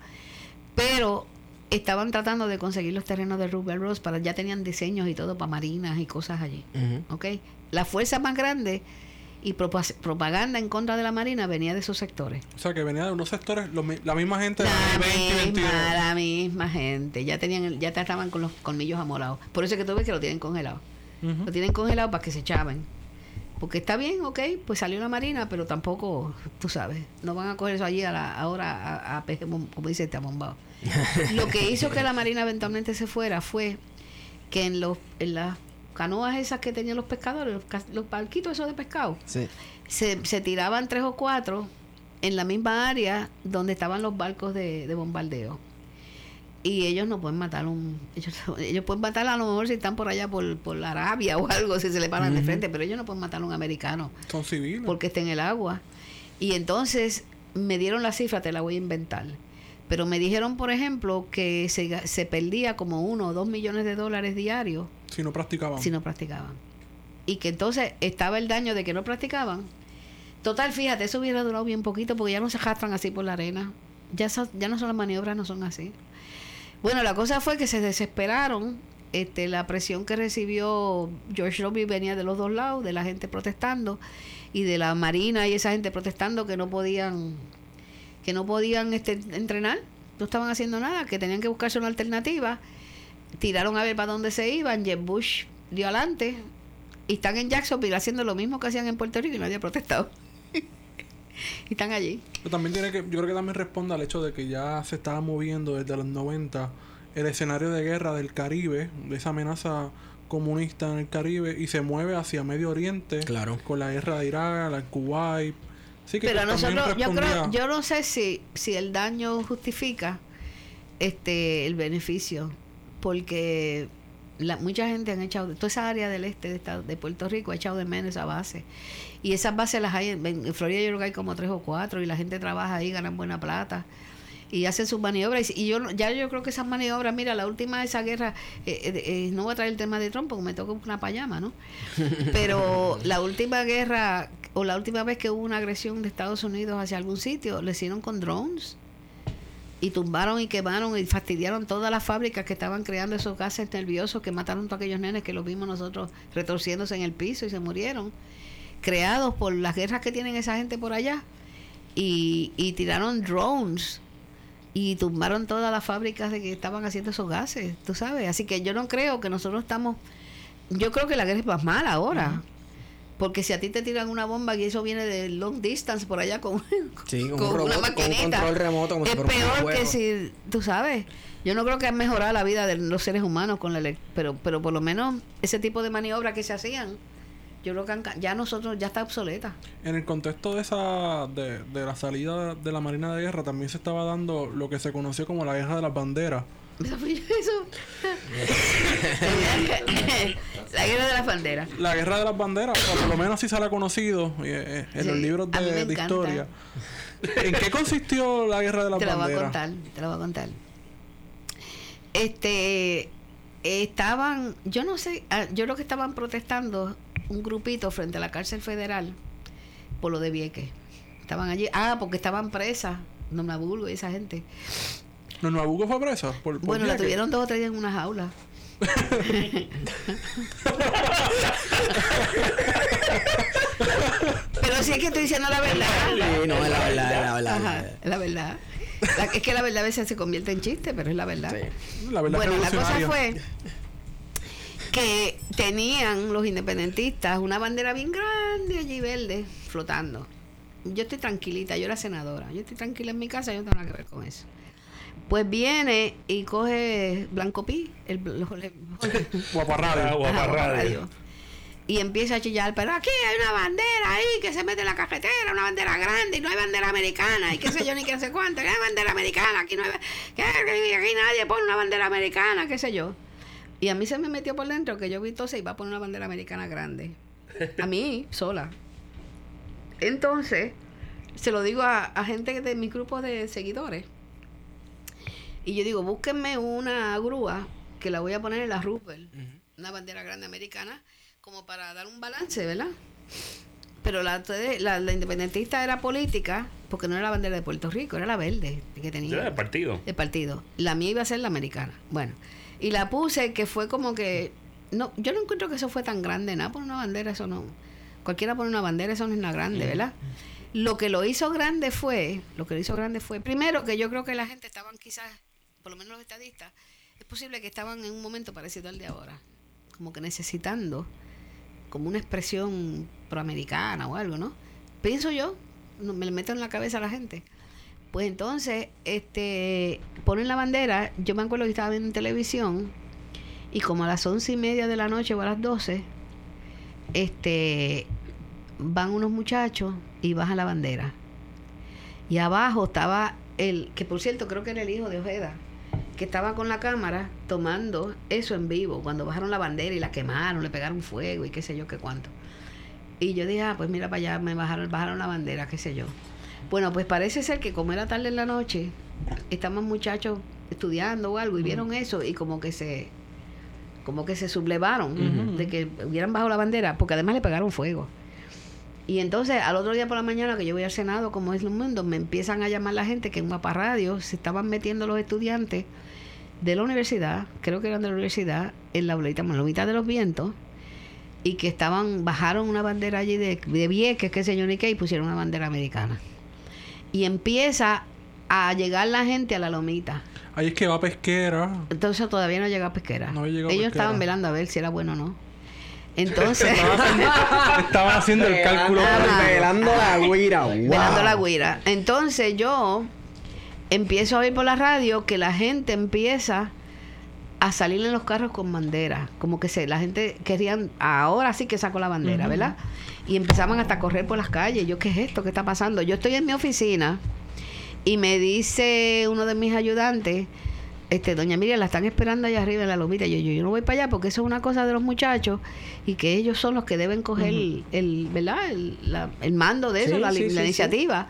pero estaban tratando de conseguir los terrenos de Rubber Rose para ya tenían diseños y todo para marinas y cosas allí. ¿ok? La fuerza más grande y propa- propaganda en contra de la marina venía de esos sectores. O sea, que venía de unos sectores, la misma gente de La 20 y 22. misma, la misma gente. Ya tenían, ya estaban con los colmillos amorados. Por eso es que tú ves que lo tienen congelado. Lo tienen congelado para que se echaben. Porque está bien, ok, pues salió la marina, pero tampoco, tú sabes, no van a coger eso allí a la, ahora a, a bom- como dice este bombado. [LAUGHS] Lo que hizo que la marina eventualmente se fuera fue que en los en las canoas esas que tenían los pescadores, los, los barquitos esos de pescado, Sí. se, se tiraban tres o cuatro en la misma área donde estaban los barcos de, de bombardeo. Y ellos no pueden matar un... Ellos, [LAUGHS] ellos pueden matar a lo mejor si están por allá por, por la Arabia o algo, si se le paran de frente, pero ellos no pueden matar a un americano Son civiles. porque está en el agua. Y entonces me dieron la cifra, te la voy a inventar. Pero me dijeron, por ejemplo, que se, se perdía como uno o dos millones de dólares diarios Si no practicaban. si no practicaban. Y que entonces estaba el daño de que no practicaban. Total, fíjate, eso hubiera durado bien poquito porque ya no se arrastran así por la arena. Ya, ya no son las maniobras, no son así. Bueno, la cosa fue que se desesperaron. Este, la presión que recibió George Robbie venía de los dos lados, de la gente protestando y de la marina y esa gente protestando que no podían que no podían este, entrenar, no estaban haciendo nada, que tenían que buscarse una alternativa. Tiraron a ver para dónde se iban, Jeb Bush dio adelante y están en Jacksonville haciendo lo mismo que hacían en Puerto Rico y nadie ha protestado. Y están allí. Pero también tiene que, yo creo que también responde al hecho de que ya se estaba moviendo desde los 90 el escenario de guerra del Caribe, de esa amenaza comunista en el Caribe, y se mueve hacia Medio Oriente Claro. con la guerra de Irak, la Kuwait. Así que Pero a pues, nosotros, yo creo, yo no sé si, si el daño justifica este el beneficio, porque la, mucha gente han echado, toda esa área del este de, esta- de Puerto Rico ha echado de menos esa base. Y esas bases las hay, en, en Florida yo creo que hay como tres o cuatro, y la gente trabaja ahí, ganan buena plata. Y hacen sus maniobras. Y, y yo ya yo creo que esas maniobras, mira, la última de esa guerra, eh, eh, eh, no voy a traer el tema de Trump porque me toca una payama, ¿no? [LAUGHS] Pero la última guerra o la última vez que hubo una agresión de Estados Unidos hacia algún sitio, lo hicieron con drones y tumbaron y quemaron y fastidiaron todas las fábricas que estaban creando esos gases nerviosos que mataron a todos aquellos nenes que los vimos nosotros retorciéndose en el piso y se murieron, creados por las guerras que tienen esa gente por allá. Y, y tiraron drones y tumbaron todas las fábricas de que estaban haciendo esos gases, tú sabes. Así que yo no creo que nosotros estamos. Yo creo que la guerra es más mala ahora. Porque si a ti te tiran una bomba y eso viene de long distance por allá con, Sí, [LAUGHS] con, con un una con un maquinita, control remoto como es peor que si, tú sabes. Yo no creo que ha mejorado la vida de los seres humanos con la pero pero por lo menos ese tipo de maniobras que se hacían, yo creo que han ya nosotros ya está obsoleta. En el contexto de esa de, de la salida de la Marina de Guerra también se estaba dando lo que se conoció como la guerra de las banderas. Eso fue [LAUGHS] eso. la guerra de las banderas. La guerra de las banderas, o por lo menos así se la ha conocido eh, eh, en Sí, los libros de, historia. ¿En qué consistió la guerra de las te la voy a banderas? contar, te la voy a contar. Este estaban, yo no sé, ah, yo creo que estaban protestando un grupito frente a la cárcel federal por lo de Vieques. Estaban allí, ah, porque estaban presas, Norma Bulgo y esa gente. ¿No Nabucco fue preso? Por, por Bueno, la tuvieron dos o tres días en una jaula. Pero sí es que estoy diciendo la verdad. Sí, no, es la verdad, es la verdad. Ajá, es la verdad. La- es que la verdad a veces se convierte en chiste, pero es la verdad. Sí. La verdad Bueno, la cosa fue que tenían los independentistas una bandera bien grande allí verde flotando. Yo estoy tranquilita, yo era senadora. Yo estoy tranquila en mi casa, yo no tengo nada que ver con eso. Pues viene y coge Blanco Pi, el, [LAUGHS] Guaparradio. Ah. Radio. Y empieza a chillar, pero aquí hay una bandera ahí que se mete en la carretera, una bandera grande y no hay bandera americana y qué sé yo ni qué sé cuánto, que hay bandera americana, aquí no hay, que que aquí nadie pone una bandera americana, qué sé yo. Y a mí se me metió por dentro que yo vi entonces iba a poner una bandera americana grande. A mí, sola. Entonces, se lo digo a, a gente de mi grupo de seguidores. Y yo digo, búsquenme una grúa que la voy a poner en la Roosevelt, una bandera grande americana, como para dar un balance, ¿verdad? pero la, la, la independentista era política porque no era la bandera de Puerto Rico, era la verde que tenía. el partido. El partido. La mía iba a ser la americana. Bueno, y la puse que fue como que no, yo no encuentro que eso fue tan grande, nada por una bandera, eso no. Cualquiera pone una bandera, eso no es nada grande, ¿verdad? Lo que lo hizo grande fue, lo que lo hizo grande fue, primero que yo creo que la gente estaban quizás, por lo menos los estadistas, es posible que estaban en un momento parecido al de ahora, como que necesitando como una expresión proamericana o algo, ¿no? Pienso yo, me le meto en la cabeza a la gente. Pues entonces, este, ponen la bandera, yo me acuerdo que estaba viendo en televisión, y como a las once y media de la noche o a las doce, este, van unos muchachos y bajan la bandera. Y abajo estaba el, que por cierto creo que era el hijo de Ojeda, que estaba con la cámara tomando eso en vivo, cuando bajaron la bandera y la quemaron, le pegaron fuego y qué sé yo qué cuánto. Y yo dije, ah, pues mira para allá, me bajaron, bajaron la bandera, qué sé yo. Bueno, pues parece ser que como era tarde en la noche, estaban muchachos estudiando o algo y vieron eso y como que se como que se sublevaron de que hubieran bajado la bandera, porque además le pegaron fuego. Y entonces al otro día por la mañana que yo voy al Senado, como es el mundo, me empiezan a llamar la gente que en Mapa Radio se estaban metiendo los estudiantes de la universidad, creo que eran de la universidad, en la bolita, en la mitad de los vientos, y que estaban, bajaron una bandera allí de, de Vieques, yo ni qué, y pusieron una bandera americana. Y empieza a llegar la gente a la lomita. Ahí es que va pesquera. Entonces todavía no llega a pesquera. Ellos estaban velando a ver si era bueno o no. [LAUGHS] Entonces. estaban haciendo el cálculo. Velando la guira. Velando la guira. Entonces yo empiezo a oír por la radio que la gente empieza a salir en los carros con bandera. Como que se, la gente querían, ahora sí que sacó la bandera, ¿verdad? Y empezaban hasta a correr por las calles. Yo, ¿qué es esto? ¿Qué está pasando? Yo estoy en mi oficina y me dice uno de mis ayudantes, este, doña Miriam, la están esperando allá arriba en la lomita. Yo, yo, yo no voy para allá porque eso es una cosa de los muchachos y que ellos son los que deben coger el, ¿verdad? El, mando de eso, la, iniciativa.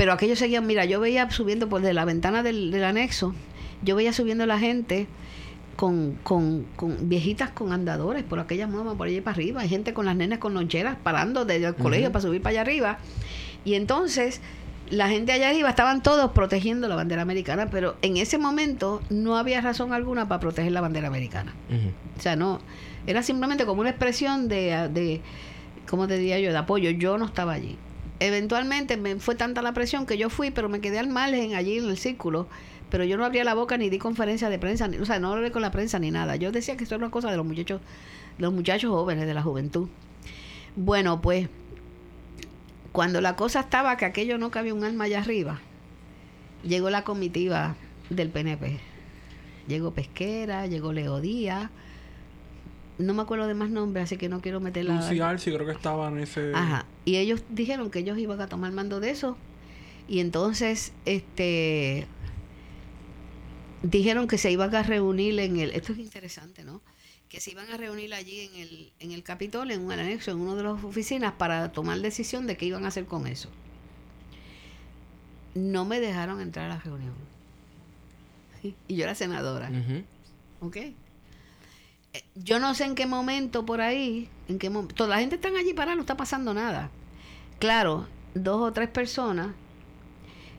Pero aquellos seguían, mira, yo veía subiendo por de la ventana del, anexo, yo veía subiendo la gente con, con, con, viejitas con andadores por aquellas modas por allí para arriba, hay gente con las nenas con loncheras parando desde el colegio para subir para allá arriba. Y entonces la gente allá arriba estaban todos protegiendo la bandera americana, pero en ese momento no había razón alguna para proteger la bandera americana. O sea, no, era simplemente como una expresión de, de, ¿cómo te diría yo?, de apoyo. Yo no estaba allí. Eventualmente me fue tanta la presión que yo fui, pero me quedé al margen allí en el círculo. Pero yo no abría la boca ni di conferencia de prensa, ni, o sea, no hablé con la prensa ni nada. Yo decía que esto era una cosa de los muchachos, los muchachos jóvenes, de la juventud. Bueno, pues cuando la cosa estaba que aquello no cabía un alma allá arriba, llegó la comitiva del PNP. Llegó Pesquera, llegó Leo Díaz. No me acuerdo de más nombres, así que no quiero meterla. sí creo que estaba en ese. Ajá. Y ellos dijeron que ellos iban a tomar mando de eso. Y entonces, este. Dijeron que se iban a reunir en el. Esto es interesante, ¿no? que se iban a reunir allí en el, en el Capitol, en un anexo, en una de las oficinas, para tomar decisión de qué iban a hacer con eso. No me dejaron entrar a la reunión. [LAUGHS] Y yo era senadora. ¿Ok? Eh, yo no sé en qué momento por ahí, en qué toda la gente está allí parada, no está pasando nada. Claro, dos o tres personas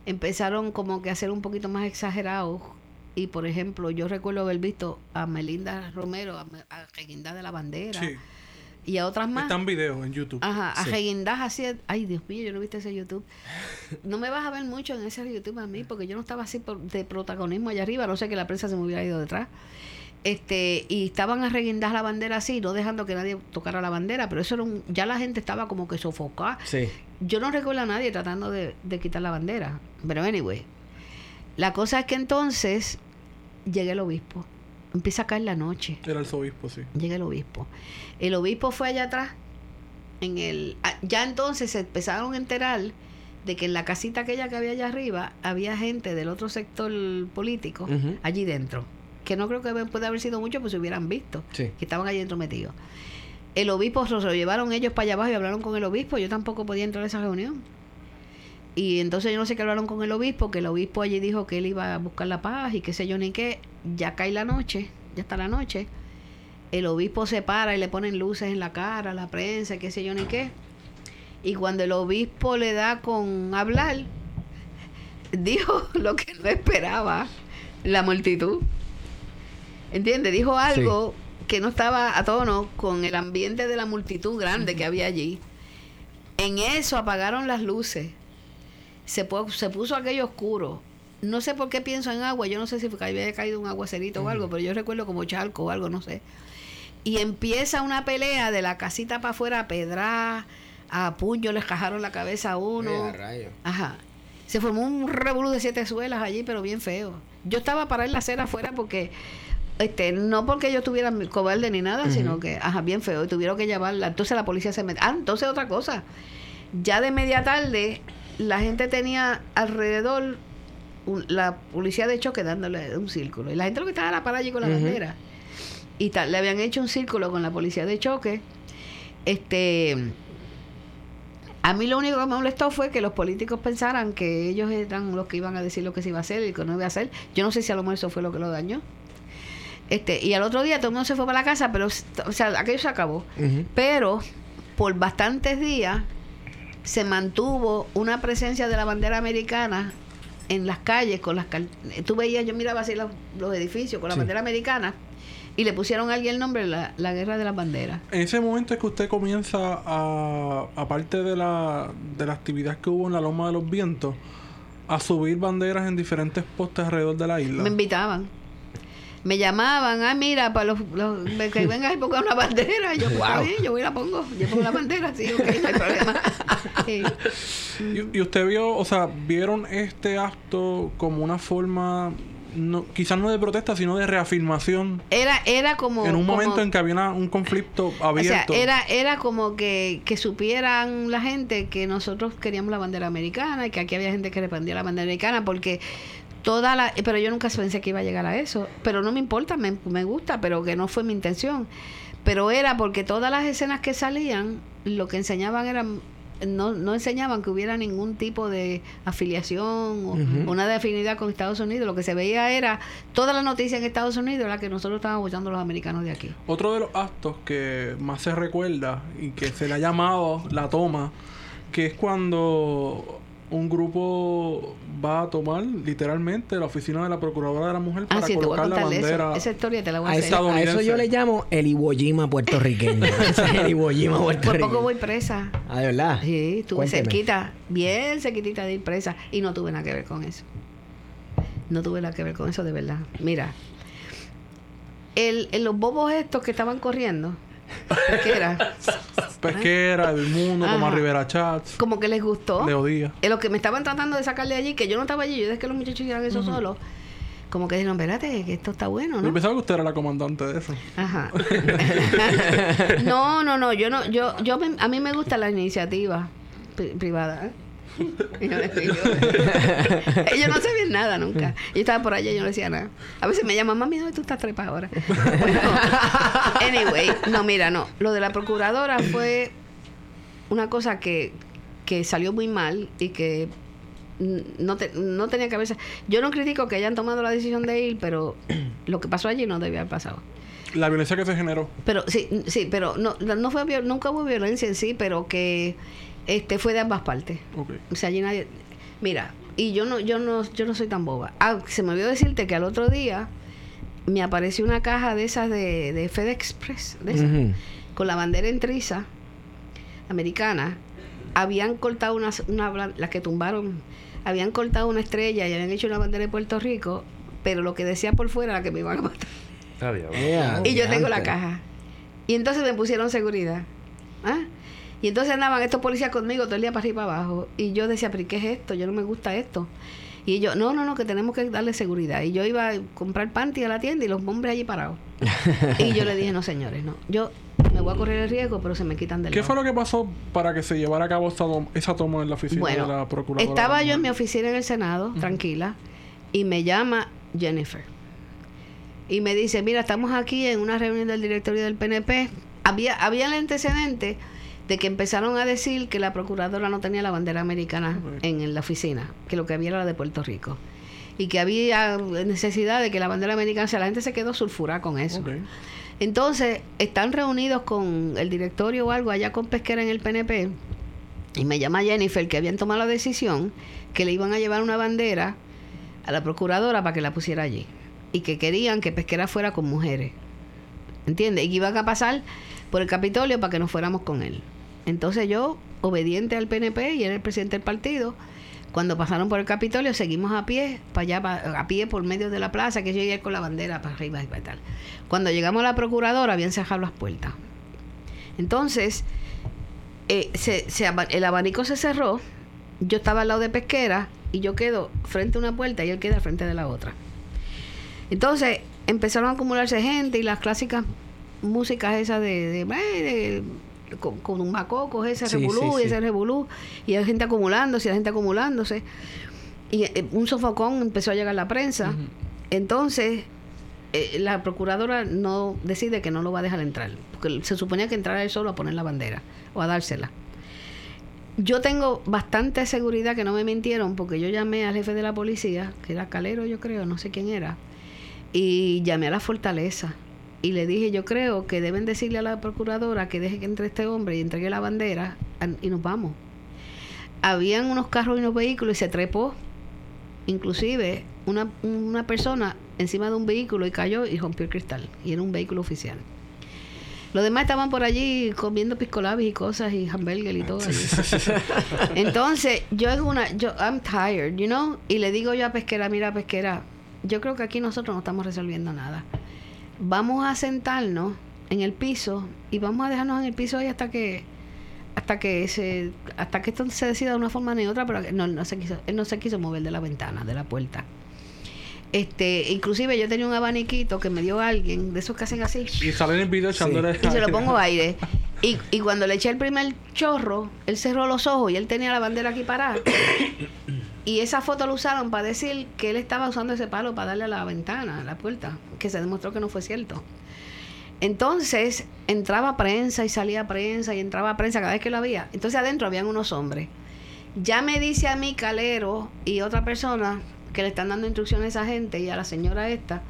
empezaron como que a ser un poquito más exagerados y por ejemplo, yo recuerdo haber visto a Melinda Romero, a, a de la Bandera. Y a otras más. Están videos en YouTube. Ajá, a sí. así. Ay, Dios mío, yo no viste ese YouTube. [LAUGHS] No me vas a ver mucho en ese YouTube a mí, porque yo no estaba así de protagonismo allá arriba. No sé que la prensa se me hubiera ido detrás. Este, y estaban a reguindar la bandera así, no dejando que nadie tocara la bandera, pero eso era un, ya la gente estaba como que sofocada. Sí. Yo no recuerdo a nadie tratando de, de quitar la bandera. Pero anyway, la cosa es que entonces llega el obispo. Empieza a caer la noche. Era el obispo, sí. Llega el obispo. El obispo fue allá atrás. En el, ah, ya entonces se empezaron a enterar de que en la casita aquella que había allá arriba había gente del otro sector político allí dentro. Que no creo que puede haber sido mucho, pues se hubieran visto. Que estaban allí dentro metidos. El obispo se lo llevaron ellos para allá abajo y hablaron con el obispo. Yo tampoco podía entrar a esa reunión. Y entonces yo no sé qué hablaron con el obispo, que el obispo allí dijo que él iba a buscar la paz y qué sé yo ni qué. Ya cae la noche, ya está la noche. El obispo se para y le ponen luces en la cara, la prensa, qué sé yo ni qué. Y cuando el obispo le da con hablar, [LAUGHS] dijo lo que no esperaba la multitud. ¿Entiendes? Dijo algo que no estaba a tono con el ambiente de la multitud grande que había allí. En eso apagaron las luces. Se, se puso aquello oscuro. No sé por qué pienso en agua. Yo no sé si había caído un aguacerito o algo, pero yo recuerdo como charco o algo, no sé. Y empieza una pelea de la casita para afuera a pedrar, a puño, les cajaron la cabeza a uno. A rayos. Ajá. Se formó un revolú de siete suelas allí, pero bien feo. Yo estaba para ir la acera afuera porque, este, no porque yo estuviera cobarde ni nada, sino que, ajá, bien feo. Y tuvieron que llevarla. Entonces la policía se metió. Ah, entonces otra cosa. Ya de media tarde, la gente tenía alrededor un- la policía de choque dándole un círculo. Y la gente lo que estaba era para allí con la bandera. Y tal, le habían hecho un círculo con la policía de choque. Este. A mí lo único que me molestó fue que los políticos pensaran que ellos eran los que iban a decir lo que se iba a hacer y lo que no iba a hacer. Yo no sé si a lo mejor eso fue lo que lo dañó. Este, y al otro día todo el mundo se fue para la casa, pero o sea, aquello se acabó. Pero por bastantes días se mantuvo una presencia de la bandera americana en las calles con las cal- tú veías yo miraba así los, los edificios con la Sí. bandera americana y le pusieron a alguien el nombre la, la guerra de las banderas En ese momento es que usted comienza a, aparte de la, de la actividad que hubo en la Loma de los Vientos, a subir banderas en diferentes postes alrededor de la isla. me invitaban me llamaban, ah, mira, para los, los que vengas y pongas una bandera. Yo, pues, Wow. yo voy y la pongo. Yo pongo la bandera, sí, ok, no hay problema. [LAUGHS] Sí. Y, y usted vio, o sea, vieron este acto como una forma, no, quizás no de protesta, sino de reafirmación Era, era como. en un como- momento en que había una- un conflicto O sea, abierto. era, era como que, que supieran la gente que nosotros queríamos la bandera americana y que aquí había gente que respondía la bandera americana porque toda la... Pero yo nunca pensé que iba a llegar a eso. Pero no me importa, me, me gusta, pero que no fue mi intención. Pero era porque todas las escenas que salían, lo que enseñaban eran... No, no enseñaban que hubiera ningún tipo de afiliación o, una de afinidad con Estados Unidos. Lo que se veía era toda la noticia en Estados Unidos era que nosotros estábamos apoyando a los americanos de aquí. Otro de los actos que más se recuerda y que se le ha llamado la toma, que es cuando un grupo va a tomar literalmente la oficina de la Procuradora de la Mujer para Ah, sí, te voy a colocar la bandera. eso. Esa historia te la voy a A hacer. eso, a eso yo le llamo el Iwo Jima puertorriqueño. [LAUGHS] El Iwo Jima Por puertorriqueño. poco voy presa. Ah, ¿de verdad? Sí, estuve Cuénteme. cerquita, bien cerquitita de ir presa y no tuve nada que ver con eso. No tuve nada que ver con eso de verdad. Mira, el, en los bobos estos que estaban corriendo, ¿qué era? Pesquera, El Mundo, Tomás Ajá. Rivera Chats, Como que les gustó. Leo Díaz. En lo que me estaban tratando de sacar de allí, que yo no estaba allí, yo dejé que los muchachos hicieran eso solos. Como que dijeron, espérate, que esto está bueno, Yo ¿no? pensaba que usted era la comandante de eso. Ajá. [LAUGHS] [LAUGHS] no, no, no, yo no, yo, yo me- a mí me gusta la iniciativa pri- privada. ¿eh? Y yo les [LAUGHS] Ellos no sabían nada nunca. Yo estaba por allá y yo no decía nada. A veces me llaman, mami, ¿dónde tú estás trepa ahora? Bueno, anyway, no, mira, no. Lo de la procuradora fue una cosa que, que salió muy mal y que no, te- no tenía haberse. Yo no critico que hayan tomado la decisión de ir, pero lo que pasó allí no debía haber pasado. La violencia que se generó. Pero sí, sí, pero no, no fue nunca hubo violencia en sí, pero que este fue de ambas partes. O sea, allí nadie. Mira, y yo no, yo no, yo no soy tan boba. Ah, se me olvidó decirte que al otro día me apareció una caja de esas de, de FedEx Express, de esas, con la bandera en triza americana. Habían cortado una, una las que tumbaron, habían cortado una estrella y habían hecho una bandera de Puerto Rico, pero lo que decía por fuera era que me iban a matar. Y yo tengo la caja. Y entonces me pusieron seguridad. ¿Ah? Y entonces andaban estos policías conmigo todo el día para arriba y para abajo. Y yo decía, pero ¿y ¿qué es esto? Yo no me gusta esto. Y ellos, no, no, no, que tenemos que darle seguridad. Y yo iba a comprar panty a la tienda y los hombres allí parados. [LAUGHS] y yo le dije, no, señores, no. Yo me voy a correr el riesgo, pero se me quitan del ¿Qué lado". fue lo que pasó para que se llevara a cabo esa, toma en la oficina Bueno, de la Procuradora? estaba de la yo en mi oficina en el Senado, tranquila, y me llama Jennifer. Y me dice, mira, estamos aquí en una reunión del directorio del PNP. Había, había el antecedente de que empezaron a decir que la procuradora no tenía la bandera americana en, la oficina, que lo que había era la de Puerto Rico. Y que había necesidad de que la bandera americana, o sea, la gente se quedó sulfurada con eso. Entonces, están reunidos con el directorio o algo allá con Pesquera en el PNP Y me llama Jennifer que habían tomado la decisión que le iban a llevar una bandera a la procuradora para que la pusiera allí. Y que querían que Pesquera fuera con mujeres. ¿Entiendes? Y que iban a pasar por el Capitolio para que nos fuéramos con él. Entonces yo, obediente al PNP y era el presidente del partido, cuando pasaron por el Capitolio seguimos a pie, para allá, a pie por medio de la plaza, que yo llegué con la bandera para arriba y para tal. Cuando llegamos a la procuradora habían cerrado las puertas. Entonces, eh, se, se el abanico se cerró, yo estaba al lado de Pesquera y yo quedo frente a una puerta y él queda frente de la otra. Entonces empezaron a acumularse gente y las clásicas músicas esas de, de, eh, de- con, con un macoco, ese Sí, revolú sí, y ese revolú, y hay gente acumulándose, y la gente acumulándose. Y eh, un sofocón empezó a llegar la prensa. Entonces, eh, la procuradora no decide que no lo va a dejar entrar, porque se suponía que entrara él solo a poner la bandera o a dársela. Yo tengo bastante seguridad que no me mintieron, porque yo llamé al jefe de la policía, que era Calero, yo creo, no sé quién era, y llamé a la fortaleza. Y le dije, yo creo que deben decirle a la procuradora que deje que entre este hombre y entregue la bandera an- y nos vamos. Habían unos carros y unos vehículos y se trepó. Inclusive una, una persona encima de un vehículo y cayó y rompió el cristal. Y era un vehículo oficial. Los demás estaban por allí comiendo piscolabis y cosas y hamburger y todo. [LAUGHS] Entonces, yo es una, yo, I'm tired, you know, y le digo yo a Pesquera, mira Pesquera, yo creo que aquí nosotros no estamos resolviendo nada. Vamos a sentarnos en el piso y vamos a dejarnos en el piso ahí hasta que hasta que se hasta que esto se decida de una forma ni otra, pero no, no se quiso, él no se quiso mover de la ventana, de la puerta. Este, inclusive yo tenía un abaniquito que me dio alguien, de esos que hacen así Y sale en el video echándole... y se lo pongo aire. [LAUGHS] Y, y cuando le eché el primer chorro, él cerró los ojos y él tenía la bandera aquí parada. Y esa foto lo usaron para decir que él estaba usando ese palo para darle a la ventana, a la puerta, que se demostró que no fue cierto. Entonces entraba prensa y salía prensa y entraba prensa cada vez que lo había. Entonces adentro habían unos hombres. Ya me dice a mí Calero y otra persona que le están dando instrucciones a esa gente y a la señora esta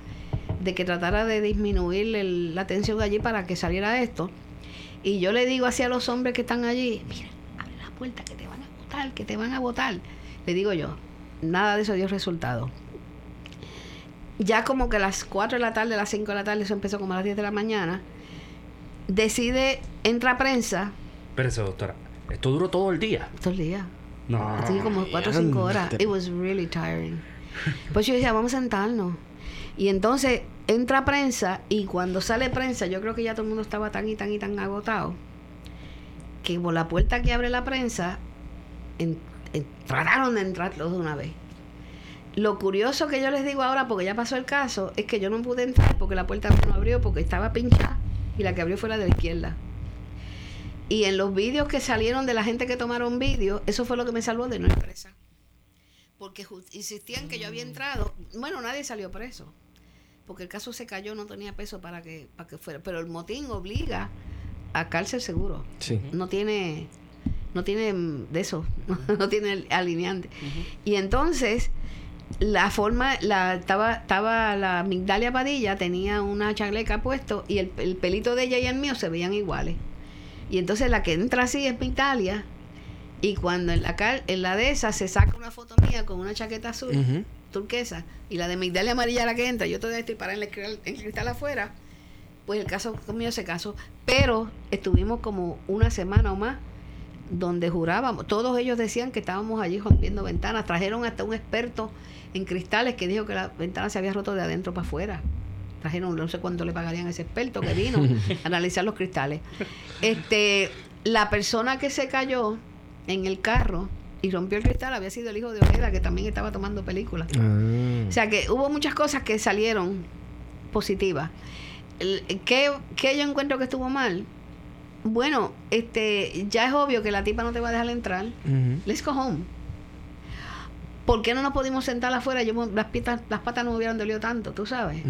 de que tratara de disminuir el- la tensión allí para que saliera esto. Y yo le digo así a los hombres que están allí, mira, abre la puerta que te van a votar, que te van a votar. Le digo yo, nada de eso dio resultado. Ya como que a las 4 de la tarde, a las 5 de la tarde, eso empezó como a las 10 de la mañana, decide, entra prensa, Espérese, doctora. Esto duró todo el día. todo el día. No. Así como 4 o 5 horas. It was really tiring. Pues yo decía, vamos a sentarnos. Y entonces entra prensa y cuando sale prensa, yo creo que ya todo el mundo estaba tan y tan y tan agotado que por la puerta que abre la prensa en- en- trataron de entrar todos de una vez. Lo curioso que yo les digo ahora, porque ya pasó el caso, es que yo no pude entrar porque la puerta no abrió porque estaba pinchada y la que abrió fue la de la izquierda. Y en los vídeos que salieron de la gente que tomaron vídeos, eso fue lo que me salvó de no ir presa. Porque insistían que yo había entrado. Bueno, nadie salió preso. Porque el caso se cayó, no tenía peso para que, para que fuera. Pero el motín obliga a cárcel seguro. Sí. No tiene, no tiene mm, de eso, [LAUGHS] no tiene alineante. Y entonces, la forma, la, estaba, estaba la Migdalia Padilla, tenía una chaleca puesto y el, el pelito de ella y el mío se veían iguales. Y entonces la que entra así es Migdalia. Y cuando en la, cal- en la de esa se saca una foto mía con una chaqueta azul, turquesa, y la de Migdalia amarilla la que entra, yo todavía estoy parada en el, cristal- en el cristal afuera, pues el caso conmigo se casó. Pero estuvimos como una semana o más donde jurábamos, todos ellos decían que estábamos allí rompiendo ventanas, trajeron hasta un experto en cristales que dijo que la ventana se había roto de adentro para afuera. Trajeron, no sé cuánto le pagarían a ese experto que vino a analizar los cristales. Este, la persona que se cayó en el carro y rompió el cristal había sido el hijo de Ojeda, que también estaba tomando películas. Ah. O sea que hubo muchas cosas que salieron positivas. ¿Qué, qué yo encuentro que estuvo mal? Bueno, este, ya es obvio que la tipa no te va a dejar entrar. Ujú. Let's go home. ¿Por qué no nos pudimos sentar afuera? Yo, las, patas, las patas no me hubieran dolido tanto, tú sabes.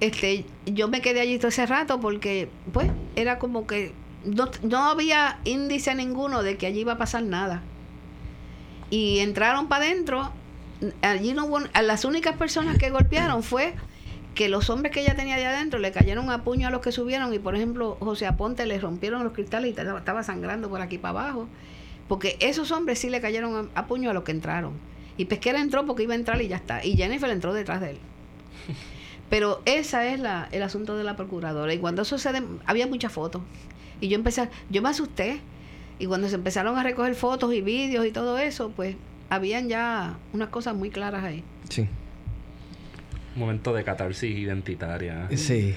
Este, yo me quedé allí todo ese rato porque, pues, era como que no, no había índice ninguno de que allí iba a pasar nada. Y entraron para adentro. Allí no hubo, a las únicas personas que golpearon fue que los hombres que ella tenía de adentro le cayeron a puño a los que subieron y por ejemplo José Aponte le rompieron los cristales y estaba sangrando por aquí para abajo Porque esos hombres sí le cayeron a, a puño a los que entraron. Y Pesquera entró porque iba a entrar y ya está. Y Jennifer entró detrás de él. [LAUGHS] Pero esa es la, el asunto de la procuradora. Y cuando eso se... de- había muchas fotos. Y yo empecé... Yo me asusté. Y cuando se empezaron a recoger fotos y vídeos y todo eso, pues habían ya unas cosas muy claras ahí. Sí. Momento de catarsis identitaria. Sí.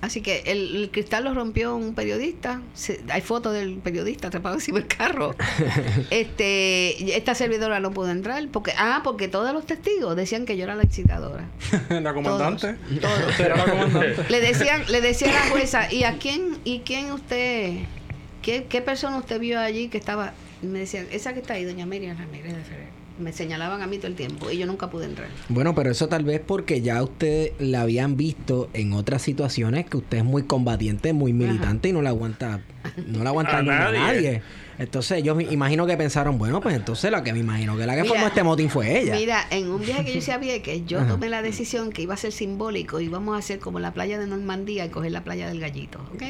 Así que el, el cristal lo rompió un periodista. Se- hay fotos del periodista trepado encima del carro. [LAUGHS] este, esta servidora no pudo entrar porque ah, porque todos los testigos decían que yo era la excitadora. [LAUGHS] la comandante. Todos. [LAUGHS] Era la comandante. Le decían, le decía a la jueza, ¿y a quién, y quién usted, qué, qué persona usted vio allí que estaba? Me decían, esa que está ahí, doña Miriam Ramírez de Ferrer. Me señalaban a mí todo el tiempo y yo nunca pude entrar. Bueno, pero eso tal vez porque ya usted la habían visto en otras situaciones que usted es muy combatiente, muy militante y no la aguanta, no la aguanta A ni a nadie. nadie. Entonces yo me imagino que pensaron, bueno, pues entonces la que me imagino que la que Mira, formó este motín fue ella. Mira, en un viaje que yo hice a Vieques, yo tomé la decisión que iba a ser simbólico y vamos a hacer como la playa de Normandía y coger la playa del Gallito, ¿ok?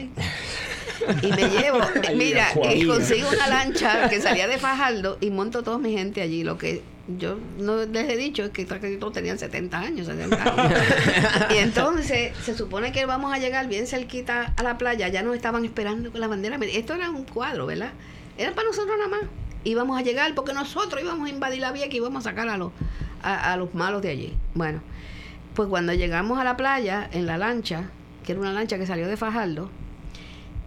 Y me llevo, [LAUGHS] mira, y consigo una lancha que salía de Fajardo y monto toda mi gente allí. Lo que yo no les he dicho es que todos tenían 70 años, 70 años. [LAUGHS] Y entonces se supone que vamos a llegar bien cerquita a la playa, ya nos estaban esperando con la bandera. Esto era un cuadro, ¿verdad? Era para nosotros nada más. Íbamos a llegar porque nosotros íbamos a invadir la vía que íbamos a sacar a los, a, a los malos de allí. Bueno, pues cuando llegamos a la playa, en la lancha, que era una lancha que salió de Fajardo,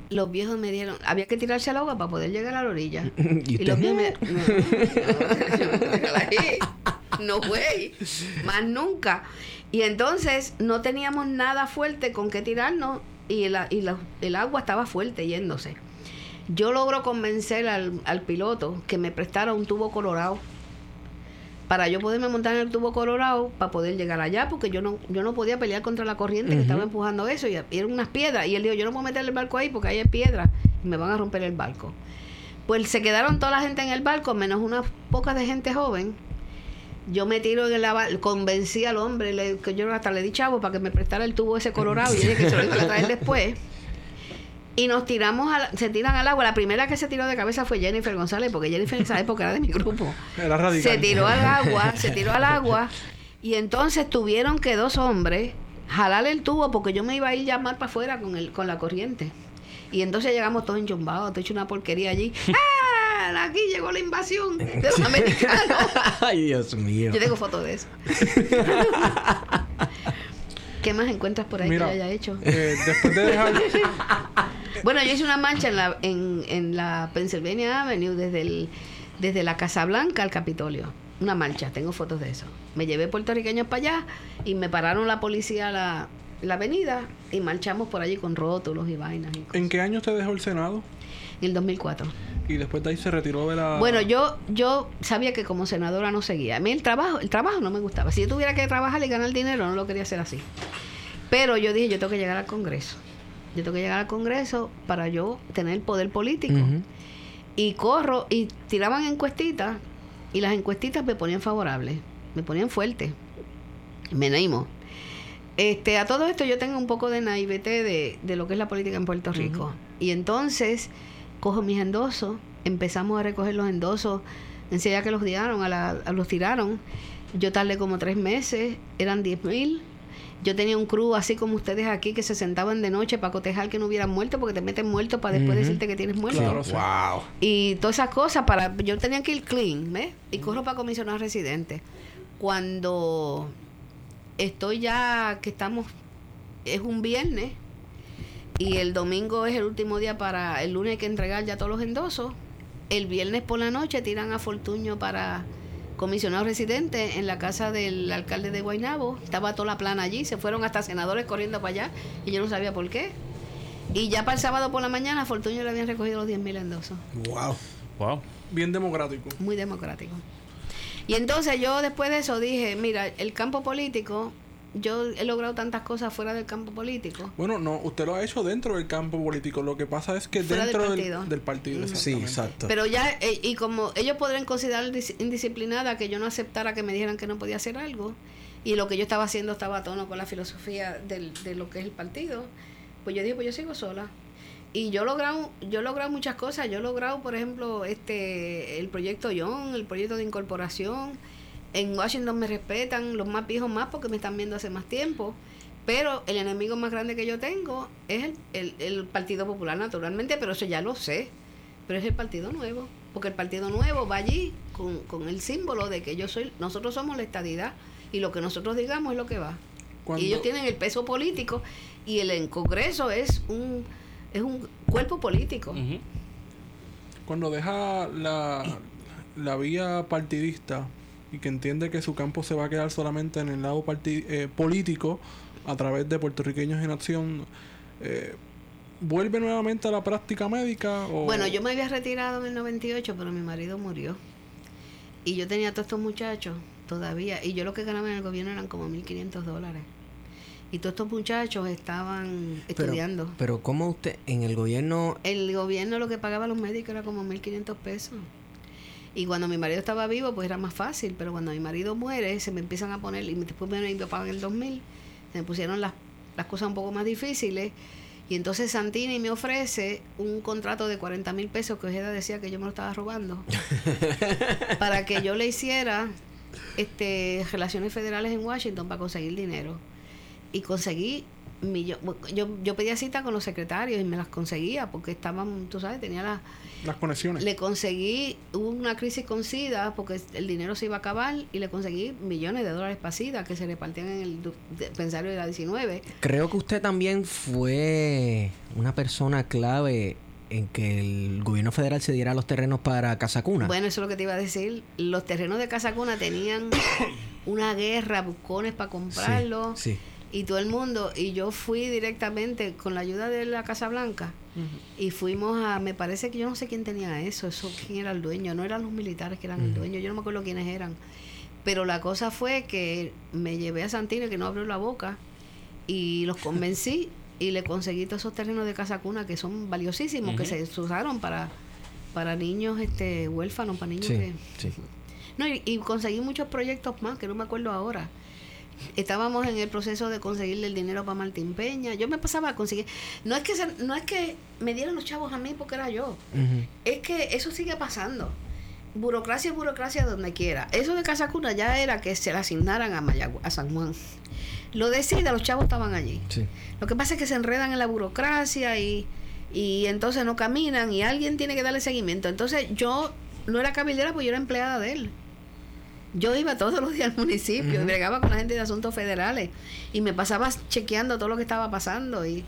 los viejos me dieron, había que tirarse al agua para poder llegar a la orilla. ¿Y y, los viejos me no güey, más nunca. Y entonces no teníamos nada fuerte con que tirarnos y, el, y la- el agua estaba fuerte yéndose. Yo logro convencer al, al piloto que me prestara un tubo colorado para yo poderme montar en el tubo colorado para poder llegar allá porque yo no yo no podía pelear contra la corriente que estaba empujando eso y, y eran unas piedras y él dijo yo no puedo meter el barco ahí porque ahí hay piedras y me van a romper el barco pues se quedaron toda la gente en el barco menos unas pocas de gente joven. Yo me tiro en la bar- convencí al hombre le- que yo hasta le di chavo para que me prestara el tubo ese colorado y dije que se lo iba a traer después y nos tiramos, a la- se tiran al agua. La primera que se tiró de cabeza fue Jennifer González, porque Jennifer en esa época era de mi grupo. Era radical. Se tiró al agua, se tiró al agua. Y entonces tuvieron que dos hombres jalar el tubo porque yo me iba a ir ya más para afuera con, el, con la corriente. Y entonces llegamos todos enchumbados, todo hecho una porquería allí. [LAUGHS] ¡Ah! Aquí llegó la invasión de los americanos. [LAUGHS] Ay, Dios mío. Yo tengo fotos de eso. [LAUGHS] ¿Qué más encuentras por ahí Mira, que yo haya hecho? eh, después de dejar. [LAUGHS] Bueno, yo hice una marcha en la, en, en la Pennsylvania Avenue desde, el, desde la Casa Blanca al Capitolio. Una marcha, tengo fotos de eso. Me llevé puertorriqueños para allá y me pararon la policía a la, la avenida y marchamos por allí con rótulos y vainas. y cosas. ¿En qué año usted dejó el Senado? En el 2004. Y después de ahí se retiró de la. Bueno, yo yo sabía que como senadora no seguía. A mí el trabajo, el trabajo no me gustaba. Si yo tuviera que trabajar y ganar dinero, no lo quería hacer así. Pero yo dije, yo tengo que llegar al Congreso. Yo tengo que llegar al Congreso para yo tener poder político. Y corro y tiraban encuestitas y las encuestitas me ponían favorables, me ponían fuerte. Me animo. Este, a todo esto yo tengo un poco de naivete de, de lo que es la política en Puerto Rico. Y entonces cojo mis endosos, empezamos a recoger los endosos, enseguida que los tiraron, a la- a los tiraron. Yo tardé como tres meses, eran 10 mil. Yo tenía un crew así como ustedes aquí que se sentaban de noche para cotejar que no hubieran muerto porque te meten muerto para después decirte que tienes muerto. Claro, sí. Wow. Y todas esas cosas para yo tenía que ir clean, ¿ves? Y corro para comisionar residente. Cuando estoy ya que estamos es un viernes y el domingo es el último día para el lunes hay que entregar ya todos los endosos. El viernes por la noche tiran a Fortuño para comisionado residente en la casa del alcalde de Guaynabo. Estaba toda la plana allí, se fueron hasta senadores corriendo para allá y yo no sabía por qué. Y ya para el sábado por la mañana a Fortuño le habían recogido los 10 mil endosos. Wow. Wow. Bien democrático. Muy democrático. Y entonces yo después de eso dije, mira, el campo político, yo he logrado tantas cosas fuera del campo político. Bueno, no, usted lo ha hecho dentro del campo político. Lo que pasa es que Fuera del dentro partido. del, del partido. Sí, exacto. Pero ya, eh, y como ellos podrían considerar dis- indisciplinada que yo no aceptara que me dijeran que no podía hacer algo, y lo que yo estaba haciendo estaba a tono con la filosofía del, de lo que es el partido, pues yo dije, pues yo sigo sola. y yo he logrado, yo he logrado muchas cosas. Yo he logrado, por ejemplo, este el proyecto John, el proyecto de incorporación. En Washington me respetan, los más viejos más porque me están viendo hace más tiempo. Pero el enemigo más grande que yo tengo es el, el, el Partido Popular, naturalmente, pero eso ya lo sé. Pero es el Partido Nuevo, porque el Partido Nuevo va allí con, con el símbolo de que yo soy, nosotros somos la estadidad y lo que nosotros digamos es lo que va. Cuando- Y ellos tienen el peso político y el, el Congreso es un es un cuerpo político. Cuando deja la, la vía partidista y que entiende que su campo se va a quedar solamente en el lado parti- eh, político a través de puertorriqueños en acción, eh, ¿vuelve nuevamente a la práctica médica? O... Bueno, yo me había retirado en el 98, pero mi marido murió. Y yo tenía a todos estos muchachos todavía. Y yo lo que ganaba en el gobierno eran como 1.500 dólares. Y todos estos muchachos estaban Pero, estudiando. pero ¿cómo usted en el gobierno El gobierno lo que pagaba a los médicos era como 1.500 pesos. Y cuando mi marido estaba vivo, pues era más fácil. Pero cuando mi marido muere, se me empiezan a poner, y después me me pagan el 2000, se me pusieron las, las cosas un poco más difíciles. Y entonces Santini me ofrece un contrato de 40 mil pesos que Ojeda decía que yo me lo estaba robando. [LAUGHS] para que yo le hiciera este relaciones federales en Washington para conseguir dinero. Y conseguí millo- yo, yo pedía cita con los secretarios y me las conseguía porque estaban, tú sabes, tenía las Las conexiones. le conseguí, hubo una crisis con SIDA porque el dinero se iba a acabar y le conseguí millones de dólares para SIDA que se repartían en el dispensario de la 19. creo que usted también fue una persona clave en que el gobierno federal se diera los terrenos para Casa Cuna? Bueno, eso es lo que te iba a decir. Los terrenos de Casa Cuna tenían [COUGHS] una guerra, bucones para comprarlos Sí, sí. y todo el mundo. Y yo fui directamente con la ayuda de la Casa Blanca y fuimos a, me parece que yo no sé quién tenía eso, eso quién era el dueño, no eran los militares que eran el dueño, yo no me acuerdo quiénes eran. Pero la cosa fue que me llevé a Santino que no abrió la boca y los convencí [LAUGHS] y le conseguí todos esos terrenos de casa cuna que son valiosísimos, que se usaron para para niños este huérfanos, para niños Sí, que sí. no, y, y conseguí muchos proyectos más que no me acuerdo ahora. Estábamos en el proceso de conseguirle el dinero para Martín Peña. Yo me pasaba a conseguir. No es que se- no es que me dieran los chavos a mí porque era yo. Es que eso sigue pasando. Burocracia burocracia donde quiera. Eso de Casa Cuna ya era que se le asignaran a Mayagua, a San Juan. Lo decida, los chavos estaban allí. Sí. Lo que pasa es que se enredan en la burocracia y, y entonces no caminan y alguien tiene que darle seguimiento. Entonces yo no era cabildera porque yo era empleada de él. Yo iba todos los días al municipio y bregaba con la gente de asuntos federales y me pasaba chequeando todo lo que estaba pasando y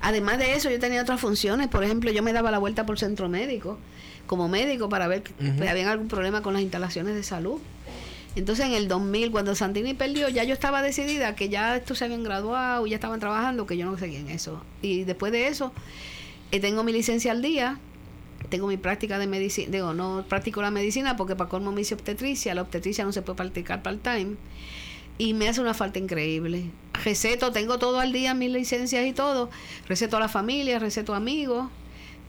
además de eso yo tenía otras funciones, por ejemplo yo me daba la vuelta por centro médico como médico para ver si había algún problema con las instalaciones de salud. Entonces en el 2000 cuando Santini perdió ya yo estaba decidida que ya estos se habían graduado, ya estaban trabajando, que yo no seguía en eso. Y después de eso eh, tengo mi licencia al día, tengo mi práctica de medicina, digo, no practico la medicina porque para colmo me hice obstetricia, la obstetricia no se puede practicar part-time y me hace una falta increíble. Receto, tengo todo al día, mis licencias y todo, receto a la familia, receto a amigos.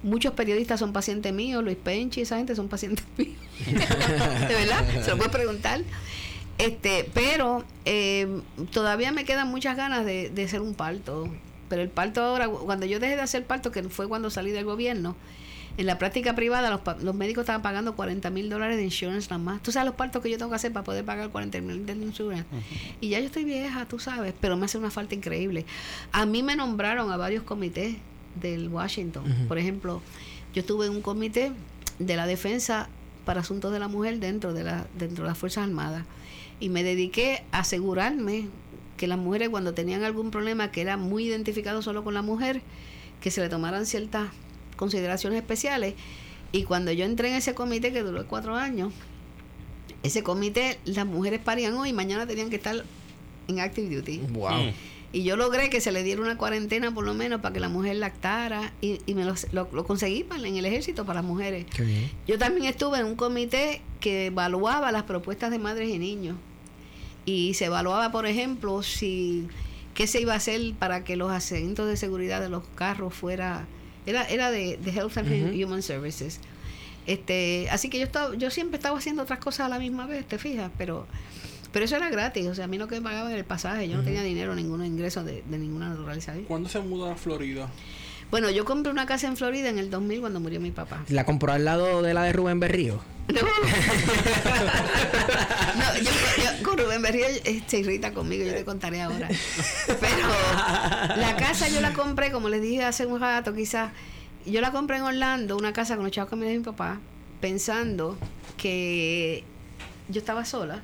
Muchos periodistas son pacientes míos, Luis Penchi, esa gente son pacientes [LAUGHS] míos. de verdad, se lo puedes preguntar. Este, pero eh, todavía me quedan muchas ganas de, de hacer un parto. Pero el parto ahora, cuando yo dejé de hacer parto, que fue cuando salí del gobierno, en la práctica privada los, los médicos estaban pagando 40 mil dólares de insurance nada más. Tú sabes los partos que yo tengo que hacer para poder pagar 40 mil de insurance. Y ya yo estoy vieja, tú sabes, pero me hace una falta increíble. A mí me nombraron a varios comités del Washington. Por ejemplo, yo estuve en un comité de la defensa para asuntos de la mujer dentro de, la, dentro de las Fuerzas Armadas. Y me dediqué a asegurarme que las mujeres cuando tenían algún problema que era muy identificado solo con la mujer, que se le tomaran ciertas consideraciones especiales. Y cuando yo entré en ese comité que duró cuatro años, ese comité, las mujeres parían hoy y mañana tenían que estar en active duty. Wow. Mm. Y yo logré que se le diera una cuarentena por lo menos para que la mujer lactara y, y me lo, lo- lo conseguí para, en el ejército para las mujeres. Qué bien. Yo también estuve en un comité que evaluaba las propuestas de madres y niños. Y se evaluaba, por ejemplo, si qué se iba a hacer para que los asientos de seguridad de los carros fuera era era de, de Health and Human Services. Este, así que yo estaba, yo siempre estaba haciendo otras cosas a la misma vez, te fijas, pero pero eso era gratis, o sea, a mí lo que me pagaban el pasaje, yo no tenía dinero, ningún ingreso de, de ninguna naturaleza. ahí. ¿Cuándo se muda a Florida? Bueno, yo compré una casa en Florida en el 2000 cuando murió mi papá. ¿La compró al lado de la de Rubén Berrío? No, [LAUGHS] no yo, yo- con Rubén Berrío se irrita conmigo, yo te contaré ahora. Pero la casa yo la compré, como les dije hace un rato, quizás, yo la compré en Orlando, una casa con los chavos que me dio mi papá, pensando que yo estaba sola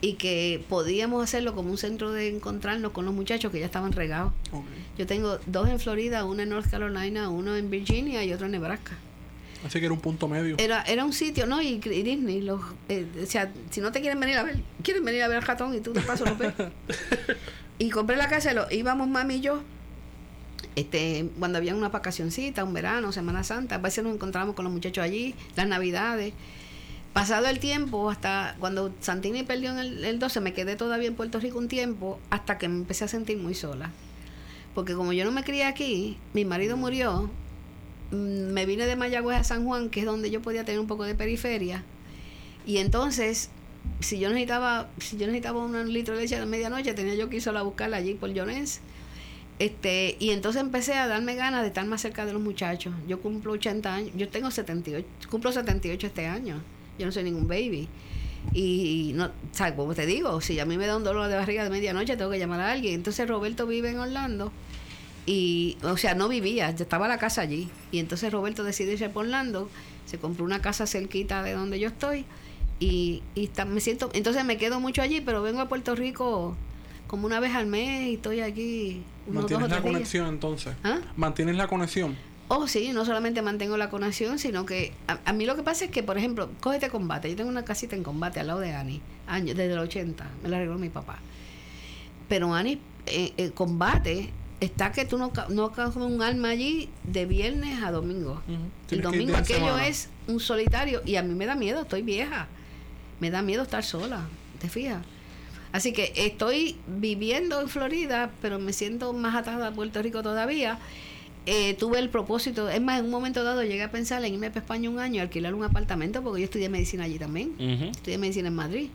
y que podíamos hacerlo como un centro de encontrarnos con los muchachos que ya estaban regados. Yo tengo dos en Florida, uno en North Carolina, uno en Virginia y otro en Nebraska. Así que era un punto medio. Era, era un sitio, ¿no? Y, y Disney, los, eh, o sea, si no te quieren venir a ver, quieren venir a ver al ratón y tú de paso los ves. [LAUGHS] y compré la casa, lo, íbamos mami y yo, este, cuando había una vacacioncita, un verano, Semana Santa, a veces nos encontramos con los muchachos allí, las navidades. Pasado el tiempo, hasta cuando Santini perdió en el, el 12, me quedé todavía en Puerto Rico un tiempo, hasta que me empecé a sentir muy sola. Porque como yo no me crié aquí, mi marido murió, mm, me vine de Mayagüez a San Juan, que es donde yo podía tener un poco de periferia. Y entonces, si yo necesitaba, si yo necesitaba un litro de leche a la medianoche, tenía yo que ir sola a buscarla allí por Llorens. Este, y entonces empecé a darme ganas de estar más cerca de los muchachos. Yo cumplo 80 años, yo tengo 78, cumplo 78 este año. Yo no soy ningún baby. Y no, ¿sabes? Como te digo, si a mí me da un dolor de barriga de medianoche, tengo que llamar a alguien. Entonces Roberto vive en Orlando y, o sea, no vivía, ya estaba la casa allí. Y entonces Roberto decidió irse por Orlando, se compró una casa cerquita de donde yo estoy y, y está- me siento, entonces me quedo mucho allí, pero vengo a Puerto Rico como una vez al mes y estoy aquí unos dos o Mantienes la días. conexión entonces. ¿Ah? Mantienes la conexión. Oh, sí, no solamente mantengo la conexión, sino que a, a mí lo que pasa es que, por ejemplo, cógete combate. Yo tengo una casita en combate al lado de Ani, años, desde el 80, me la regaló mi papá. Pero Ani, eh, eh, combate, está que tú no, no coges un alma allí de viernes a domingo. Ujú. El domingo aquello semana. es un solitario y a mí me da miedo, estoy vieja. Me da miedo estar sola, ¿te fijas? Así que estoy viviendo en Florida, pero me siento más atada a Puerto Rico todavía. Eh, tuve el propósito, es más, en un momento dado llegué a pensar en irme para España un año y alquilar un apartamento porque yo estudié medicina allí también. Ujú. Estudié medicina en Madrid.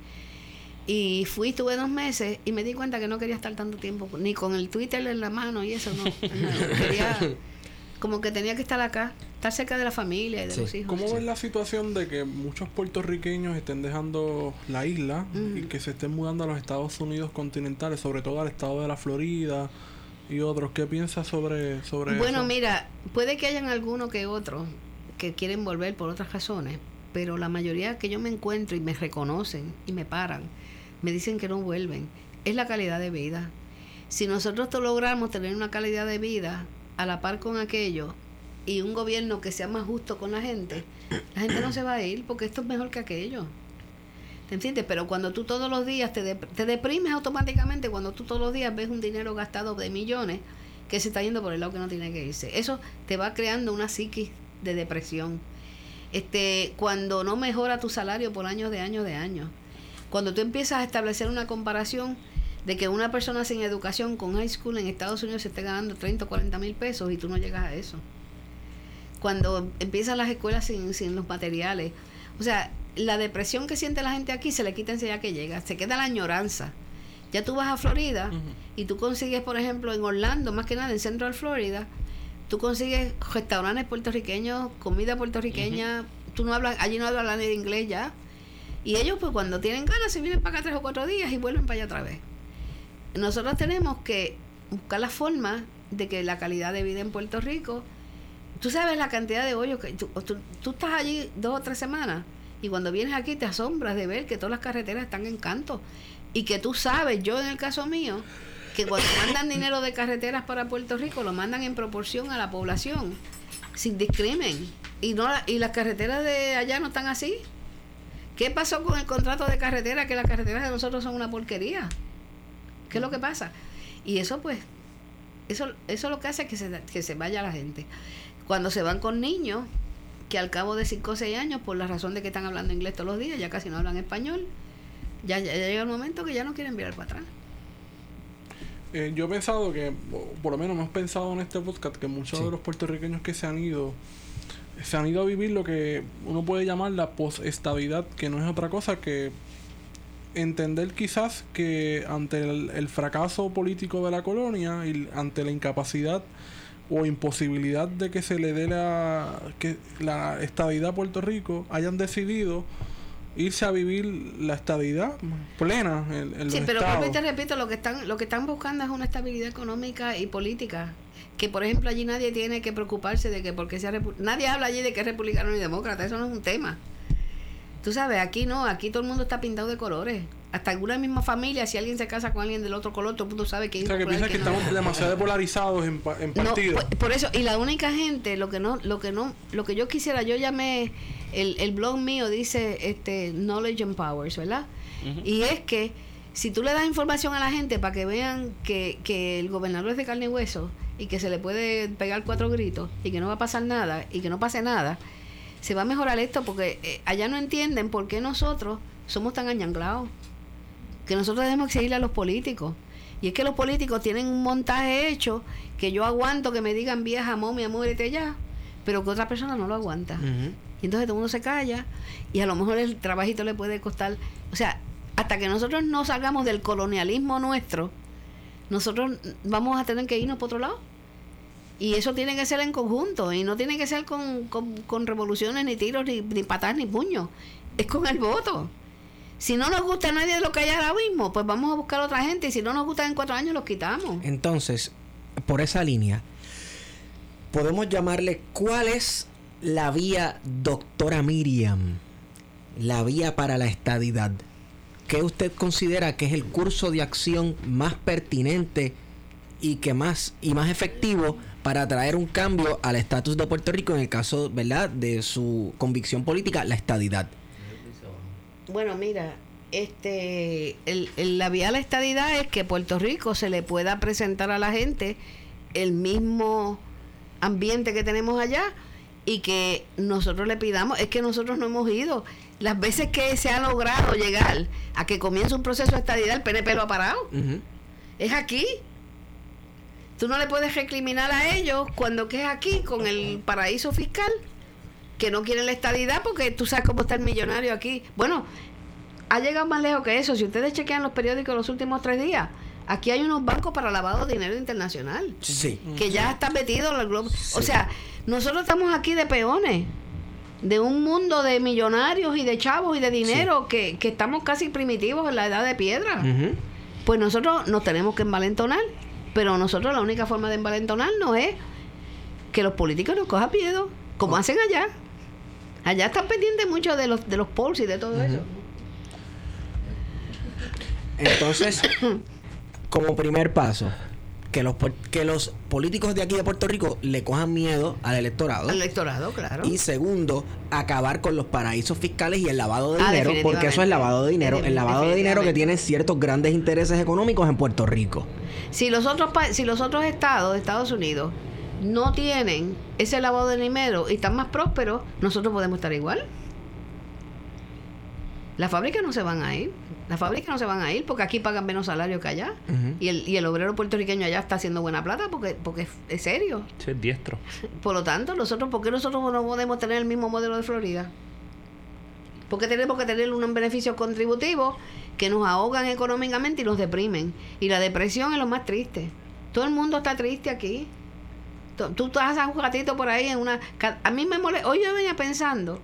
Y fui, estuve dos meses y me di cuenta que no quería estar tanto tiempo, ni con el Twitter en la mano y eso, no. no, [LAUGHS] quería, como que tenía que estar acá, estar cerca de la familia y de Sí. los hijos. ¿Cómo ves la situación de que muchos puertorriqueños estén dejando la isla y Ujú. que se estén mudando a los Estados Unidos continentales, sobre todo al estado de la Florida y otros? ¿Qué piensas sobre, sobre Bueno, eso? mira, puede que hayan alguno que otro que quieren volver por otras razones, pero la mayoría que yo me encuentro y me reconocen y me paran, me dicen que no vuelven. Es la calidad de vida. Si nosotros logramos tener una calidad de vida a la par con aquello y un gobierno que sea más justo con la gente, la gente no se va a ir porque esto es mejor que aquello. ¿Te entiendes? Pero cuando tú todos los días te, te deprimes automáticamente, cuando tú todos los días ves un dinero gastado de millones que se está yendo por el lado que no tiene que irse. Eso te va creando una psiquis de depresión. Este, cuando no mejora tu salario por años de años de años. Cuando tú empiezas a establecer una comparación de que una persona sin educación con high school en Estados Unidos se esté ganando 30 o 40 mil pesos y tú no llegas a eso. Cuando empiezan las escuelas sin, sin los materiales. O sea, la depresión que siente la gente aquí se le quita enseguida que llega. Se queda la añoranza. Ya tú vas a Florida y tú consigues, por ejemplo, en Orlando, más que nada en Central Florida, tú consigues restaurantes puertorriqueños, comida puertorriqueña, tú no hablas, allí no hablan de inglés ya. Y ellos pues cuando tienen ganas se vienen para acá tres o cuatro días y vuelven para allá otra vez. Nosotros tenemos que buscar la forma de que la calidad de vida en Puerto Rico, tú sabes la cantidad de hoyos que tú, tú, tú estás allí dos o tres semanas y cuando vienes aquí te asombras de ver que todas las carreteras están en canto y que tú sabes, yo en el caso mío, que cuando mandan dinero de carreteras para Puerto Rico lo mandan en proporción a la población, sin discrimen. Y no y las carreteras de allá no están así. ¿Qué pasó con el contrato de carretera? Que las carreteras de nosotros son una porquería. ¿Qué es lo que pasa? Y eso pues, eso, eso lo que hace que se, que se vaya la gente. Cuando se van con niños, que al cabo de 5 o 6 años, por la razón de que están hablando inglés todos los días, ya casi no hablan español, ya, ya llega el momento que ya no quieren virar para atrás. Eh, yo he pensado que, por lo menos hemos pensado en este podcast, que muchos Sí. de los puertorriqueños que se han ido, se han ido a vivir lo que uno puede llamar la postestabilidad, que no es otra cosa que entender quizás que ante el, el fracaso político de la colonia y ante la incapacidad o imposibilidad de que se le dé la, que la estadidad a Puerto Rico hayan decidido irse a vivir la estadidad plena en, en Sí, los pero estados. vuelvo y te repito, lo que están lo que están buscando es una estabilidad económica y política. Que por ejemplo allí nadie tiene que preocuparse de que porque sea nadie habla allí de que es republicano ni demócrata, eso no es un tema. Tú sabes, aquí no, aquí todo el mundo está pintado de colores. Hasta alguna misma familia, si alguien se casa con alguien del otro color, todo el mundo sabe que O sea, que piensas que estamos demasiado polarizados en, pa- en No, partidos. por, por eso, y la única gente, lo que no, lo que no, lo que yo quisiera, yo llamé, el, el blog mío dice este Knowledge and Powers, ¿verdad? Y es que si tú le das información a la gente para que vean que, que el gobernador es de carne y hueso y que se le puede pegar cuatro gritos y que no va a pasar nada y que no pase nada, se va a mejorar esto porque eh, allá no entienden por qué nosotros somos tan añanglados. Que nosotros debemos seguirle a los políticos. Y es que los políticos tienen un montaje hecho que yo aguanto que me digan vieja, momia, muérete ya, pero que otra persona no lo aguanta. Y entonces todo el mundo se calla y a lo mejor el trabajito le puede costar. O sea, hasta que nosotros no salgamos del colonialismo nuestro, nosotros vamos a tener que irnos por otro lado. Y eso tiene que ser en conjunto y no tiene que ser con, con, con revoluciones, ni tiros, ni, ni patadas, ni puños. Es con el voto. Si no nos gusta a nadie de lo que hay ahora mismo, pues vamos a buscar otra gente. Y si no nos gusta en cuatro años, los quitamos. Entonces, por esa línea, podemos llamarle cuál es la vía, doctora Miriam, la vía para la estadidad. ¿Qué usted considera que es el curso de acción más pertinente y que más y más efectivo para traer un cambio al estatus de Puerto Rico en el caso, ¿verdad?, de su convicción política, la estadidad. Bueno, mira, este, el, el- la vía a la estadidad es que Puerto Rico se le pueda presentar a la gente el mismo ambiente que tenemos allá y que nosotros le pidamos, es que nosotros no hemos ido. Las veces que se ha logrado llegar a que comience un proceso de estadidad, el PNP lo ha parado. Es aquí. Tú no le puedes recriminar a ellos cuando que es aquí con el paraíso fiscal, que no quieren la estadidad porque tú sabes cómo está el millonario aquí. Bueno, ha llegado más lejos que eso. Si ustedes chequean los periódicos los últimos tres días, aquí hay unos bancos para lavado de dinero internacional Sí. que ya está metido en el globo. O sea, nosotros estamos aquí de peones de un mundo de millonarios y de chavos y de dinero que, que estamos casi primitivos en la edad de piedra. Pues nosotros nos tenemos que envalentonar, pero nosotros la única forma de envalentonarnos es que los políticos nos cojan miedo, como hacen allá. Allá están pendientes mucho de los de los polls y de todo eso. Entonces, [COUGHS] como primer paso, que los, que los políticos de aquí de Puerto Rico le cojan miedo al electorado. Al electorado, claro. Y segundo, acabar con los paraísos fiscales y el lavado de Ah, dinero, porque eso es lavado de dinero, el lavado de dinero que Definitivamente. tiene ciertos grandes intereses económicos en Puerto Rico. Si los otros si los otros estados de Estados Unidos no tienen ese lavado de dinero y están más prósperos, nosotros podemos estar igual. Las fábricas no se van a ir. Las fábricas no se van a ir porque aquí pagan menos salario que allá. Y, el, y el obrero puertorriqueño allá está haciendo buena plata porque, porque es, es serio. Sí, es diestro. Por lo tanto, nosotros, ¿por qué nosotros no podemos tener el mismo modelo de Florida? Porque tenemos que tener unos beneficios contributivos que nos ahogan económicamente y nos deprimen. Y la depresión es lo más triste. Todo el mundo está triste aquí. Tú, estás a un ratito por ahí en una... A mí me molesta... Hoy yo venía pensando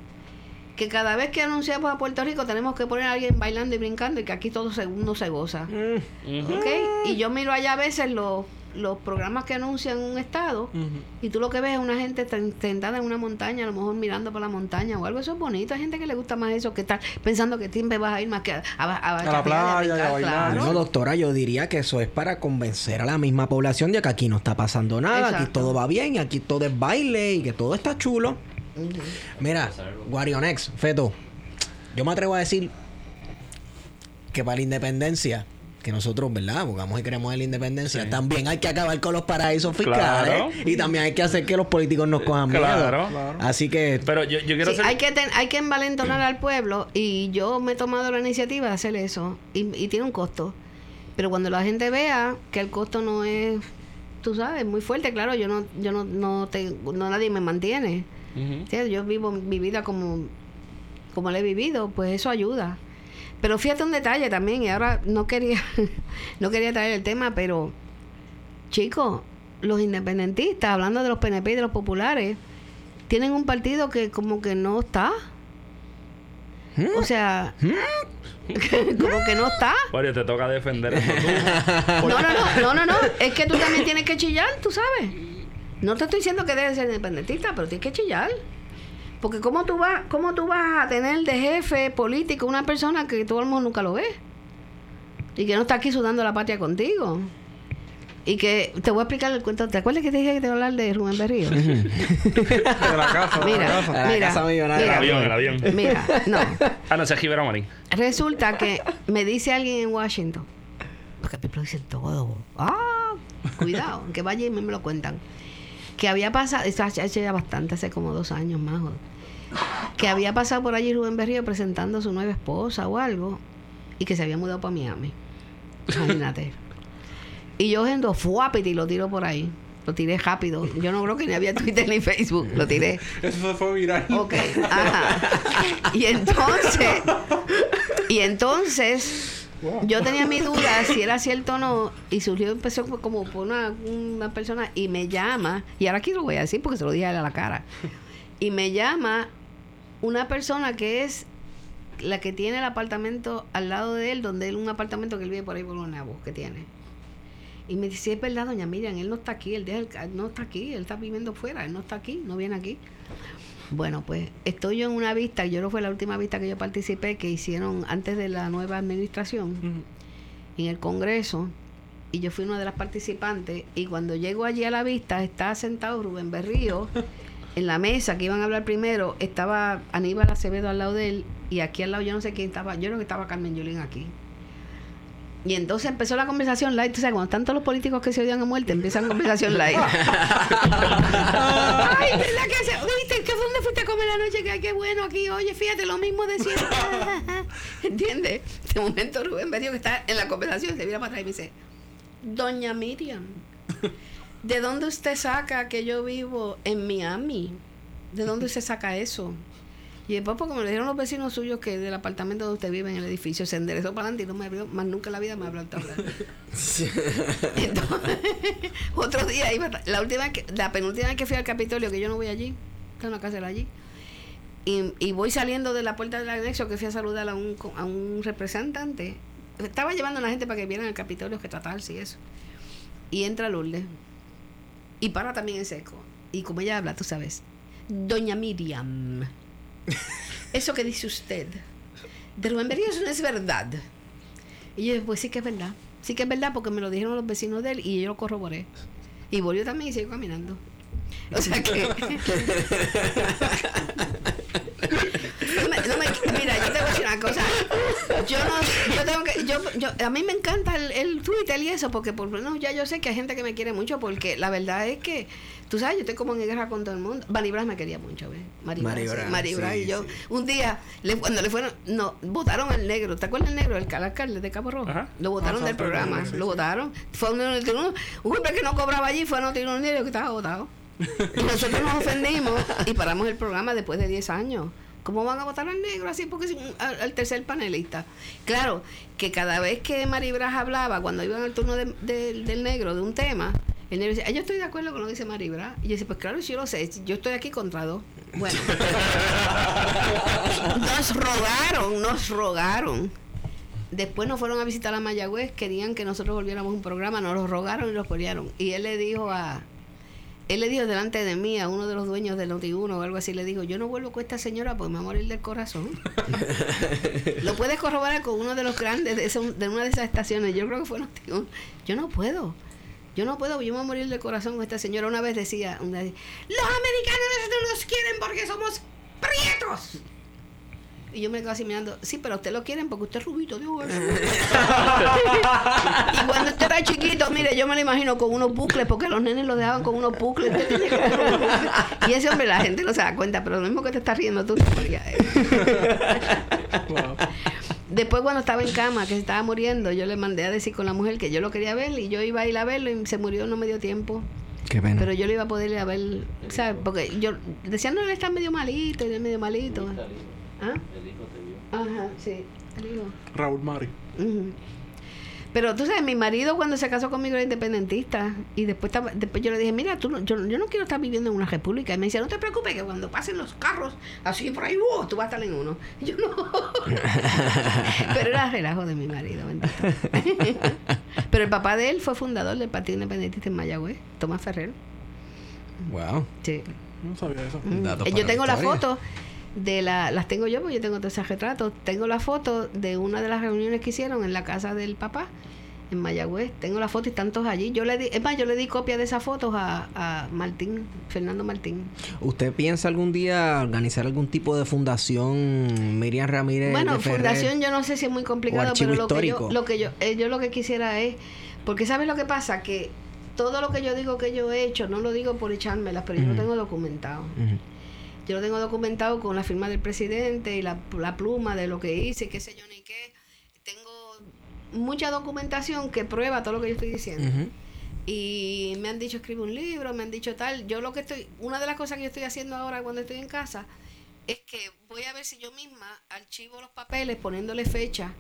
que cada vez que anunciamos a Puerto Rico tenemos que poner a alguien bailando y brincando y que aquí todo se, uno se goza. Ujú. ¿Ok? Y yo miro allá a veces los, los programas que anuncian un estado y tú lo que ves es una gente sentada en una montaña, a lo mejor mirando por la montaña o algo. Eso es bonito. Hay gente que le gusta más eso que estar pensando que siempre vas a ir más que a, a, a- a la playa, y a bailar. claro. No, doctora, yo diría que eso es para convencer a la misma población de que aquí no está pasando nada, aquí todo va bien, y aquí todo es baile y que todo está chulo. Mira, Guarionex, Feto, yo me atrevo a decir que para la independencia, que nosotros, ¿verdad? Abogamos y queremos la independencia, Sí. también hay que acabar con los paraísos fiscales Claro. y también hay que hacer que los políticos nos cojan miedo. Claro. Claro. Así que Pero yo, yo quiero Sí, hacer... hay, que ten- hay que envalentonar al pueblo y yo me he tomado la iniciativa de hacer eso y, y tiene un costo. Pero cuando la gente vea que el costo no es, tú sabes, muy fuerte, claro, yo no, yo no, no, te- no nadie me mantiene. Sí, Yo vivo mi vida como, como la he vivido, pues eso ayuda. Pero fíjate un detalle también, y ahora no quería, [LAUGHS] no quería traer el tema, pero chicos, los independentistas, hablando de los PNP y de los populares, tienen un partido que como que no está. O sea, [LAUGHS] como que no está. Oye, te toca defender eso tú. [LAUGHS] No, no, no, no, no, no. Es que tú también tienes que chillar, tú sabes. No te estoy diciendo que debes ser independentista, pero tienes que chillar. Porque cómo tú vas, cómo tú vas a tener de jefe político una persona que todo el mundo nunca lo ve. Y que no está aquí sudando la patria contigo. Y que te voy a explicar el cuento. ¿Te acuerdas que te dije que te iba a hablar de Rubén Berrío? [LAUGHS] De la casa, de Mira, la casa. La mira, casa millonaria. El mira, avión, el avión. mira, no. Ah, no, es Gibera Marín. Resulta que me dice alguien en Washington, porque a mí me lo dicen todo. Ah, cuidado, que vaya y me, lo cuentan. Que había pasado, esto hace ya bastante, hace como dos años más, o- que había pasado por allí Rubén Berrío presentando a su nueva esposa o algo, y que se había mudado para Miami. Imagínate. y yo yendo fuapiti y lo tiro por ahí. Lo tiré rápido. Yo no creo que ni había Twitter ni Facebook. Lo tiré. Eso fue viral. Ok, ajá. Y entonces, y entonces, yo tenía mi duda si era cierto o no, y surgió, empezó como por una, una persona, y me llama, y ahora aquí lo voy a decir porque se lo dije a él a la cara, y me llama una persona que es la que tiene el apartamento al lado de él, donde él, un apartamento que él vive por ahí por los Nabos, que tiene. Y me dice, es verdad, doña Miriam, él no está aquí, él, deja el no está aquí, él está viviendo fuera, él no está aquí, no viene aquí. Bueno, pues estoy yo en una vista, yo no fue la última vista que yo participé, que hicieron antes de la nueva administración en el Congreso, y yo fui una de las participantes, y cuando llego allí a la vista, está sentado Rubén Berrío [LAUGHS] en la mesa que iban a hablar primero, estaba Aníbal Acevedo al lado de él, y aquí al lado yo no sé quién estaba, yo creo que estaba Carmen Yulín aquí. Y entonces empezó la conversación light. Tú sabes, cuando están todos los políticos que se odian a muerte, empiezan conversación light. [LAUGHS] Ay, ¿verdad que se, ¿Viste? ¿Que dónde fuiste a comer anoche? Que ay, qué bueno aquí. Oye, fíjate, lo mismo de siempre. [LAUGHS] ¿Entiendes? De momento Rubén me dijo que está en la conversación, se mira para atrás y me dice, Doña Miriam, ¿de dónde usted saca que yo vivo en Miami? ¿De dónde usted saca eso? Y después, porque me lo dijeron los vecinos suyos que del apartamento donde usted vive en el edificio se enderezó para adelante y no me abrió, más nunca en la vida me habló hablar. Entonces, [LAUGHS] otro día iba, la última que, la penúltima vez que fui al Capitolio, que yo no voy allí, está en una casa allí, y, y voy saliendo de la puerta del anexo que fui a saludar a un, co- a un representante. Estaba llevando a la gente para que vieran el Capitolio, que tratarse y eso. Y entra Lourdes. Y para también en seco. Y como ella habla, tú sabes. Doña Miriam. [LAUGHS] Eso que dice usted. De Rubén eso no es verdad. Y yo, pues sí que es verdad. Sí que es verdad porque me lo dijeron los vecinos de él y yo lo corroboré. Y volvió también y siguió caminando. O sea que. [LAUGHS] [LAUGHS] No me- no me- mira, yo te voy a decir una cosa. Yo no, yo tengo que, yo, yo, a mí me encanta el, el Twitter y eso, porque por lo menos ya yo sé que hay gente que me quiere mucho, porque la verdad es que, tú sabes, yo estoy como en guerra con todo el mundo. Maribras me quería mucho, ¿ves? Maribras, Mari sí, Brás, Mari Brás sí, y yo. sí. Un día, le- cuando le fueron, no, votaron al negro, ¿te acuerdas del negro? El cal- alcalde de Cabo Rojo. Ajá. Lo votaron Ah, del programa, lo sí. votaron. Fue un, un, un hombre que no cobraba allí, fue a no tirar un dinero que estaba votado. Y [LAUGHS] nosotros nos ofendimos y paramos el programa después de 10 años. ¿Cómo van a votar al negro así? Porque al, al tercer panelista. Claro, que cada vez que Maribras hablaba, cuando iban al turno de- de- del negro de un tema, el negro decía, "Ah, yo estoy de acuerdo con lo que dice Maribras. Y yo decía, pues claro, yo lo sé, yo estoy aquí contra dos. Bueno. [LAUGHS] nos rogaron, nos rogaron. Después nos fueron a visitar a Mayagüez, querían que nosotros volviéramos a un programa, nos lo rogaron y los pelearon. Y él le dijo a, él le dijo delante de mí a uno de los dueños del Noti1 o algo así, le dijo, yo no vuelvo con esta señora porque me va a morir del corazón. [LAUGHS] Lo puedes corroborar con uno de los grandes de, ese- de una de esas estaciones, yo creo que fue Noti1. Yo no puedo. Yo no puedo, yo me voy a morir del corazón con esta señora. Una vez decía, una vez, los americanos no nos quieren porque somos prietos. Y yo me quedo así mirando, sí, pero usted lo quieren porque usted es rubito de [LAUGHS] y cuando usted era chiquito, mire, yo me lo imagino con unos bucles, porque los nenes lo dejaban con unos bucles. Usted tiene que tener unos bucles. Y ese hombre, la gente no se da cuenta, pero lo mismo que te estás riendo tú. Wow. Después cuando estaba en cama, que se estaba muriendo, yo le mandé a decir con la mujer que yo lo quería ver y yo iba a ir a verlo y se murió no me dio tiempo. Qué pena. Pero yo lo iba a poder ir a ver, ¿sabes? Porque yo decían, no, él está medio malito, él es medio malito. ¿Ah? Ajá, sí, el hijo. Raúl Mari. Pero tú sabes, mi marido cuando se casó conmigo era independentista y después, estaba- después yo le dije, mira, tú, no- yo, yo no quiero estar viviendo en una república. Y me decía, no te preocupes que cuando pasen los carros así por ahí, ¡uh! tú vas a estar en uno. Y yo no. [LAUGHS] Pero era relajo de mi marido, bendito. [LAUGHS] Pero el papá de él fue fundador del Partido Independentista en Mayagüez, Tomás Ferrer. Wow. Sí. No sabía eso. Mm. Yo tengo la foto de la, las tengo yo porque yo tengo todos esos retratos. Tengo la foto de una de las reuniones que hicieron en la casa del papá en Mayagüez. Tengo la foto y están todos allí. Yo le di, es más, yo le di copia de esas fotos a, a Martín, Fernando Martín. ¿Usted piensa algún día organizar algún tipo de fundación Miriam Ramírez? Bueno, Ferrer? fundación yo no sé si es muy complicado, pero lo que, yo, lo que yo, eh, yo lo que quisiera es, porque sabes lo que pasa, que todo lo que yo digo que yo he hecho, no lo digo por echármelas, pero yo lo tengo documentado. Yo lo tengo documentado con la firma del presidente y la, la pluma de lo que hice, qué sé yo ni qué. Tengo mucha documentación que prueba todo lo que yo estoy diciendo. Y me han dicho escribe un libro, me han dicho tal. Yo lo que estoy, una de las cosas que yo estoy haciendo ahora cuando estoy en casa es que voy a ver si yo misma archivo los papeles poniéndole fecha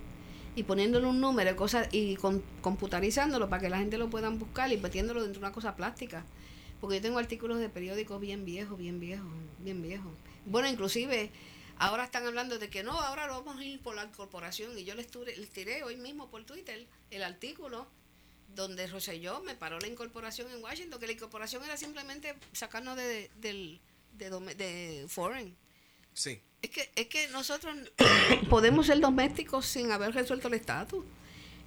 y poniéndole un número cosas y con, computarizándolo para que la gente lo puedan buscar y metiéndolo dentro de una cosa plástica. Porque yo tengo artículos de periódicos bien viejos, bien viejos, bien viejos. Bueno, inclusive ahora están hablando de que no, ahora lo vamos a ir por la corporación y yo les, ture- les tiré hoy mismo por Twitter el artículo donde Rosselló me paró la incorporación en Washington, que la incorporación era simplemente sacarnos de, del, de, foreign. Sí. Es que, es que nosotros [COUGHS] podemos ser domésticos sin haber resuelto el estatus.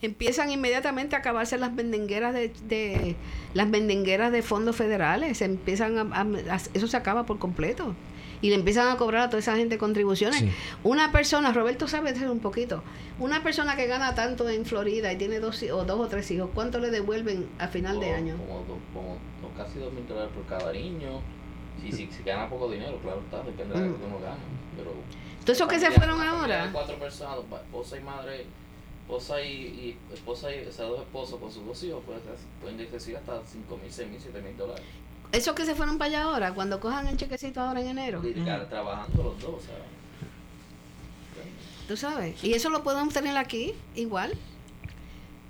Empiezan inmediatamente a acabarse las mendengueras de, de las mendengueras de fondos federales. Se empiezan a, a- a- eso se acaba por completo. Y le empiezan a cobrar a toda esa gente contribuciones. Sí. Una persona, Roberto sabe hacer un poquito, una persona que gana tanto en Florida y tiene dos, o dos o tres hijos, ¿cuánto le devuelven a final de Como- año? Como, como do- casi dos mil dólares por cada niño. Si, si, si gana poco dinero, claro está, depende de lo que uno gana. Pero Entonces, esos que se fueron ahora. cuatro personas, pa- esposa y madre, esposa y, y esposa y, o sea, dos esposos con sus dos hijos, pues, pueden recibir hasta 5 mil, 6 mil, 7 mil dólares. Esos que se fueron para allá ahora, cuando cojan el chequecito ahora en enero. Y cara, trabajando los dos, o sea. Tú sabes. Y eso lo podemos tener aquí, igual.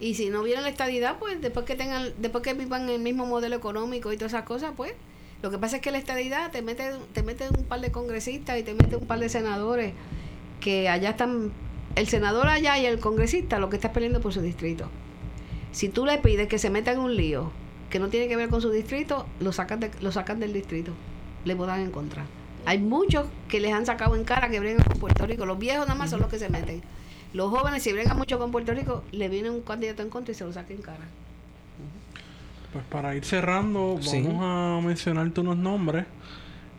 Y si no viene la estadidad, pues después que tengan, después que vivan el mismo modelo económico y todas esas cosas, pues. Lo que pasa es que la estadidad te mete, te mete un par de congresistas y te mete un par de senadores que allá están, el senador allá y el congresista lo que está peleando por su distrito. Si tú le pides que se meta en un lío que no tiene que ver con su distrito, lo sacan, de- lo sacan del distrito. Le votan en contra. Hay muchos que les han sacado en cara que bregan con Puerto Rico. Los viejos nada más son los que se meten. Los jóvenes, si bregan mucho con Puerto Rico, le viene un candidato en contra y se lo saca en cara. Pues para ir cerrando, Sí. vamos a mencionarte unos nombres.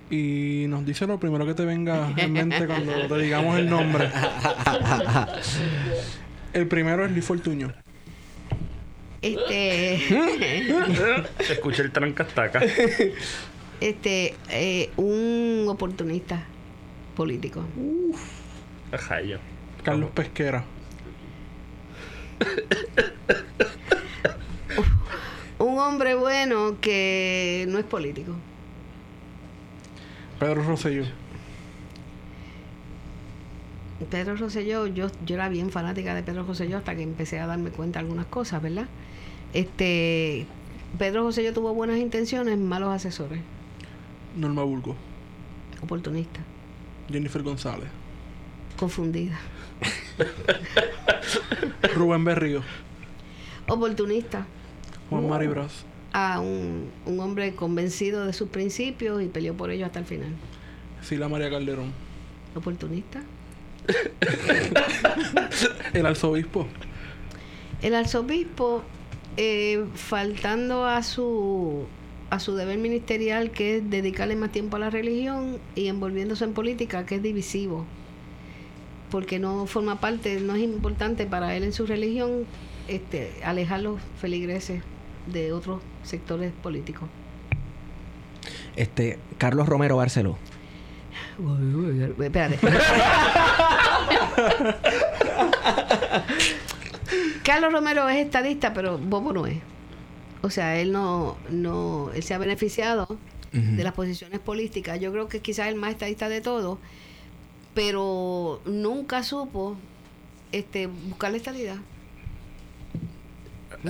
Y nos dice lo primero que te venga en mente cuando te digamos el nombre. [LAUGHS] El primero es Lee Fortuño. Este, Se escucha el trancastaca. este, eh, un oportunista político. Ajá, yo. Carlos Pesquera. Un hombre bueno que no es político. Pedro Rosselló. Pedro Rosselló, yo, yo era bien fanática de Pedro Rosselló hasta que empecé a darme cuenta de algunas cosas, ¿verdad? Este, Pedro Rosselló tuvo buenas intenciones, malos asesores, Norma Burgo. oportunista, Jennifer González. confundida, [LAUGHS] Rubén Berrío. oportunista, Juan Mari Braz. A un, un hombre convencido de sus principios y peleó por ellos hasta el final. Sila María Calderón. Oportunista. [LAUGHS] El arzobispo. El arzobispo, eh, faltando a su a su deber ministerial, que es dedicarle más tiempo a la religión y envolviéndose en política, que es divisivo, porque no forma parte, no es importante para él en su religión este, alejar los feligreses de otros sectores políticos. Este, Carlos Romero Barceló. Espérate. [LAUGHS] Carlos Romero es estadista, pero Bobo no es. O sea, él no, no, él se ha beneficiado de las posiciones políticas. Yo creo que quizás el más estadista de todos, pero nunca supo este buscar la estadidad.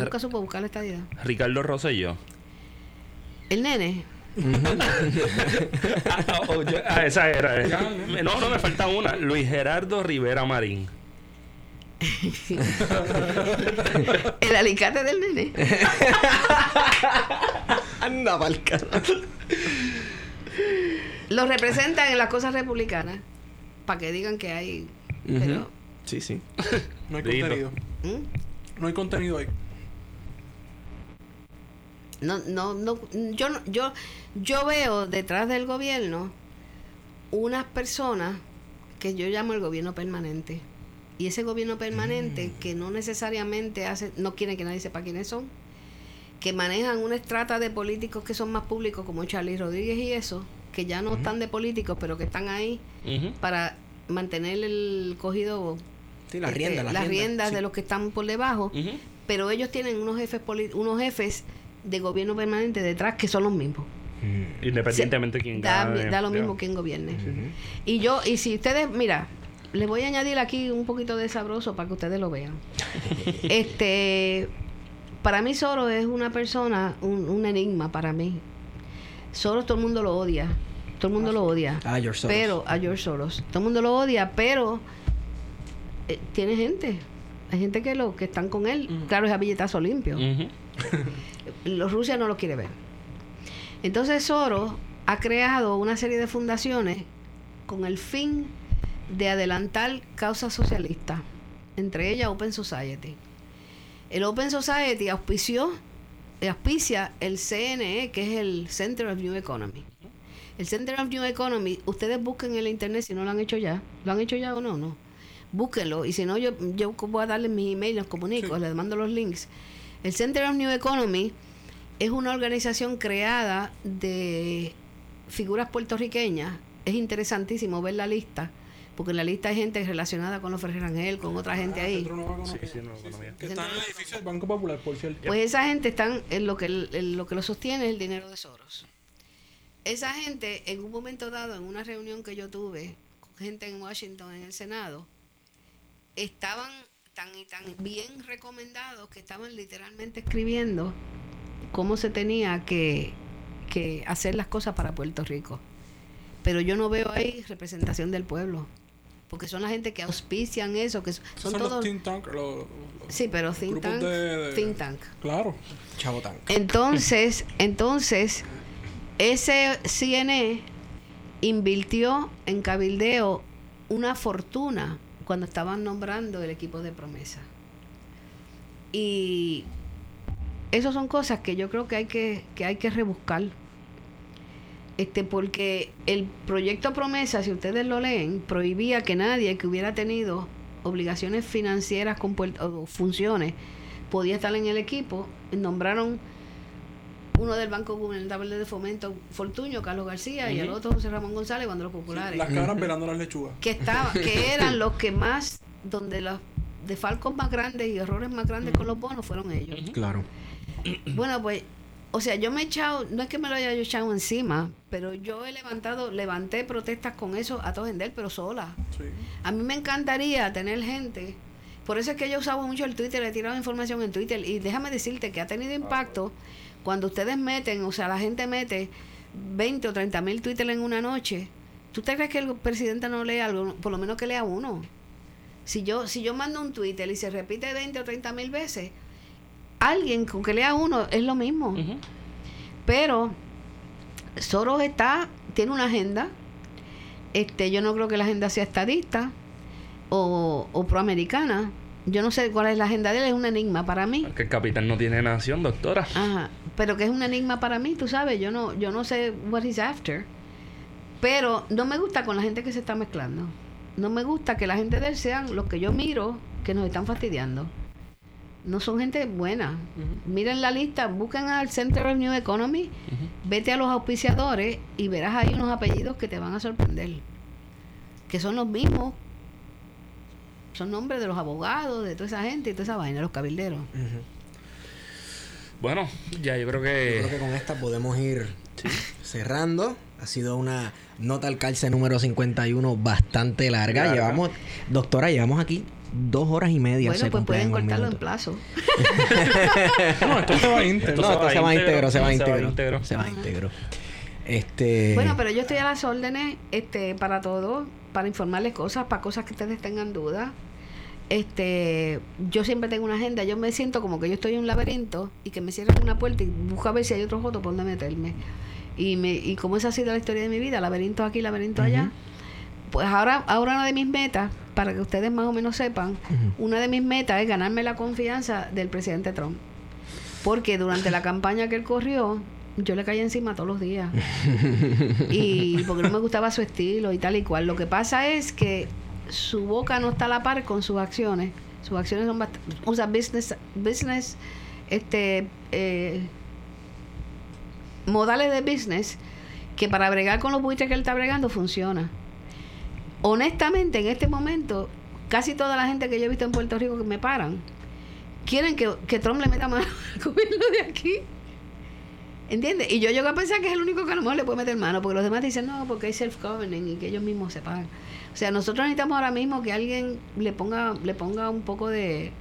Nunca supo buscar la estadidad. Ricardo Rosselló. El nene. [LAUGHS] ah, oh, yo- ah, esa era. eh. ¿no? No, me falta una. Luis Gerardo Rivera Marín. [LAUGHS] El alicate del nene. [LAUGHS] Anda, pa'l carajo. Lo representan en las cosas republicanas. Para que digan que hay. Pero. Sí, sí. No hay Dito. contenido. ¿Mm? No hay contenido ahí. No, no, no, yo, no- yo, yo veo detrás del gobierno unas personas que yo llamo el gobierno permanente. Y ese gobierno permanente que no necesariamente hace, no quiere que nadie sepa quiénes son, que manejan una estrata de políticos que son más públicos como Charlie Rodríguez y eso, que ya no están de políticos, pero que están ahí para mantener el cogido, Sí, las este, riendas, las, las riendas de los que están por debajo. Pero ellos tienen unos jefes unos jefes de gobierno permanente detrás que son los mismos. Mm. Independientemente de quién Da, gane. da lo mismo quien gobierne. Y yo, y si ustedes, mira, les voy a añadir aquí un poquito de sabroso para que ustedes lo vean. [LAUGHS] este, para mí Soros es una persona, un, un enigma para mí. Soros todo el mundo lo odia. Todo el mundo lo odia. Ah, George Soros. Pero a George Soros. Todo el mundo lo odia, pero eh, tiene gente. Hay gente que lo que están con él. Claro, es a billetazo limpio. Ujú. [LAUGHS] Los Rusia no lo quiere ver. Entonces Soros ha creado una serie de fundaciones con el fin de adelantar causas socialistas, entre ellas Open Society. El Open Society auspició, auspicia el CNE, que es el Center of New Economy. El Center of New Economy, ustedes busquen en el internet si no lo han hecho ya. ¿Lo han hecho ya o no? No. Búsquenlo. Y si no, yo, yo voy a darles mis emails, los comunico, les mando los links. El Center of New Economy es una organización creada de figuras puertorriqueñas. Es interesantísimo ver la lista, porque en la lista hay gente relacionada con los Ferrer Ángel, con otra gente ahí. Sí, sí, no. Que está en el edificio del Banco Popular, por cierto. Pues esa gente están en lo que en lo que lo sostiene es el dinero de Soros. Esa gente en un momento dado en una reunión que yo tuve con gente en Washington en el Senado estaban tan y tan bien recomendados que estaban literalmente escribiendo cómo se tenía que, que hacer las cosas para Puerto Rico. Pero yo no veo ahí representación del pueblo, porque son la gente que auspician eso, que son, todos los think tank, los- los- Sí, pero think tank, de- de- think tank. Claro. Chavo Tank. Entonces, entonces, ese CNE invirtió en cabildeo una fortuna cuando estaban nombrando el equipo de promesa. Y esas son cosas que yo creo que hay que, que hay que rebuscar. Este, porque el proyecto promesa, si ustedes lo leen, prohibía que nadie que hubiera tenido obligaciones financieras con o funciones podía estar en el equipo. Nombraron uno del Banco Gubernamental de Fomento, Fortuño, Carlos García, y el otro José Ramón González, cuando los populares Las caras velando las lechugas. que estaba, que eran los que más, donde los defalcos más grandes y errores más grandes con los bonos fueron ellos. Claro. Bueno, pues, o sea, yo me he echado, no es que me lo haya yo echado encima, pero yo he levantado, levanté protestas con eso a todo él, pero sola. Sí. A mí me encantaría tener gente. Por eso es que yo usaba mucho el Twitter, he tirado información en Twitter. Y déjame decirte que ha tenido impacto cuando ustedes meten, o sea, la gente mete 20 o 30 mil Twitter en una noche. ¿Tú te crees que el presidente no lee algo? Por lo menos que lea uno. Si yo, si yo mando un Twitter y se repite 20 o 30 mil veces, alguien con que lea uno es lo mismo. Pero Soros está, tiene una agenda. Este, yo no creo que la agenda sea estadista o, o proamericana. Yo no sé cuál es la agenda de él, es un enigma para mí. Que el capitán no tiene nación, doctora. Ajá. Pero que es un enigma para mí, tú sabes, yo no, yo no sé what he's after. Pero no me gusta con la gente que se está mezclando. No me gusta que la gente de él sean los que yo miro que nos están fastidiando. No son gente buena. Miren la lista, busquen al Center of New Economy, vete a los auspiciadores y verás ahí unos apellidos que te van a sorprender. Que son los mismos. Son nombres de los abogados, de toda esa gente y toda esa vaina, los cabilderos. Bueno, ya yo creo que. Yo creo que con esta podemos ir cerrando. Ha sido una nota al calce número 51 bastante larga. Larga. Llevamos, doctora, llevamos aquí dos horas y media. Bueno, se pues pueden cortarlo en plazo. [LAUGHS] No, esto se va íntegro. No, esto se va íntegro, se va Se va íntegro. íntegro. Se va íntegro. Este. Bueno, pero yo estoy a las órdenes este, para todo, para informarles cosas, para cosas que ustedes tengan dudas. Este, yo siempre tengo una agenda, yo me siento como que yo estoy en un laberinto y que me cierran una puerta y busco a ver si hay otro voto por donde meterme. Y, me, y como esa ha sido la historia de mi vida, laberinto aquí, laberinto allá, pues ahora, ahora una de mis metas, para que ustedes más o menos sepan, una de mis metas es ganarme la confianza del presidente Trump. Porque durante la campaña que él corrió, yo le caía encima todos los días. [LAUGHS] y porque no me gustaba su estilo y tal y cual. Lo que pasa es que su boca no está a la par con sus acciones. Sus acciones son bastante... Usa business, business este, eh, modales de business que para bregar con los buitres que él está bregando funciona. Honestamente, en este momento, casi toda la gente que yo he visto en Puerto Rico que me paran, quieren que, que Trump le meta mano [LAUGHS] al gobierno de aquí. ¿Entiendes? Y yo llego a pensar que es el único que a lo mejor le puede meter mano, porque los demás dicen, no, porque hay self-governing y que ellos mismos se pagan. O sea, nosotros necesitamos ahora mismo que alguien le ponga le ponga un poco de,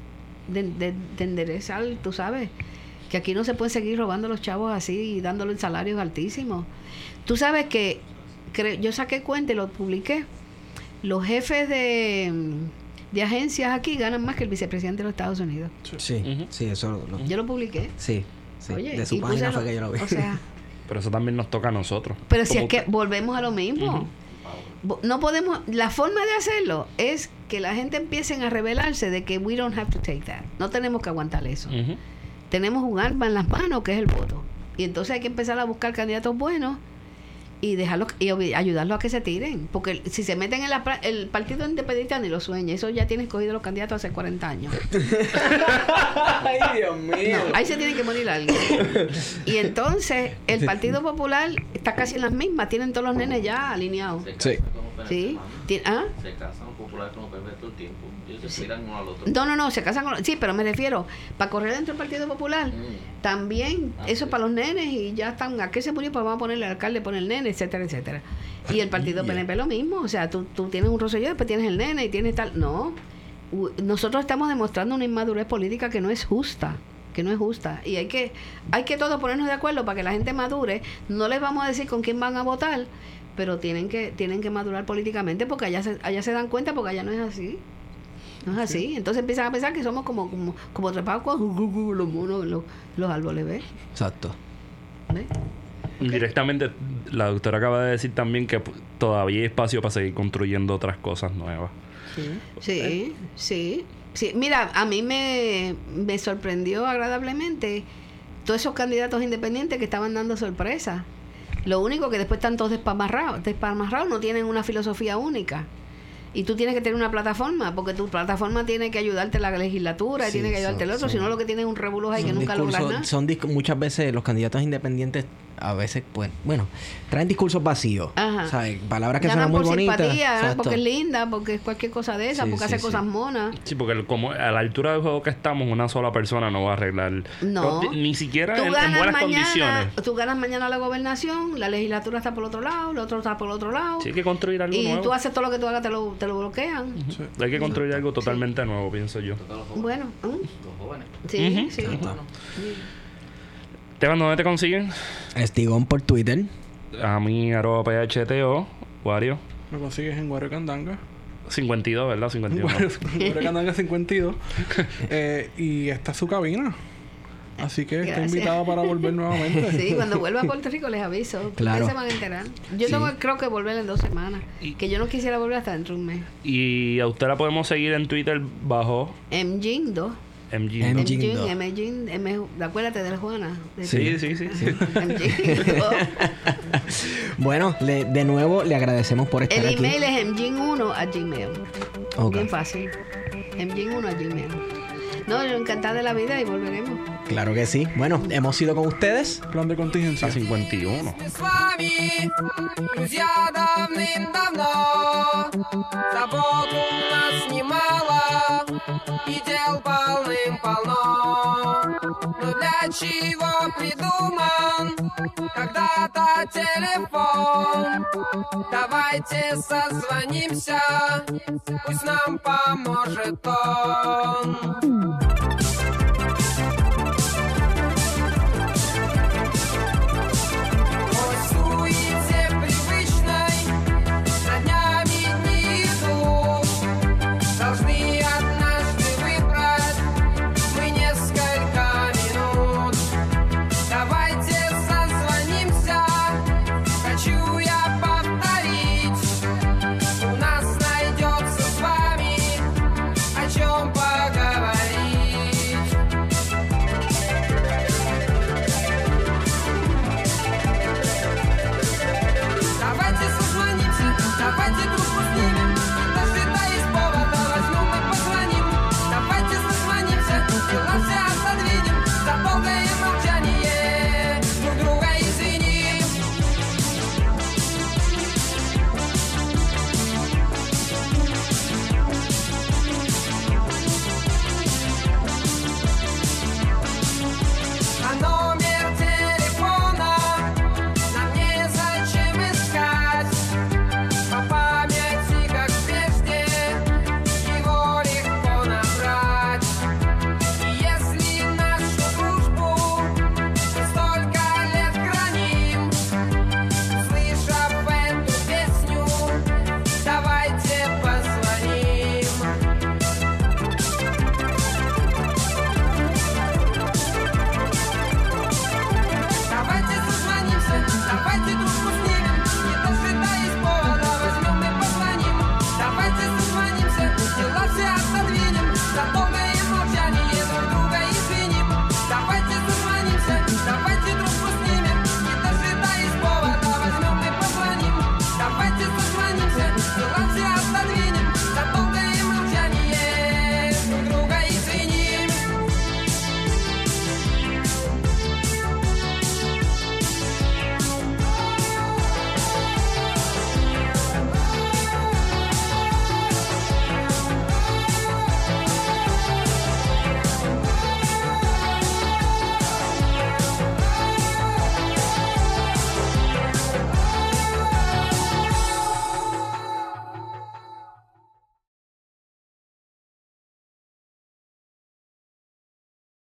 de, de, de enderezar, tú sabes, que aquí no se pueden seguir robando los chavos así y dándoles salarios altísimos. Tú sabes que cre- yo saqué cuenta y lo publiqué. Los jefes de, de agencias aquí ganan más que el vicepresidente de los Estados Unidos. Sí, sí, eso lo. Yo lo publiqué. Sí, sí. Oye, de su página fue lo- que yo lo vi. O sea, [LAUGHS] Pero eso también nos toca a nosotros. pero si es que volvemos a lo mismo. No podemos, la forma de hacerlo es que la gente empiecen a revelarse de que we don't have to take that. No tenemos que aguantar eso. Tenemos un arma en las manos que es el voto. Y entonces hay que empezar a buscar candidatos buenos y dejarlos y ayudarlos a que se tiren. Porque si se meten en la, el partido independiente ni lo sueña. Eso ya tiene escogido los candidatos hace 40 años. [LAUGHS] Ay, Dios mío. No, ahí se tiene que morir alguien. Y entonces el Partido Popular está casi en las mismas. Tienen todos los nenes ya alineados. Se Sí. ¿Sí? ¿Ah? Se casan populares PNP todo el tiempo. Ellos se tiran uno al otro. No, no, no, se casan con... Sí, pero me refiero, para correr dentro del Partido Popular, Mm. también, Ah, eso sí. para los nenes y ya están, ¿a qué se murió? Pues vamos a ponerle al alcalde, pone el nene, etcétera, etcétera. Y el Partido PNP lo mismo, o sea, tú, tú tienes un rosselló, después tienes el nene y tienes tal... No, nosotros estamos demostrando una inmadurez política que no es justa que no es justa y hay que hay que todos ponernos de acuerdo para que la gente madure no les vamos a decir con quién van a votar pero tienen que tienen que madurar políticamente porque allá se, allá se dan cuenta porque allá no es así no es así. Entonces empiezan a pensar que somos como, como, como trepados con [LAUGHS] los monos los, los árboles, ¿ves? Exacto. ¿Ves? Indirectamente, la doctora acaba de decir también que todavía hay espacio para seguir construyendo otras cosas nuevas. Sí. Sí, sí. Sí, mira, a mí me, me sorprendió agradablemente todos esos candidatos independientes que estaban dando sorpresa. Lo único que después están todos despamarrados, despamarrados, no tienen una filosofía única. Y tú tienes que tener una plataforma, porque tu plataforma tiene que ayudarte la legislatura, y Sí, tiene que ayudarte el otro, si no lo que tienes es un revolú ahí que nunca logras nada. son muchas veces los candidatos independientes a veces pues bueno traen discursos vacíos Ajá. ¿sabes? palabras que Ganan suenan muy por bonitas simpatía, Exacto. porque es linda, porque es cualquier cosa de esa, Sí, porque sí, hace sí. cosas monas. Sí, porque el- como a la altura del juego que estamos, una sola persona no va a arreglar. No. Pero Ni siquiera en, buenas mañana, condiciones. tú ganas mañana la gobernación, la legislatura está por otro lado, el otro está por otro lado. Sí, hay que construir algo y nuevo. tú haces todo lo que tú hagas, te lo, te lo bloquean. Sí. Hay que construir algo totalmente nuevo, pienso yo. Bueno, ¿mm? Los jóvenes. sí, sí. Bueno, Esteban, ¿dónde te consiguen? Estigón por Twitter. A mí, arroba PHTO, Wario. Me consigues en Wario Candanga. 52, ¿verdad? 52. [LAUGHS] Wario, Candanga 52. [LAUGHS] Eh, y esta es su cabina. Así que Gracias. está invitada para volver nuevamente. Sí, cuando vuelva a Puerto Rico les aviso. Claro. Ustedes se van a enterar. Yo sí. creo que volver en dos semanas. Y, que yo no quisiera volver hasta dentro de un mes. Y a usted la podemos seguir en Twitter bajo... MJing2. Mjin. Mjin, Mjin, Mjin, acuérdate del Juana. De sí, sí, sí, sí, [LAUGHS] bueno, le, de nuevo le agradecemos por estar aquí. El email aquí. es mjin1 a gmail. Okay. Bien fácil. Mjin1 a gmail. No, yo encantada de la vida y volveremos. claro que sí bueno hemos ido con ustedes Plan de contingencia. A 51. с вами, друзья, давным-давно. Забот у нас немало, и дел полным-полно. Но для для чего придуман когда-то телефон. Давайте созвонимся, пусть нам поможет он.